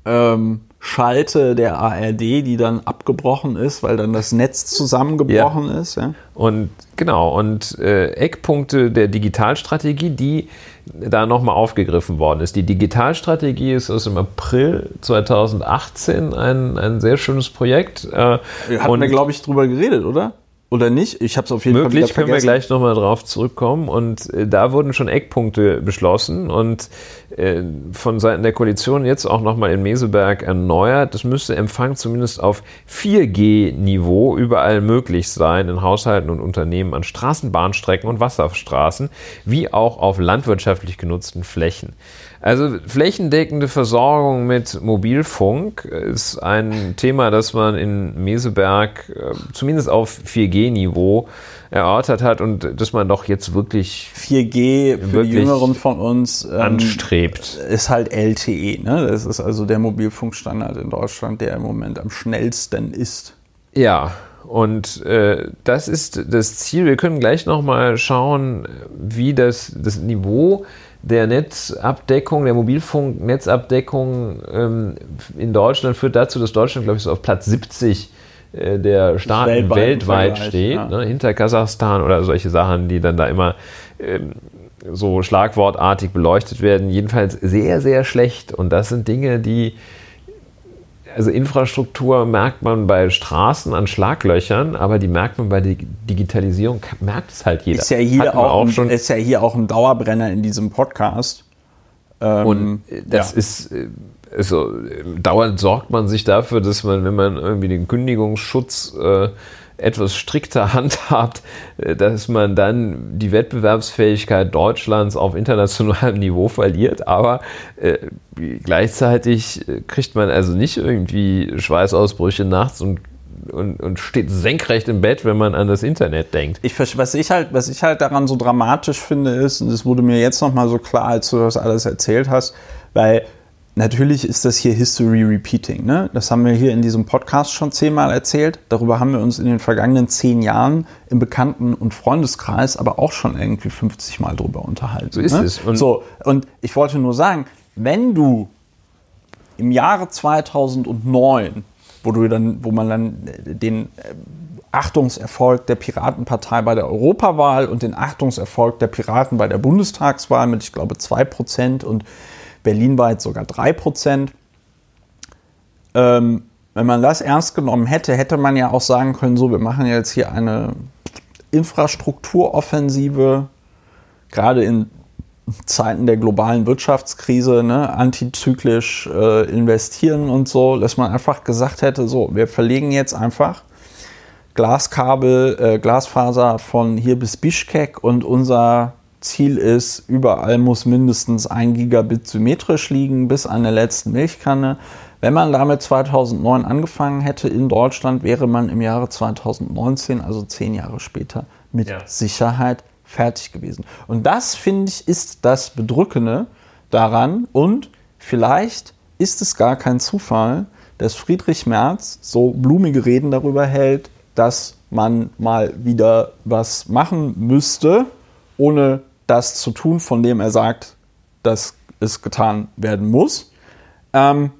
ähm, Schalte der ARD, die dann abgebrochen ist, weil dann das Netz zusammengebrochen ja. ist. Ja? Und genau, und äh, Eckpunkte der Digitalstrategie, die da nochmal aufgegriffen worden ist. Die Digitalstrategie ist aus dem April 2018 ein, ein sehr schönes Projekt. Äh, Hatten wir, glaube ich, drüber geredet, oder? Oder nicht? Ich habe es auf jeden Möglich, Fall Möglich, können wir gleich nochmal drauf zurückkommen. Und äh, da wurden schon Eckpunkte beschlossen und äh, von Seiten der Koalition jetzt auch nochmal in Meseberg erneuert. Das müsste Empfang zumindest auf 4G-Niveau überall möglich sein, in Haushalten und Unternehmen an Straßenbahnstrecken und Wasserstraßen, wie auch auf landwirtschaftlich genutzten Flächen. Also flächendeckende Versorgung mit Mobilfunk ist ein Thema, das man in Meseberg äh, zumindest auf 4G-Niveau erörtert hat und dass man doch jetzt wirklich 4G für wirklich die Jüngeren von uns ähm, anstrebt. Ist halt LTE. Ne? Das ist also der Mobilfunkstandard in Deutschland, der im Moment am schnellsten ist. Ja, und äh, das ist das Ziel. Wir können gleich nochmal schauen, wie das, das Niveau der Netzabdeckung, der Mobilfunknetzabdeckung ähm, in Deutschland führt dazu, dass Deutschland, glaube ich, so auf Platz 70 äh, der Staaten weltweit, weltweit steht, ja. ne, hinter Kasachstan oder solche Sachen, die dann da immer ähm, so schlagwortartig beleuchtet werden. Jedenfalls sehr, sehr schlecht. Und das sind Dinge, die also Infrastruktur merkt man bei Straßen an Schlaglöchern, aber die merkt man bei der Digitalisierung, merkt es halt jeder. Ist ja hier, auch, auch schon. ist ja hier auch ein Dauerbrenner in diesem Podcast. Ähm, und das ja. ist, äh, also dauernd sorgt man sich dafür, dass man, wenn man irgendwie den Kündigungsschutz äh, etwas strikter handhabt, äh, dass man dann die Wettbewerbsfähigkeit Deutschlands auf internationalem Niveau verliert. Aber äh, gleichzeitig äh, kriegt man also nicht irgendwie Schweißausbrüche nachts und und, und, steht senkrecht im Bett, wenn man an das Internet denkt. Ich, was, ich halt, was ich halt daran so dramatisch finde, ist, und das wurde mir jetzt nochmal so klar, als du das alles erzählt hast, weil Natürlich ist das hier History Repeating. Ne? Das haben wir hier in diesem Podcast schon zehnmal erzählt. Darüber haben wir uns in den vergangenen zehn Jahren im Bekannten- und Freundeskreis aber auch schon irgendwie 50 Mal drüber unterhalten. So ist ne? es. Und so, und ich wollte nur sagen, wenn du im Jahre 2009, wo, du dann, wo man dann den äh, Achtungserfolg der Piratenpartei bei der Europawahl und den Achtungserfolg der Piraten bei der Bundestagswahl mit, ich glaube, 2% und berlinweit sogar 3 Prozent. Ähm, wenn man das ernst genommen hätte, hätte man ja auch sagen können, so, wir machen jetzt hier eine Infrastrukturoffensive, gerade in Zeiten der globalen Wirtschaftskrise, ne, antizyklisch äh, investieren und so, dass man einfach gesagt hätte, so, wir verlegen jetzt einfach Glaskabel, äh, Glasfaser von hier bis Bischkek und unser Ziel ist, überall muss mindestens ein Gigabit symmetrisch liegen, bis an der letzten Milchkanne. Wenn man damit 2009 angefangen hätte in Deutschland, wäre man im Jahre 2019, also zehn Jahre später, mit ja. Sicherheit fertig gewesen. Und das, finde ich, ist das Bedrückende daran. Und vielleicht ist es gar kein Zufall, dass Friedrich Merz so blumige Reden darüber hält, dass man mal wieder was machen müsste, ohne das zu tun, von dem er sagt, dass es getan werden muss. Ähm,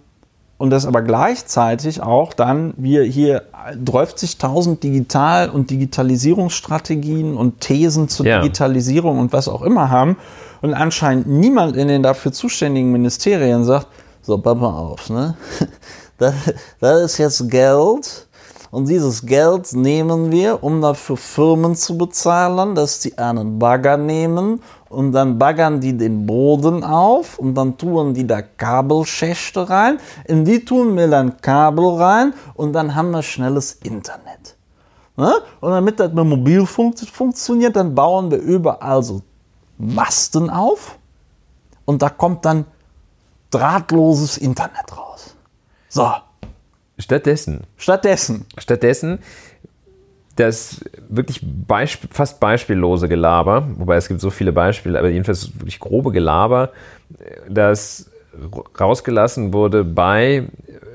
und dass aber gleichzeitig auch dann wir hier 30.000 Digital- und Digitalisierungsstrategien und Thesen zur ja. Digitalisierung und was auch immer haben und anscheinend niemand in den dafür zuständigen Ministerien sagt, so, pass mal auf, ne? Das, das ist jetzt Geld Und dieses Geld nehmen wir, um dafür Firmen zu bezahlen, dass die einen Bagger nehmen und dann baggern die den Boden auf und dann tun die da Kabelschächte rein. In die tun wir dann Kabel rein und dann haben wir schnelles Internet. Ne? Und damit das mit Mobilfunk funktioniert, dann bauen wir überall so Masten auf und da kommt dann drahtloses Internet raus. So. Stattdessen. Stattdessen. Stattdessen das wirklich beisp fast beispiellose Gelaber, wobei es gibt so viele Beispiele, aber jedenfalls wirklich grobe Gelaber, das rausgelassen wurde bei,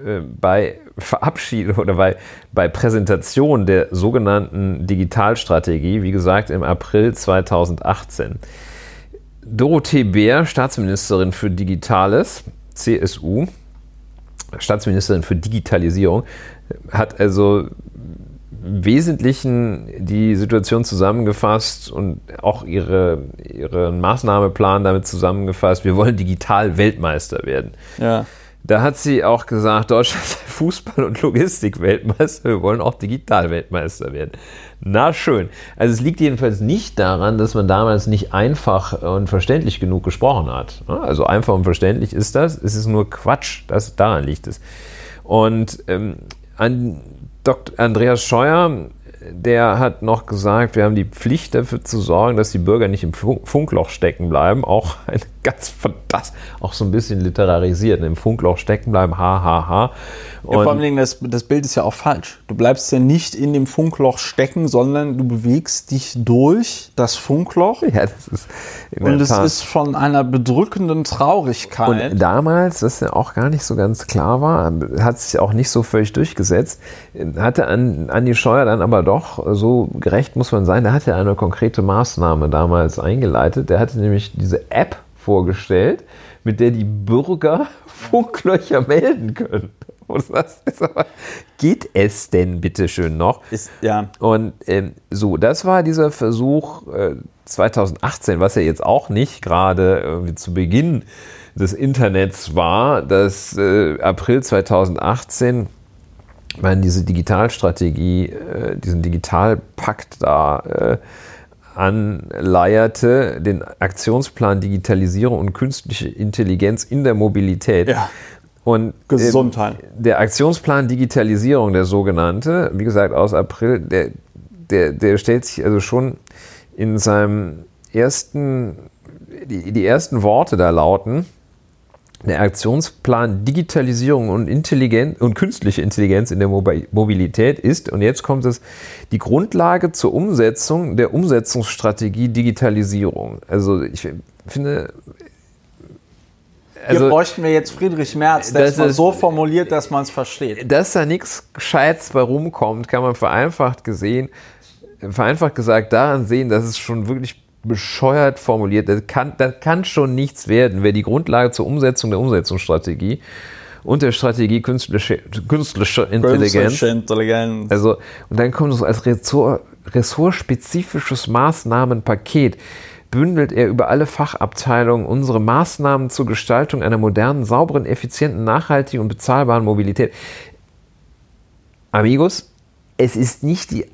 äh, bei Verabschiedung oder bei, bei Präsentation der sogenannten Digitalstrategie, wie gesagt im April 2018. Dorothee Bär, Staatsministerin für Digitales, CSU, Staatsministerin für Digitalisierung, hat also im Wesentlichen die Situation zusammengefasst und auch ihre, ihren Maßnahmeplan damit zusammengefasst. Wir wollen digital Weltmeister werden. Ja. Da hat sie auch gesagt, Deutschland sei Fußball- und Logistik-Weltmeister, wir wollen auch Digital-Weltmeister werden. Na schön. Also es liegt jedenfalls nicht daran, dass man damals nicht einfach und verständlich genug gesprochen hat. Also einfach und verständlich ist das. Es ist nur Quatsch, das, daran liegt es. Und ähm, an Dr. Andreas Scheuer der hat noch gesagt, wir haben die Pflicht dafür zu sorgen, dass die Bürger nicht im Funkloch stecken bleiben. Auch ein ganz fantastisch, auch so ein bisschen literarisiert, im Funkloch stecken bleiben, ha, ha, ha. Ja, vor allem, das, das Bild ist ja auch falsch. Du bleibst ja nicht in dem Funkloch stecken, sondern du bewegst dich durch das Funkloch. Ja, das ist Und es ist von einer bedrückenden Traurigkeit. Und damals, das ja auch gar nicht so ganz klar war, hat sich auch nicht so völlig durchgesetzt, hatte Andi Scheuer dann aber doch, so gerecht muss man sein, der hatte eine konkrete Maßnahme damals eingeleitet. Der hatte nämlich diese App vorgestellt, mit der die Bürger Funklöcher melden können. geht es denn bitte schön noch? Ist, ja. Und ähm, so, das war dieser Versuch äh, 2018, was ja jetzt auch nicht gerade äh, zu Beginn des Internets war, dass äh, April 2018 man diese Digitalstrategie, äh, diesen Digitalpakt da äh, anleierte, den Aktionsplan Digitalisierung und künstliche Intelligenz in der Mobilität. Ja. Und Gesundheit. Ähm, der Aktionsplan Digitalisierung, der sogenannte, wie gesagt aus April, der, der, der stellt sich also schon in seinem ersten, die, die ersten Worte da lauten, der Aktionsplan Digitalisierung und, Intelligenz und künstliche Intelligenz in der Mobilität ist, und jetzt kommt es, die Grundlage zur Umsetzung der Umsetzungsstrategie Digitalisierung. Also ich finde, also, Hier bräuchten wir jetzt Friedrich Merz, der ist so formuliert, dass man es versteht. Dass da nichts Gescheites bei rumkommt, kann man vereinfacht gesehen, vereinfacht gesagt daran sehen, dass es schon wirklich bescheuert formuliert. Das kann, das kann schon nichts werden, wer die Grundlage zur Umsetzung der Umsetzungsstrategie und der Strategie künstliche, künstliche Intelligenz. Künstliche Intelligenz. Also, und dann kommt es als Ressort, ressortspezifisches Maßnahmenpaket bündelt er über alle Fachabteilungen unsere Maßnahmen zur Gestaltung einer modernen, sauberen, effizienten, nachhaltigen und bezahlbaren Mobilität. Amigos, es ist nicht die,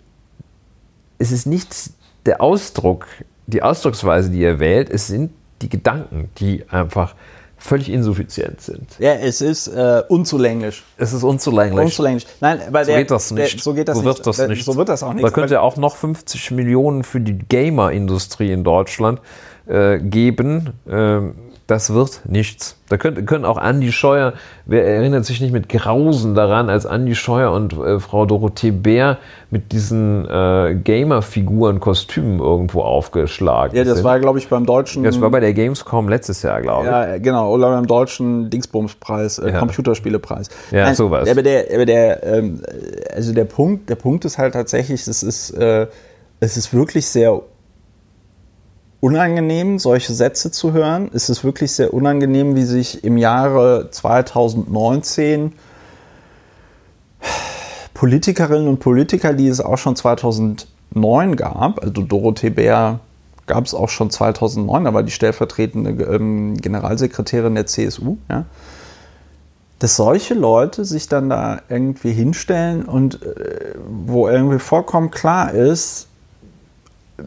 es ist nicht der Ausdruck, die Ausdrucksweise, die er wählt, es sind die Gedanken, die einfach völlig insuffizient sind. Ja, es ist äh, unzulänglich. Es ist unzulänglich. Unzulänglich. Nein, weil so der, geht das nicht. Der, so geht das so nicht. Wird das nicht. So wird das auch nicht. Da könnte ja auch noch 50 Millionen für die Gamer-Industrie in Deutschland äh, geben. Ähm, das wird nichts. Da können, können auch Andi Scheuer, wer erinnert sich nicht mit Grausen daran, als Andi Scheuer und äh, Frau Dorothee Bär mit diesen äh, Gamer-Figuren, Kostümen irgendwo aufgeschlagen Ja, das sind. war, glaube ich, beim deutschen. Das war bei der Gamescom letztes Jahr, glaube ich. Ja, genau, oder beim deutschen Dingsbumspreis, äh, Ja. Computerspielepreis. Ja, Nein, sowas. Aber der, aber der, ähm, also der Punkt, der Punkt ist halt tatsächlich, es ist, äh, es ist wirklich sehr unangenehm, solche Sätze zu hören. Es ist wirklich sehr unangenehm, wie sich im Jahre 2019 Politikerinnen und Politiker, die es auch schon 2009 gab, also Dorothee Bär gab es auch schon 2009, da war die stellvertretende ähm, Generalsekretärin der CSU, ja, dass solche Leute sich dann da irgendwie hinstellen und äh, wo irgendwie vollkommen klar ist,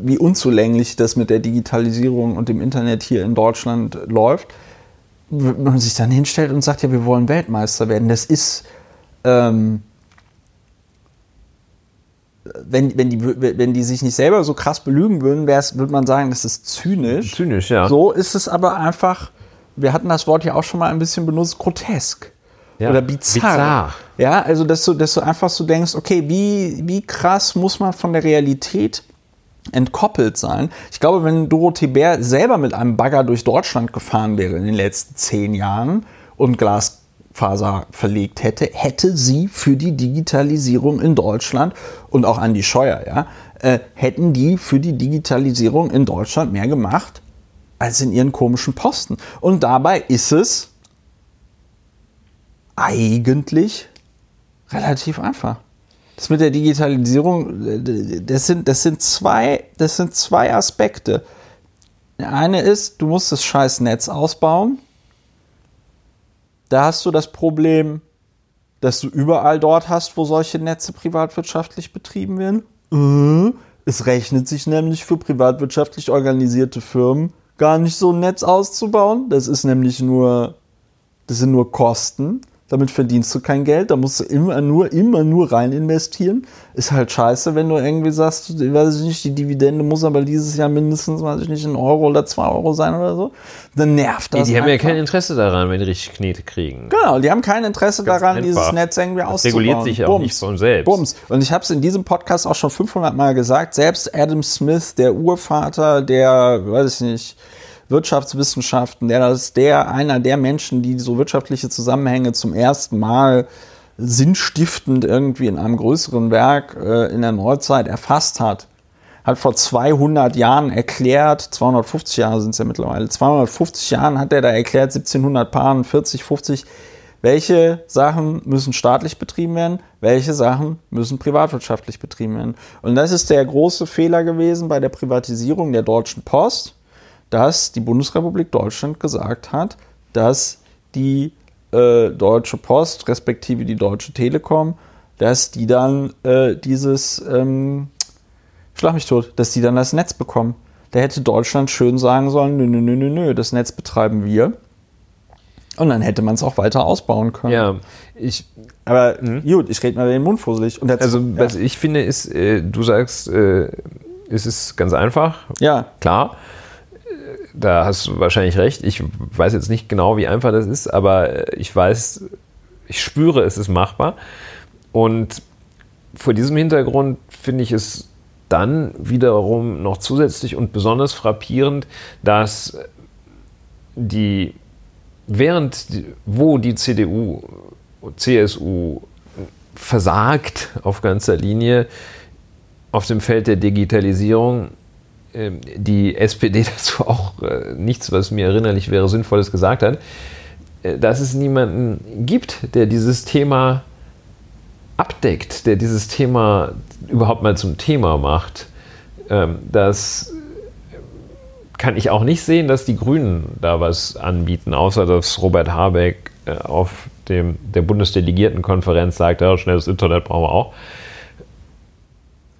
wie unzulänglich das mit der Digitalisierung und dem Internet hier in Deutschland läuft, man sich dann hinstellt und sagt, ja, wir wollen Weltmeister werden. Das ist, ähm, wenn, wenn, die, wenn die sich nicht selber so krass belügen würden, würde man sagen, das ist zynisch. Zynisch, ja. So ist es aber einfach, wir hatten das Wort ja auch schon mal ein bisschen benutzt, grotesk. Ja, oder bizarr. bizarr. Ja, also dass du, dass du einfach so denkst, okay, wie, wie krass muss man von der Realität entkoppelt sein. Ich glaube, wenn Dorothee Bär selber mit einem Bagger durch Deutschland gefahren wäre in den letzten zehn Jahren und Glasfaser verlegt hätte, hätte sie für die Digitalisierung in Deutschland und auch an die Scheuer, ja, äh, hätten die für die Digitalisierung in Deutschland mehr gemacht als in ihren komischen Posten. Und dabei ist es eigentlich relativ einfach. Das mit der Digitalisierung, das sind, das sind, zwei, das sind zwei Aspekte. Der eine ist, du musst das scheiß Netz ausbauen. Da hast du das Problem, dass du überall dort hast, wo solche Netze privatwirtschaftlich betrieben werden. Äh, es rechnet sich nämlich für privatwirtschaftlich organisierte Firmen gar nicht so ein Netz auszubauen. Das ist nämlich nur, das sind nur Kosten damit verdienst du kein Geld, da musst du immer nur, immer nur rein investieren. Ist halt scheiße, wenn du irgendwie sagst, weiß ich nicht, die Dividende muss aber dieses Jahr mindestens, weiß ich nicht, ein Euro oder zwei Euro sein oder so. Dann nervt das. Nee, die haben ja kein Interesse daran, wenn die richtig Knete kriegen. Genau, die haben kein Interesse Ganz daran, einfach. dieses Netz irgendwie auszubauen. reguliert sich ja auch nicht von selbst. Bums. Und ich habe es in diesem Podcast auch schon 500 Mal gesagt, selbst Adam Smith, der Urvater der, weiß ich nicht, Wirtschaftswissenschaften, der ist der, einer der Menschen, die so wirtschaftliche Zusammenhänge zum ersten Mal sinnstiftend irgendwie in einem größeren Werk äh, in der Neuzeit erfasst hat, hat vor 200 Jahren erklärt, 250 Jahre sind es ja mittlerweile, 250 Jahren hat er da erklärt, 1700 Paaren, 40, 50, welche Sachen müssen staatlich betrieben werden, welche Sachen müssen privatwirtschaftlich betrieben werden. Und das ist der große Fehler gewesen bei der Privatisierung der Deutschen Post dass die Bundesrepublik Deutschland gesagt hat, dass die äh, Deutsche Post respektive die Deutsche Telekom, dass die dann äh, dieses ähm, Schlag mich tot, dass die dann das Netz bekommen. Da hätte Deutschland schön sagen sollen, nö, nö, nö, nö, nö, das Netz betreiben wir. Und dann hätte man es auch weiter ausbauen können. Ja, ich. Aber mh. gut, ich rede mal den Mund fusselig. also, ja. was ich finde, ist, äh, du sagst, äh, es ist ganz einfach. Ja. Klar da hast du wahrscheinlich recht. Ich weiß jetzt nicht genau, wie einfach das ist, aber ich weiß, ich spüre, es ist machbar. Und vor diesem Hintergrund finde ich es dann wiederum noch zusätzlich und besonders frappierend, dass die, während, wo die CDU, CSU versagt auf ganzer Linie auf dem Feld der Digitalisierung, die SPD dazu auch äh, nichts, was mir erinnerlich wäre, Sinnvolles gesagt hat, äh, dass es niemanden gibt, der dieses Thema abdeckt, der dieses Thema überhaupt mal zum Thema macht. Ähm, das kann ich auch nicht sehen, dass die Grünen da was anbieten, außer dass Robert Habeck äh, auf dem, der Bundesdelegiertenkonferenz sagt, ja, schnelles Internet brauchen wir auch.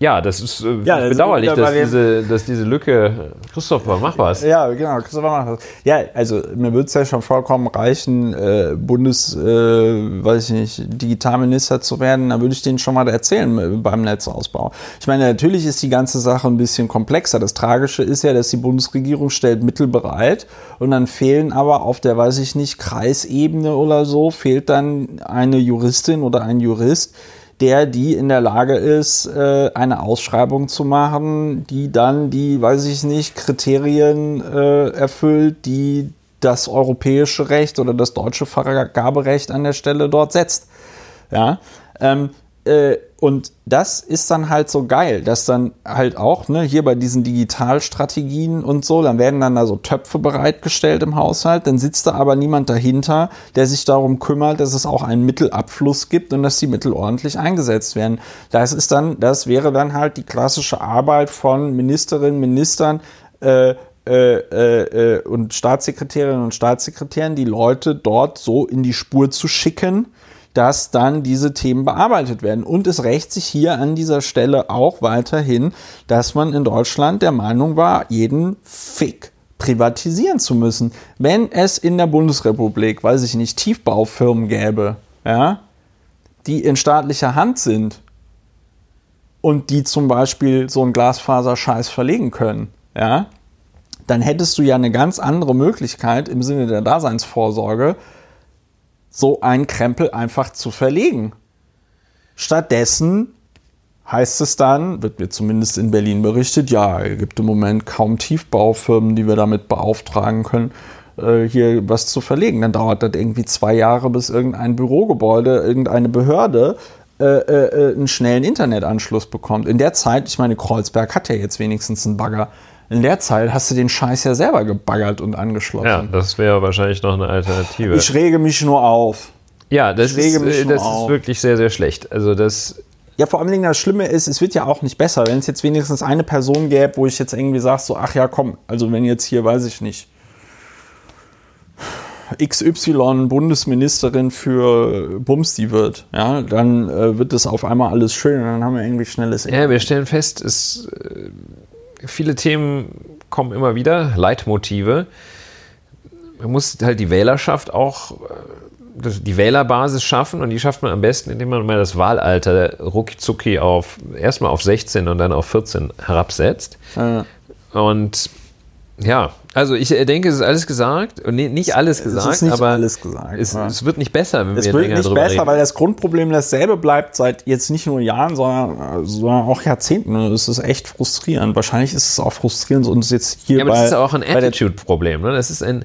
Ja, das ist äh, ja, bedauerlich, dass diese, dass diese Lücke. Christopher, mach was. Ja, genau, Christopher, mach was. Ja, also mir würde es ja schon vollkommen reichen, äh, Bundes, äh, weiß ich nicht, Digitalminister zu werden. Da würde ich denen schon mal erzählen äh, beim Netzausbau. Ich meine, natürlich ist die ganze Sache ein bisschen komplexer. Das Tragische ist ja, dass die Bundesregierung stellt Mittel bereit und dann fehlen aber auf der, weiß ich nicht, Kreisebene oder so, fehlt dann eine Juristin oder ein Jurist, der, die in der Lage ist, äh, eine Ausschreibung zu machen, die dann die, weiß ich nicht, Kriterien äh, erfüllt, die das europäische Recht oder das deutsche Vergaberecht an der Stelle dort setzt. Ja, ähm, äh, und das ist dann halt so geil, dass dann halt auch, ne, hier bei diesen Digitalstrategien und so, dann werden dann da so Töpfe bereitgestellt im Haushalt, dann sitzt da aber niemand dahinter, der sich darum kümmert, dass es auch einen Mittelabfluss gibt und dass die Mittel ordentlich eingesetzt werden. Das ist dann, das wäre dann halt die klassische Arbeit von Ministerinnen, Ministern, äh, äh, äh, äh, und Staatssekretärinnen und Staatssekretären die Leute dort so in die Spur zu schicken, dass dann diese Themen bearbeitet werden. Und es rächt sich hier an dieser Stelle auch weiterhin, dass man in Deutschland der Meinung war, jeden Fick privatisieren zu müssen. Wenn es in der Bundesrepublik, weiß ich nicht, Tiefbaufirmen gäbe, ja, die in staatlicher Hand sind und die zum Beispiel so einen Glasfaserscheiß verlegen können, ja, dann hättest du ja eine ganz andere Möglichkeit im Sinne der Daseinsvorsorge, so einen Krempel einfach zu verlegen. Stattdessen heißt es dann, wird mir zumindest in Berlin berichtet, ja, es gibt im Moment kaum Tiefbaufirmen, die wir damit beauftragen können, äh, hier was zu verlegen. Dann dauert das irgendwie zwei Jahre, bis irgendein Bürogebäude, irgendeine Behörde äh, äh, einen schnellen Internetanschluss bekommt. In der Zeit, ich meine, Kreuzberg hat ja jetzt wenigstens einen Bagger. In der Zeit hast du den Scheiß ja selber gebaggert und angeschlossen. Ja, das wäre wahrscheinlich noch eine Alternative. Ich rege mich nur auf. Ja, das, ist, äh, das ist wirklich sehr, sehr schlecht. Also das. Ja, vor allem das Schlimme ist, es wird ja auch nicht besser. Wenn es jetzt wenigstens eine Person gäbe, wo ich jetzt irgendwie sage, so, ach ja, komm, also wenn jetzt hier, weiß ich nicht, XY Bundesministerin für Bumsti wird, ja, dann äh, wird das auf einmal alles schön und dann haben wir irgendwie schnelles. Ja, wir stellen fest, es äh, viele Themen kommen immer wieder, Leitmotive. Man muss halt die Wählerschaft auch, äh, die Wählerbasis schaffen und die schafft man am besten, indem man mal das Wahlalter rucki auf erstmal auf 16 und dann auf 14 herabsetzt. Ja. Und ja, also ich denke, es ist alles gesagt. Nee, nicht alles gesagt, es ist nicht aber alles gesagt, es, es, wird nicht besser, wenn es wir wird länger nicht besser, reden. weil das Grundproblem dasselbe bleibt seit jetzt nicht nur Jahren, sondern, sondern auch Jahrzehnten. Es ist echt frustrierend. Wahrscheinlich ist es auch frustrierend uns jetzt hier ja, aber bei, das ist auch ein Attitude-Problem. Ne? Das ist ein,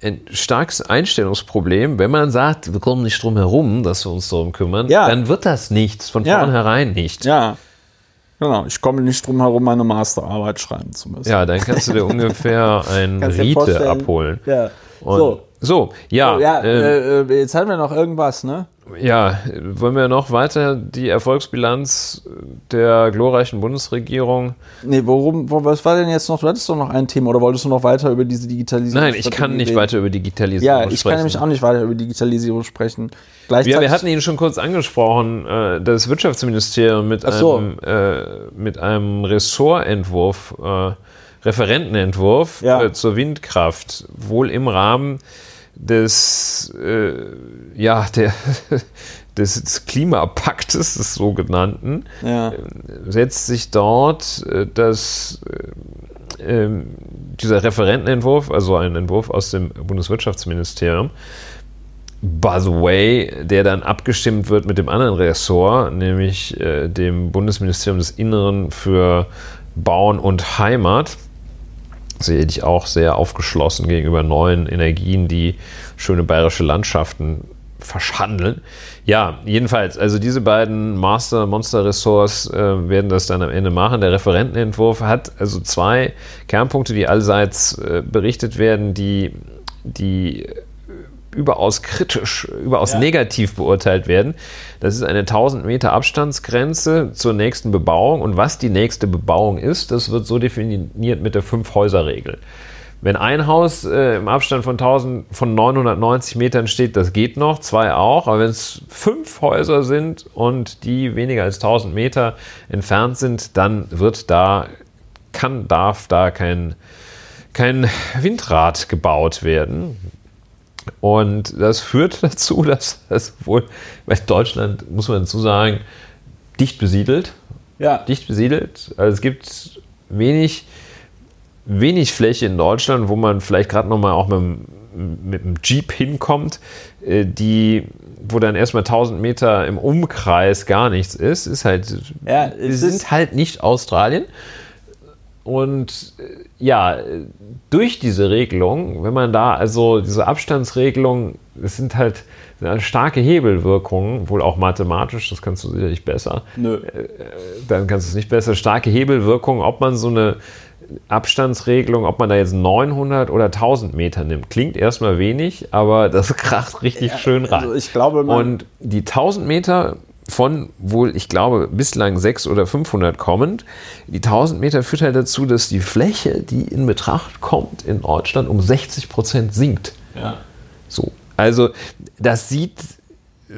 ein starkes Einstellungsproblem. Wenn man sagt, wir kommen nicht drum herum, dass wir uns darum kümmern, ja. dann wird das nichts, von vornherein nicht. Ja. Genau, ich komme nicht drum herum, meine Masterarbeit schreiben zu müssen. Ja, dann kannst du dir ungefähr ein Rite abholen. Ja. Und so. So, ja. So, ja ähm, äh, jetzt haben wir noch irgendwas, ne? Ja, wollen wir noch weiter die Erfolgsbilanz der glorreichen Bundesregierung? Nee, worum, wo, was war denn jetzt noch? Du hattest doch noch ein Thema oder wolltest du noch weiter über diese Digitalisierung Nein, ich kann nicht reden? weiter über Digitalisierung sprechen. Ja, ich sprechen. kann nämlich auch nicht weiter über Digitalisierung sprechen. Ja, wir hatten ihn schon kurz angesprochen, äh, das Wirtschaftsministerium mit, so. einem, äh, mit einem Ressortentwurf, äh, Referentenentwurf ja. äh, zur Windkraft, wohl im Rahmen des, äh, ja, der, des Klimapaktes, des sogenannten, ja. setzt sich dort äh, das, äh, ähm, dieser Referentenentwurf, also ein Entwurf aus dem Bundeswirtschaftsministerium, by the way, der dann abgestimmt wird mit dem anderen Ressort, nämlich äh, dem Bundesministerium des Inneren für Bauen und Heimat sehe ich auch sehr aufgeschlossen gegenüber neuen Energien, die schöne bayerische Landschaften verschandeln. Ja, jedenfalls, also diese beiden Master Monster Ressorts äh, werden das dann am Ende machen. Der Referentenentwurf hat also zwei Kernpunkte, die allseits äh, berichtet werden, die, die überaus kritisch, überaus ja. negativ beurteilt werden. Das ist eine 1000 Meter Abstandsgrenze zur nächsten Bebauung. Und was die nächste Bebauung ist, das wird so definiert mit der Fünf-Häuser-Regel. Wenn ein Haus äh, im Abstand von, 1000, von 990 Metern steht, das geht noch, zwei auch. Aber wenn es fünf Häuser sind und die weniger als 1000 Meter entfernt sind, dann wird da, kann, darf da kein, kein Windrad gebaut werden. Und das führt dazu, dass es wohl, weil Deutschland, muss man dazu sagen, dicht besiedelt. Ja. Dicht besiedelt. Also es gibt wenig, wenig Fläche in Deutschland, wo man vielleicht gerade nochmal auch mit, mit dem Jeep hinkommt, äh, die, wo dann erstmal 1000 Meter im Umkreis gar nichts ist. Ist halt, ja, wir sind halt nicht Australien. Und äh, ja, durch diese Regelung, wenn man da, also diese Abstandsregelung, es sind halt starke Hebelwirkungen, wohl auch mathematisch, das kannst du sicherlich besser. Nö. Äh, dann kannst du es nicht besser. Starke Hebelwirkungen, ob man so eine Abstandsregelung, ob man da jetzt 900 oder 1000 Meter nimmt. Klingt erstmal wenig, aber das kracht richtig ja, schön rein. Also ich glaube, Und die 1000 Meter von wohl, ich glaube, bislang 600 oder 500 kommend. Die 1000 Meter führt halt dazu, dass die Fläche, die in Betracht kommt in Deutschland, um 60 Prozent sinkt. Ja. So. Also, das sieht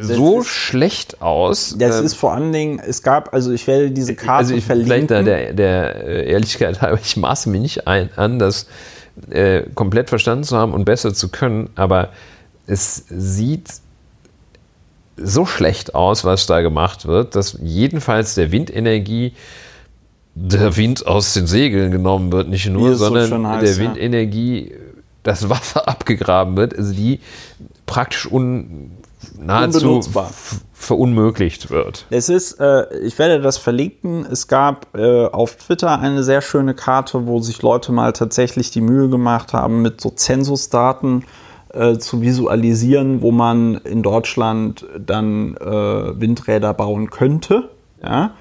so schlecht aus. Das ähm, ist vor allen Dingen, es gab, also ich werde diese Karte also ich, verlinken. Vielleicht da der, der äh, Ehrlichkeit halber, ich maße mir nicht ein, an, das äh, komplett verstanden zu haben und besser zu können, aber es sieht so schlecht aus, was da gemacht wird, dass jedenfalls der Windenergie der Wind aus den Segeln genommen wird, nicht nur, sondern heiß, der Windenergie das Wasser abgegraben wird, also die praktisch un, nahezu verunmöglicht wird. Es ist, äh, ich werde das verlinken. Es gab äh, auf Twitter eine sehr schöne Karte, wo sich Leute mal tatsächlich die Mühe gemacht haben, mit so Zensusdaten äh, zu visualisieren, wo man in Deutschland dann äh, Windräder bauen könnte. Ja?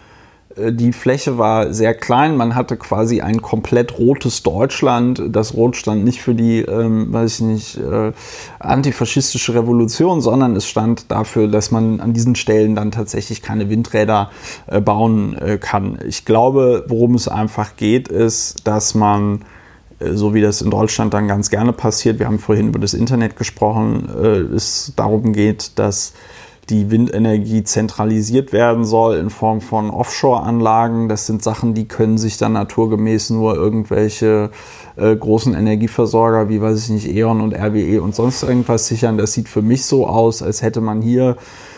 Äh, die Fläche war sehr klein, man hatte quasi ein komplett rotes Deutschland. Das Rot stand nicht für die, ähm, weiß ich nicht, äh, antifaschistische Revolution, sondern es stand dafür, dass man an diesen Stellen dann tatsächlich keine Windräder äh, bauen äh, kann. Ich glaube, worum es einfach geht, ist, dass man so wie das in Deutschland dann ganz gerne passiert, wir haben vorhin über das Internet gesprochen, äh, es darum geht, dass die Windenergie zentralisiert werden soll in Form von Offshore-Anlagen. Das sind Sachen, die können sich dann naturgemäß nur irgendwelche äh, großen Energieversorger wie, weiß ich nicht, E.ON und RWE und sonst irgendwas sichern. Das sieht für mich so aus, als hätte man hier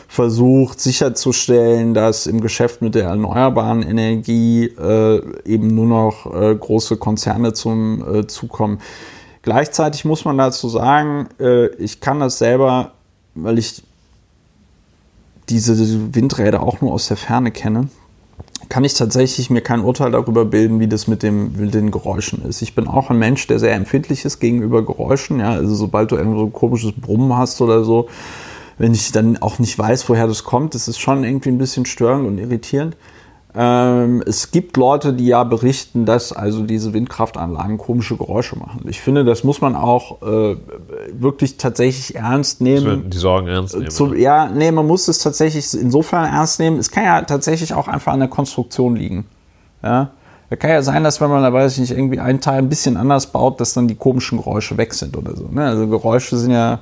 versucht sicherzustellen, dass im Geschäft mit der erneuerbaren Energie äh, eben nur noch äh, große Konzerne zum äh, Zukommen. Gleichzeitig muss man dazu sagen, äh, ich kann das selber, weil ich diese Windräder auch nur aus der Ferne kenne, kann ich tatsächlich mir kein Urteil darüber bilden, wie das mit, dem, mit den Geräuschen ist. Ich bin auch ein Mensch, der sehr empfindlich ist gegenüber Geräuschen. Ja? Also sobald du irgendwo so ein komisches Brummen hast oder so, wenn ich dann auch nicht weiß, woher das kommt, das ist schon irgendwie ein bisschen störend und irritierend. Ähm, es gibt Leute, die ja berichten, dass also diese Windkraftanlagen komische Geräusche machen. Ich finde, das muss man auch äh, wirklich tatsächlich ernst nehmen. Die Sorgen ernst nehmen. Zu, ja, nee, man muss es tatsächlich insofern ernst nehmen. Es kann ja tatsächlich auch einfach an der Konstruktion liegen. Ja. Es kann ja sein, dass wenn man da weiß ich nicht irgendwie einen Teil ein bisschen anders baut, dass dann die komischen Geräusche weg sind oder so. Ne? Also Geräusche sind ja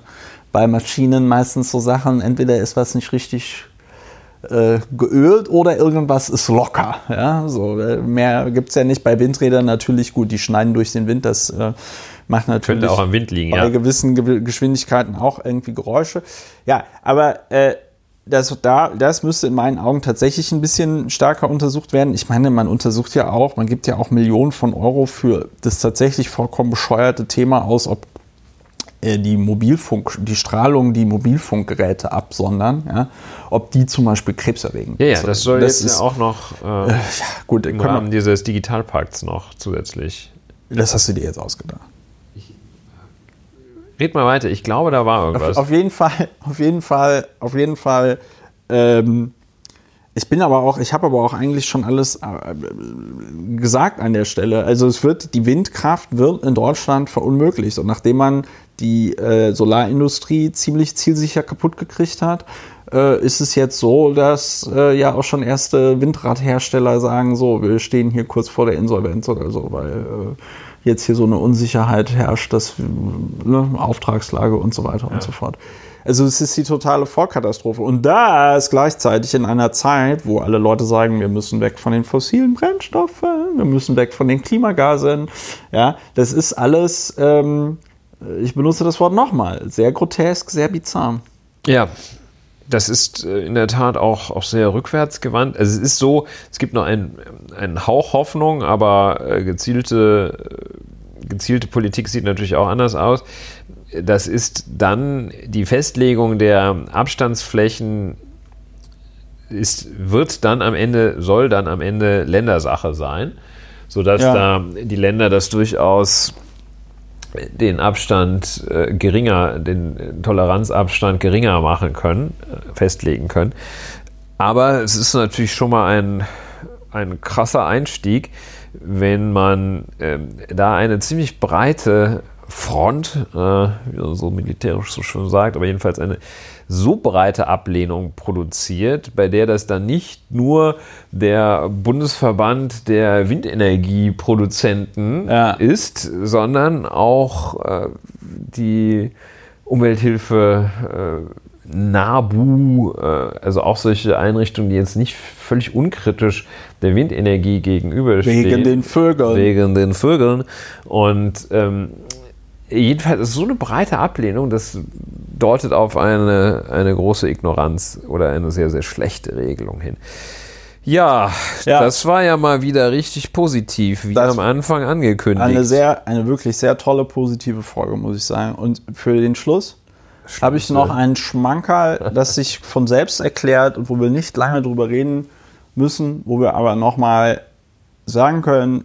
bei Maschinen meistens so Sachen, entweder ist was nicht richtig äh, geölt oder irgendwas ist locker. Ja? So, mehr gibt es ja nicht bei Windrädern natürlich gut, die schneiden durch den Wind, das äh, macht natürlich Könnte auch am Wind liegen, bei ja. gewissen Ge Geschwindigkeiten auch irgendwie Geräusche. Ja, aber äh, das, da, das müsste in meinen Augen tatsächlich ein bisschen stärker untersucht werden. Ich meine, man untersucht ja auch, man gibt ja auch Millionen von Euro für das tatsächlich vollkommen bescheuerte Thema aus, ob die Mobilfunk, die Strahlung, die Mobilfunkgeräte absondern, ja, ob die zum Beispiel krebserregend Ja, ja, das soll das jetzt ist, ja auch noch äh, äh, ja, gut, im Rahmen dieses Digitalpakts noch zusätzlich. Das hast du dir jetzt ausgedacht. Red mal weiter, ich glaube, da war irgendwas. Auf, auf jeden Fall, auf jeden Fall, auf jeden Fall ähm, ich bin aber auch, ich habe aber auch eigentlich schon alles äh, gesagt an der Stelle. Also es wird, die Windkraft wird in Deutschland verunmöglicht. Und nachdem man die äh, Solarindustrie ziemlich zielsicher kaputt gekriegt hat, äh, ist es jetzt so, dass äh, ja auch schon erste Windradhersteller sagen, so, wir stehen hier kurz vor der Insolvenz oder so, weil äh, jetzt hier so eine Unsicherheit herrscht, dass ne, Auftragslage und so weiter ja. und so fort. Also es ist die totale Vollkatastrophe. Und das gleichzeitig in einer Zeit, wo alle Leute sagen, wir müssen weg von den fossilen Brennstoffen, wir müssen weg von den Klimagasen. Ja, das ist alles, ähm, ich benutze das Wort nochmal, sehr grotesk, sehr bizarr. Ja, das ist äh, in der Tat auch, auch sehr rückwärtsgewandt. Also es ist so, es gibt noch einen, einen Hauch Hoffnung, aber äh, gezielte, äh, gezielte Politik sieht natürlich auch anders aus das ist dann die Festlegung der Abstandsflächen ist, wird dann am Ende, soll dann am Ende Ländersache sein, sodass ja. da die Länder das durchaus den Abstand äh, geringer, den Toleranzabstand geringer machen können, äh, festlegen können. Aber es ist natürlich schon mal ein, ein krasser Einstieg, wenn man äh, da eine ziemlich breite Front, äh, wie man so militärisch so schön sagt, aber jedenfalls eine so breite Ablehnung produziert, bei der das dann nicht nur der Bundesverband der Windenergieproduzenten Ja. ist, sondern auch äh, die Umwelthilfe äh, NABU, äh, also auch solche Einrichtungen, die jetzt nicht völlig unkritisch der Windenergie gegenüberstehen. Wegen den Vögeln. Wegen den Vögeln. Und ähm, jedenfalls ist so eine breite Ablehnung, das deutet auf eine, eine große Ignoranz oder eine sehr, sehr schlechte Regelung hin. Ja, Ja. das war ja mal wieder richtig positiv, wie Das- am Anfang angekündigt. Eine sehr, eine wirklich sehr tolle, positive Folge, muss ich sagen. Und für den Schluss habe ich noch einen Schmankerl, das sich von selbst erklärt und wo wir nicht lange drüber reden müssen, wo wir aber nochmal sagen können,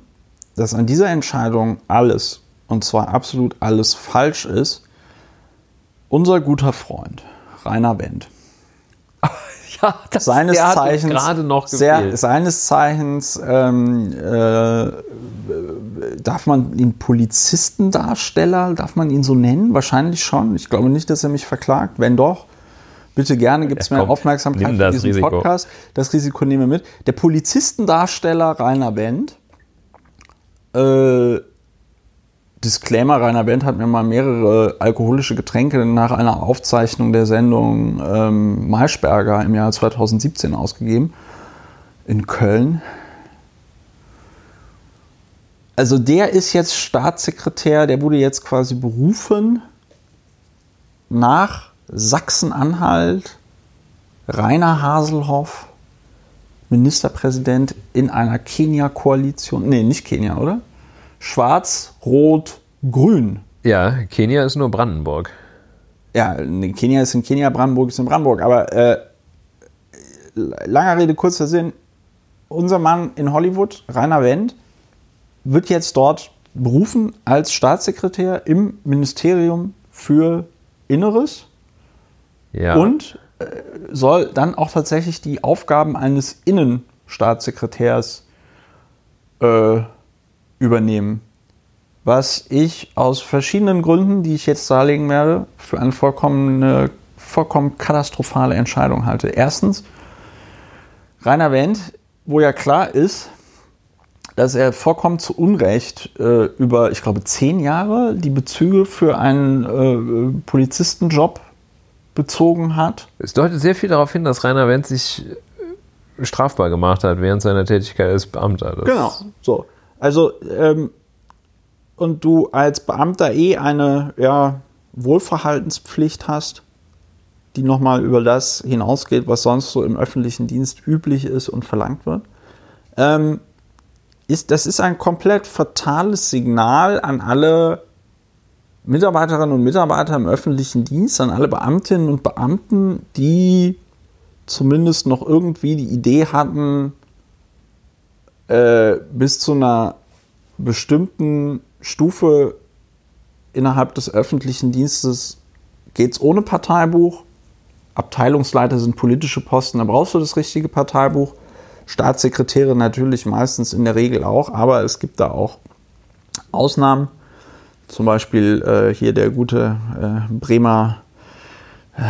dass an dieser Entscheidung alles, und zwar absolut alles falsch ist. Unser guter Freund, Rainer Wendt, ja, das, seines der Zeichens gerade noch sehr, seines Zeichens ähm, äh, darf man ihn Polizistendarsteller, darf man ihn so nennen? Wahrscheinlich schon. Ich glaube nicht, dass er mich verklagt. Wenn doch, bitte gerne gibt es mehr Aufmerksamkeit für diesen Risiko. Podcast. Das Risiko nehme ich mit. Der Polizistendarsteller Rainer Wendt. Äh, Disclaimer, Rainer Wendt hat mir mal mehrere alkoholische Getränke nach einer Aufzeichnung der Sendung ähm, Maischberger im Jahr 2017 ausgegeben. In Köln. Also der ist jetzt Staatssekretär, der wurde jetzt quasi berufen nach Sachsen-Anhalt, Rainer Haselhoff, Ministerpräsident in einer Kenia-Koalition. Nee, nicht Kenia, oder? Schwarz, Rot, Grün. Ja, Kenia ist nur Brandenburg. Ja, Kenia ist in Kenia, Brandenburg ist in Brandenburg. Aber äh, langer Rede, kurzer Sinn. Unser Mann in Hollywood, Rainer Wendt, wird jetzt dort berufen als Staatssekretär im Ministerium für Inneres Ja. und äh, soll dann auch tatsächlich die Aufgaben eines Innenstaatssekretärs äh, übernehmen. Was ich aus verschiedenen Gründen, die ich jetzt darlegen werde, für eine vollkommene, vollkommen katastrophale Entscheidung halte. Erstens, Rainer Wendt, wo ja klar ist, dass er vollkommen zu Unrecht äh, über, ich glaube, zehn Jahre die Bezüge für einen äh, Polizistenjob bezogen hat. Es deutet sehr viel darauf hin, dass Rainer Wendt sich äh, strafbar gemacht hat während seiner Tätigkeit als Beamter. Das Genau. So. Also, ähm, und du als Beamter eh eine ja, Wohlverhaltenspflicht hast, die nochmal über das hinausgeht, was sonst so im öffentlichen Dienst üblich ist und verlangt wird. Ähm, ist, das ist ein komplett fatales Signal an alle Mitarbeiterinnen und Mitarbeiter im öffentlichen Dienst, an alle Beamtinnen und Beamten, die zumindest noch irgendwie die Idee hatten, äh, bis zu einer bestimmten Stufe innerhalb des öffentlichen Dienstes geht es ohne Parteibuch. Abteilungsleiter sind politische Posten, da brauchst du das richtige Parteibuch. Staatssekretäre natürlich meistens in der Regel auch, aber es gibt da auch Ausnahmen. Zum Beispiel äh, hier der gute äh, Bremer,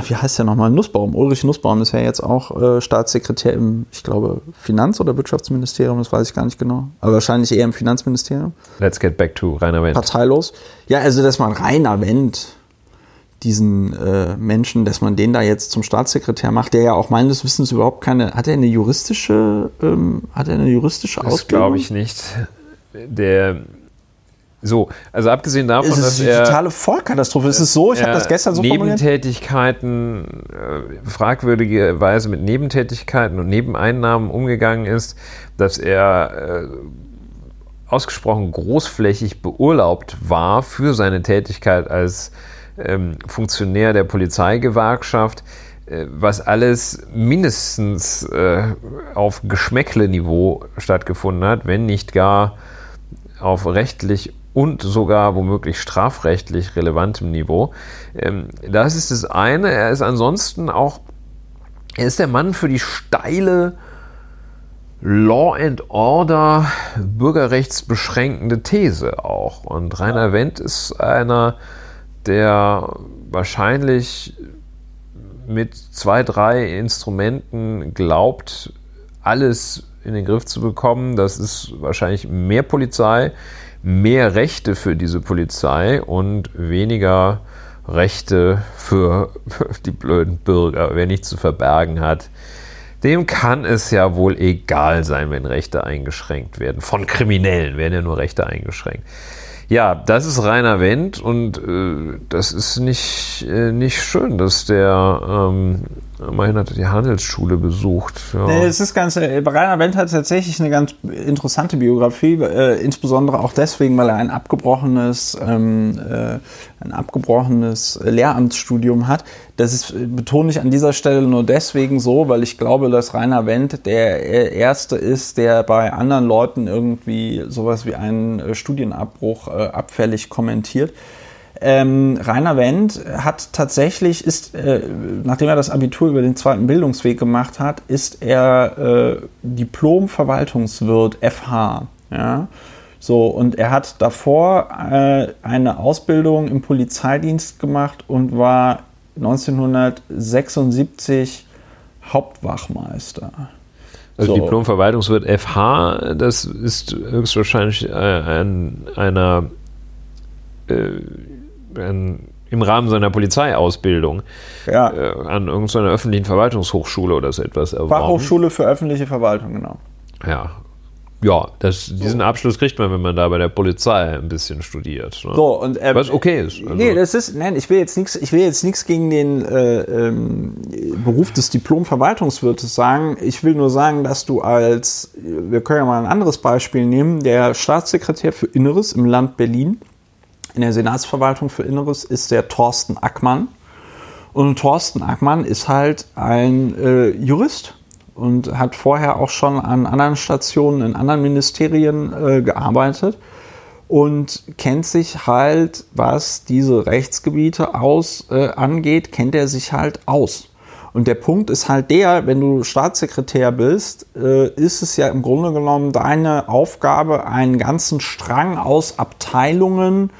wie heißt der nochmal, Nussbaum. Ulrich Nussbaum ist ja jetzt auch äh, Staatssekretär im, ich glaube, Finanz- oder Wirtschaftsministerium, das weiß ich gar nicht genau. Aber wahrscheinlich eher im Finanzministerium. Let's get back to Rainer Wendt. Parteilos. Ja, also dass man Rainer Wendt, diesen äh, Menschen, dass man den da jetzt zum Staatssekretär macht, der ja auch meines Wissens überhaupt keine, hat er eine juristische, ähm, hat er eine juristische Das Ausbildung? glaube ich nicht. Der so, also abgesehen davon, Es ist dass eine er totale Vollkatastrophe. Es ist so, ich habe das gestern so. Nebentätigkeiten, äh, fragwürdigerweise mit Nebentätigkeiten und Nebeneinnahmen umgegangen ist, dass er äh, ausgesprochen großflächig beurlaubt war für seine Tätigkeit als ähm, Funktionär der Polizeigewerkschaft, äh, was alles mindestens äh, auf Geschmäckle-Niveau stattgefunden hat, wenn nicht gar auf rechtlich und sogar womöglich strafrechtlich relevantem Niveau. Ähm, das ist das eine. Er ist ansonsten auch, er ist der Mann für die steile Law and Order bürgerrechtsbeschränkende These auch. Und Rainer Wendt ist einer, der wahrscheinlich mit zwei, drei Instrumenten glaubt, alles in den Griff zu bekommen. Das ist wahrscheinlich mehr Polizei, mehr Rechte für diese Polizei und weniger Rechte für die blöden Bürger. Wer nichts zu verbergen hat, dem kann es ja wohl egal sein, wenn Rechte eingeschränkt werden. Von Kriminellen werden ja nur Rechte eingeschränkt. Ja, das ist Rainer Wendt und äh, das ist nicht, äh, nicht schön, dass der ähm, immerhin hat er die Handelsschule besucht. Ja. Es ist ganz, äh, Rainer Wendt hat tatsächlich eine ganz interessante Biografie, äh, insbesondere auch deswegen, weil er ein abgebrochenes, ähm, äh, ein abgebrochenes Lehramtsstudium hat. Das ist, äh, betone ich an dieser Stelle nur deswegen so, weil ich glaube, dass Rainer Wendt der Erste ist, der bei anderen Leuten irgendwie sowas wie einen Studienabbruch äh, abfällig kommentiert. Ähm, Rainer Wendt hat tatsächlich, ist, äh, nachdem er das Abitur über den zweiten Bildungsweg gemacht hat, ist er äh, Diplom-Verwaltungswirt FH. Ja? So, und er hat davor äh, eine Ausbildung im Polizeidienst gemacht und war 1976 Hauptwachmeister. Also so. Diplom-Verwaltungswirt FH, das ist höchstwahrscheinlich äh, ein, einer äh, ein, im Rahmen seiner Polizeiausbildung ja. äh, an irgendeiner öffentlichen Verwaltungshochschule oder so etwas erworben. Fachhochschule für öffentliche Verwaltung, genau. Ja, ja, das, diesen Abschluss kriegt man, wenn man da bei der Polizei ein bisschen studiert. Ne? So, und, ähm, Was okay ist. Also. Nee, das ist, nein, ich will jetzt nichts, ich will jetzt nichts gegen den äh, ähm, Beruf des Diplom-Verwaltungswirtes sagen. Ich will nur sagen, dass du als, wir können ja mal ein anderes Beispiel nehmen, der Staatssekretär für Inneres im Land Berlin in der Senatsverwaltung für Inneres ist der Thorsten Ackmann. Und Thorsten Ackmann ist halt ein äh, Jurist und hat vorher auch schon an anderen Stationen in anderen Ministerien äh, gearbeitet und kennt sich halt, was diese Rechtsgebiete aus äh, angeht, kennt er sich halt aus. Und der Punkt ist halt der, wenn du Staatssekretär bist, äh, ist es ja im Grunde genommen deine Aufgabe, einen ganzen Strang aus Abteilungen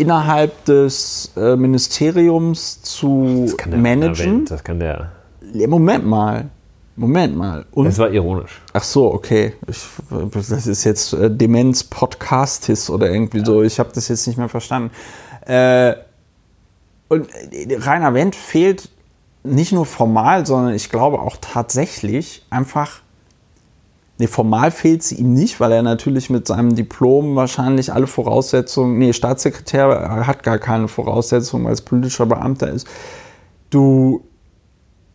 innerhalb des äh, Ministeriums zu managen. Das kann der. Moment mal. Moment mal. Und, das war ironisch. Ach so, okay. Ich, das ist jetzt äh, Demenz Podcastis oder irgendwie ja. so. Ich habe das jetzt nicht mehr verstanden. Äh, und äh, Rainer Wendt fehlt nicht nur formal, sondern ich glaube auch tatsächlich einfach. Nee, formal fehlt sie ihm nicht, weil er natürlich mit seinem Diplom wahrscheinlich alle Voraussetzungen, nee, Staatssekretär hat gar keine Voraussetzungen, als politischer Beamter ist. Du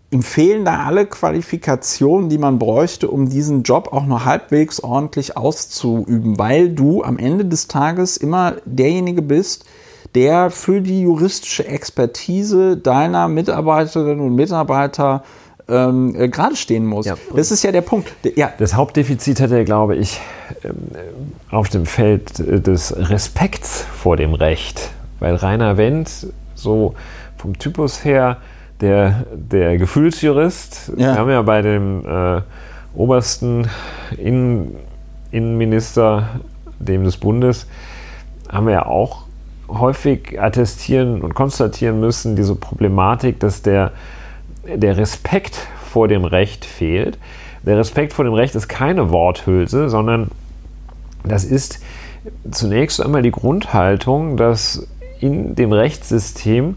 ihm fehlen da alle Qualifikationen, die man bräuchte, um diesen Job auch nur halbwegs ordentlich auszuüben, weil du am Ende des Tages immer derjenige bist, der für die juristische Expertise deiner Mitarbeiterinnen und Mitarbeiter ähm, äh, gerade stehen muss. Ja. Das ist ja der Punkt. Ja. Das Hauptdefizit hat er, glaube ich, ähm, auf dem Feld äh, des Respekts vor dem Recht. Weil Rainer Wendt so vom Typus her der, der Gefühlsjurist. Ja. Wir haben ja bei dem äh, obersten Innen, Innenminister, dem des Bundes, haben wir ja auch häufig attestieren und konstatieren müssen, diese Problematik, dass der, der Respekt vor dem Recht fehlt. Der Respekt vor dem Recht ist keine Worthülse, sondern das ist zunächst einmal die Grundhaltung, dass in dem Rechtssystem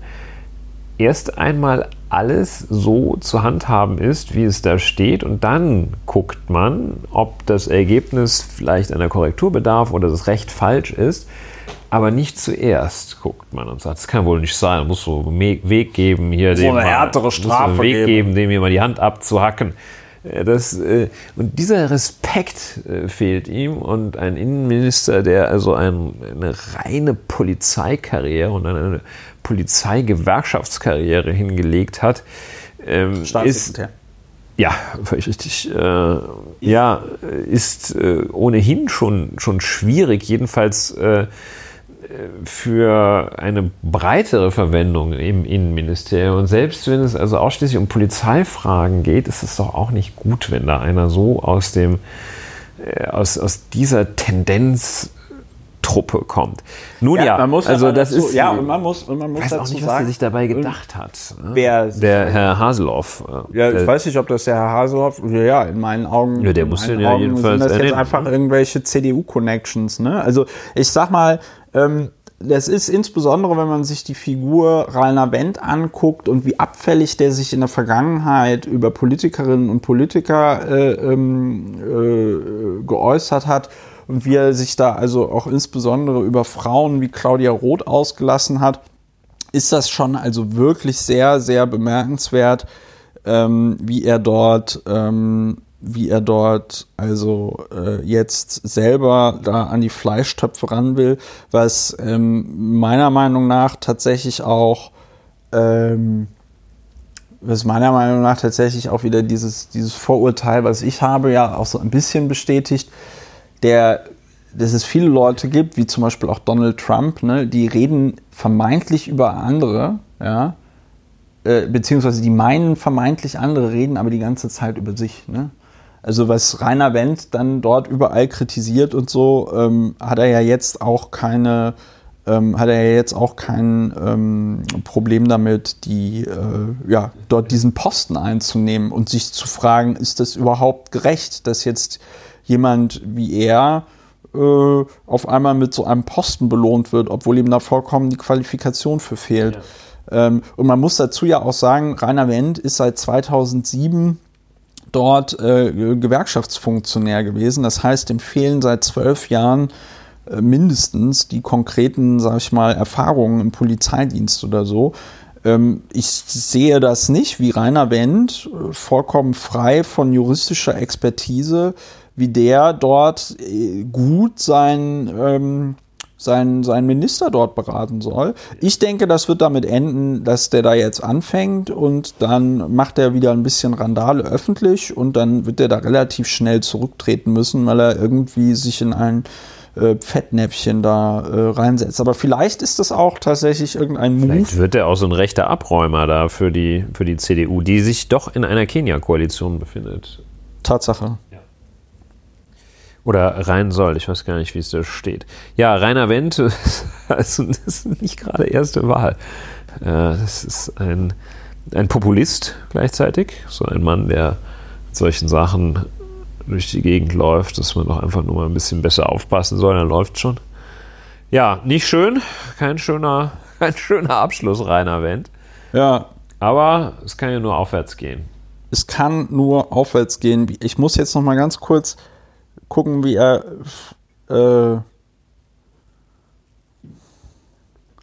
erst einmal alles so zu handhaben ist, wie es da steht, und dann guckt man, ob das Ergebnis vielleicht einer Korrektur bedarf oder das Recht falsch ist. Aber nicht zuerst guckt man und sagt, das kann wohl nicht sein, muss so einen Weg geben, hier so dem eine härtere Strafe einen Weg geben. geben, dem hier mal die Hand abzuhacken. Äh, das, äh, und dieser Respekt äh, fehlt ihm und ein Innenminister, der also ein, eine reine Polizeikarriere und eine Polizeigewerkschaftskarriere hingelegt hat, ähm, ist ja, völlig richtig. Äh, ja, ist äh, ohnehin schon, schon schwierig, jedenfalls äh, für eine breitere Verwendung im Innenministerium. Und selbst wenn es also ausschließlich um Polizeifragen geht, ist es doch auch nicht gut, wenn da einer so aus dem äh, aus, aus dieser Tendenz Truppe kommt. Nun ja, man muss also das dazu, ist ja und man muss und man muss weiß auch dazu nicht, was er sagen, sich dabei gedacht hat. ne? wer Der Herr Haseloff. äh, Ja, ich weiß nicht, ob das der Herr Haseloff, ja, ja, in meinen Augen, Ja, der muss ja Augen jedenfalls sind das jetzt ernennen, einfach irgendwelche CDU-Connections, ne? Also ich sag mal, ähm, das ist insbesondere, wenn man sich die Figur Rainer Wendt anguckt und wie abfällig der sich in der Vergangenheit über Politikerinnen und Politiker äh, ähm, äh, geäußert hat und wie er sich da also auch insbesondere über Frauen wie Claudia Roth ausgelassen hat, ist das schon also wirklich sehr, sehr bemerkenswert, ähm, wie er dort, ähm, wie er dort also äh, jetzt selber da an die Fleischtöpfe ran will, was ähm, meiner Meinung nach tatsächlich auch ähm, was meiner Meinung nach tatsächlich auch wieder dieses, dieses Vorurteil, was ich habe, ja auch so ein bisschen bestätigt, der, dass es viele Leute gibt, wie zum Beispiel auch Donald Trump, ne, die reden vermeintlich über andere, ja, äh, beziehungsweise die meinen vermeintlich andere reden, aber die ganze Zeit über sich. Ne? Also was Rainer Wendt dann dort überall kritisiert und so, ähm, hat er ja jetzt auch keine, ähm, hat er ja jetzt auch kein ähm, Problem damit, die, äh, ja, dort diesen Posten einzunehmen und sich zu fragen, ist das überhaupt gerecht, dass jetzt jemand wie er äh, auf einmal mit so einem Posten belohnt wird, obwohl ihm da vollkommen die Qualifikation für fehlt. Ähm, und man muss dazu ja auch sagen, Rainer Wendt ist seit 2007 dort äh, Gewerkschaftsfunktionär gewesen. Das heißt, ihm fehlen seit zwölf Jahren äh, mindestens die konkreten, sag ich mal, Erfahrungen im Polizeidienst oder so. Ähm, ich sehe das nicht wie Rainer Wendt, äh, vollkommen frei von juristischer Expertise, wie der dort äh, gut sein, ähm, sein, sein Minister dort beraten soll. Ich denke, das wird damit enden, dass der da jetzt anfängt und dann macht er wieder ein bisschen Randale öffentlich und dann wird er da relativ schnell zurücktreten müssen, weil er irgendwie sich in ein äh, Fettnäpfchen da äh, reinsetzt. Aber vielleicht ist das auch tatsächlich irgendein Move. Vielleicht wird er auch so ein rechter Abräumer da für die, für die CDU, die sich doch in einer Kenia-Koalition befindet. Tatsache. Oder rein soll, ich weiß gar nicht, wie es da steht. Ja, Rainer Wendt, also das ist nicht gerade erste Wahl. Äh, Das ist ein, ein Populist gleichzeitig, so ein Mann, der mit solchen Sachen durch die Gegend läuft, dass man doch einfach nur mal ein bisschen besser aufpassen soll, dann läuft schon. Ja, nicht schön, kein schöner, kein schöner Abschluss, Rainer Wendt. Ja, Aber es kann ja nur aufwärts gehen. es kann nur aufwärts gehen. Ich muss jetzt noch mal ganz kurz gucken, wie er. Äh,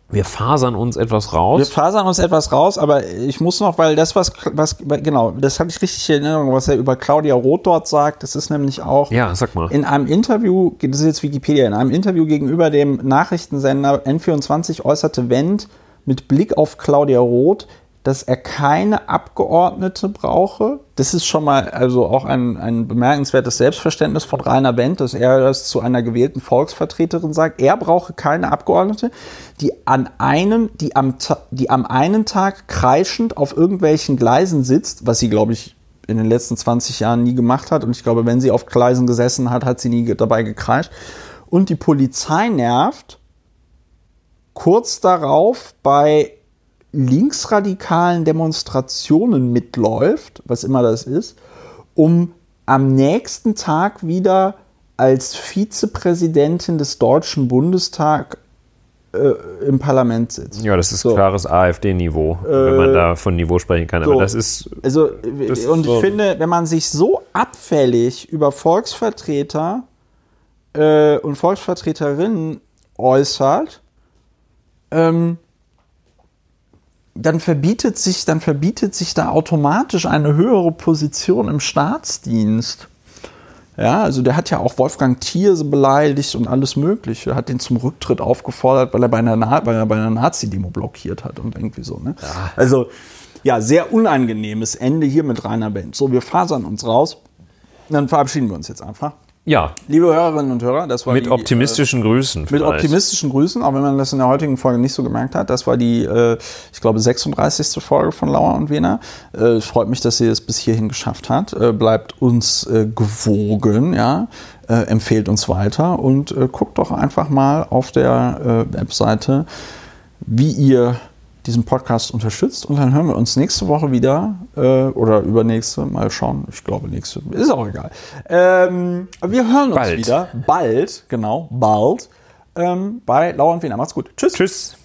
Wir fasern uns etwas wir raus. fasern uns etwas raus, aber ich muss noch, weil das, was, was genau, das habe ich richtig in Erinnerung, was er über Claudia Roth dort sagt, das ist nämlich auch. Ja, sag mal. In einem Interview, das ist jetzt Wikipedia, in einem Interview gegenüber dem Nachrichtensender N24 äußerte Wendt mit Blick auf Claudia Roth, dass er keine Abgeordnete brauche. Das ist schon mal also auch ein, ein bemerkenswertes Selbstverständnis von Rainer Wendt, dass er das zu einer gewählten Volksvertreterin sagt. Er brauche keine Abgeordnete, die an einem, die am, die am einen Tag kreischend auf irgendwelchen Gleisen sitzt, was sie, glaube ich, in den letzten 20 Jahren nie gemacht hat. Und ich glaube, wenn sie auf Gleisen gesessen hat, hat sie nie dabei gekreischt. Und die Polizei nervt kurz darauf bei linksradikalen Demonstrationen mitläuft, was immer das ist, um am nächsten Tag wieder als Vizepräsidentin des Deutschen Bundestags äh, im Parlament sitzt. Ja, das ist So. klares AfD-Niveau, wenn man Äh, da von Niveau sprechen kann. so. Aber das ist, Also, Das ist und ich so. finde, wenn man sich so abfällig über Volksvertreter äh, und Volksvertreterinnen äußert, ähm, dann verbietet sich, dann verbietet sich da automatisch eine höhere Position im Staatsdienst. Ja, also der hat ja auch Wolfgang Thierse beleidigt und alles Mögliche, hat den zum Rücktritt aufgefordert, weil er bei einer, Na er bei einer Nazi-Demo blockiert hat und irgendwie so. Ne? Also ja, sehr unangenehmes Ende hier mit Rainer Wendt. So, wir fasern uns raus. Dann verabschieden wir uns jetzt einfach. Ja, Liebe Hörerinnen und Hörer, das war mit die, optimistischen Grüßen. Mit vielleicht. optimistischen Grüßen, auch wenn man das in der heutigen Folge nicht so gemerkt hat. Das war die, äh, ich glaube, 36. Folge von Lauer und Wiener. Äh, freut mich, dass ihr es bis hierhin geschafft habt. Äh, bleibt uns äh, gewogen, ja. Äh, empfehlt uns weiter und äh, guckt doch einfach mal auf der äh, Webseite, wie ihr diesen Podcast unterstützt. Und dann hören wir uns nächste Woche wieder äh, oder übernächste. Mal schauen. Ich glaube, nächste. Ist auch egal. Ähm, wir hören uns Bald. wieder. Bald, genau, bald. Ähm, bei Lauer und Wiener. Macht's gut. Tschüss. Tschüss.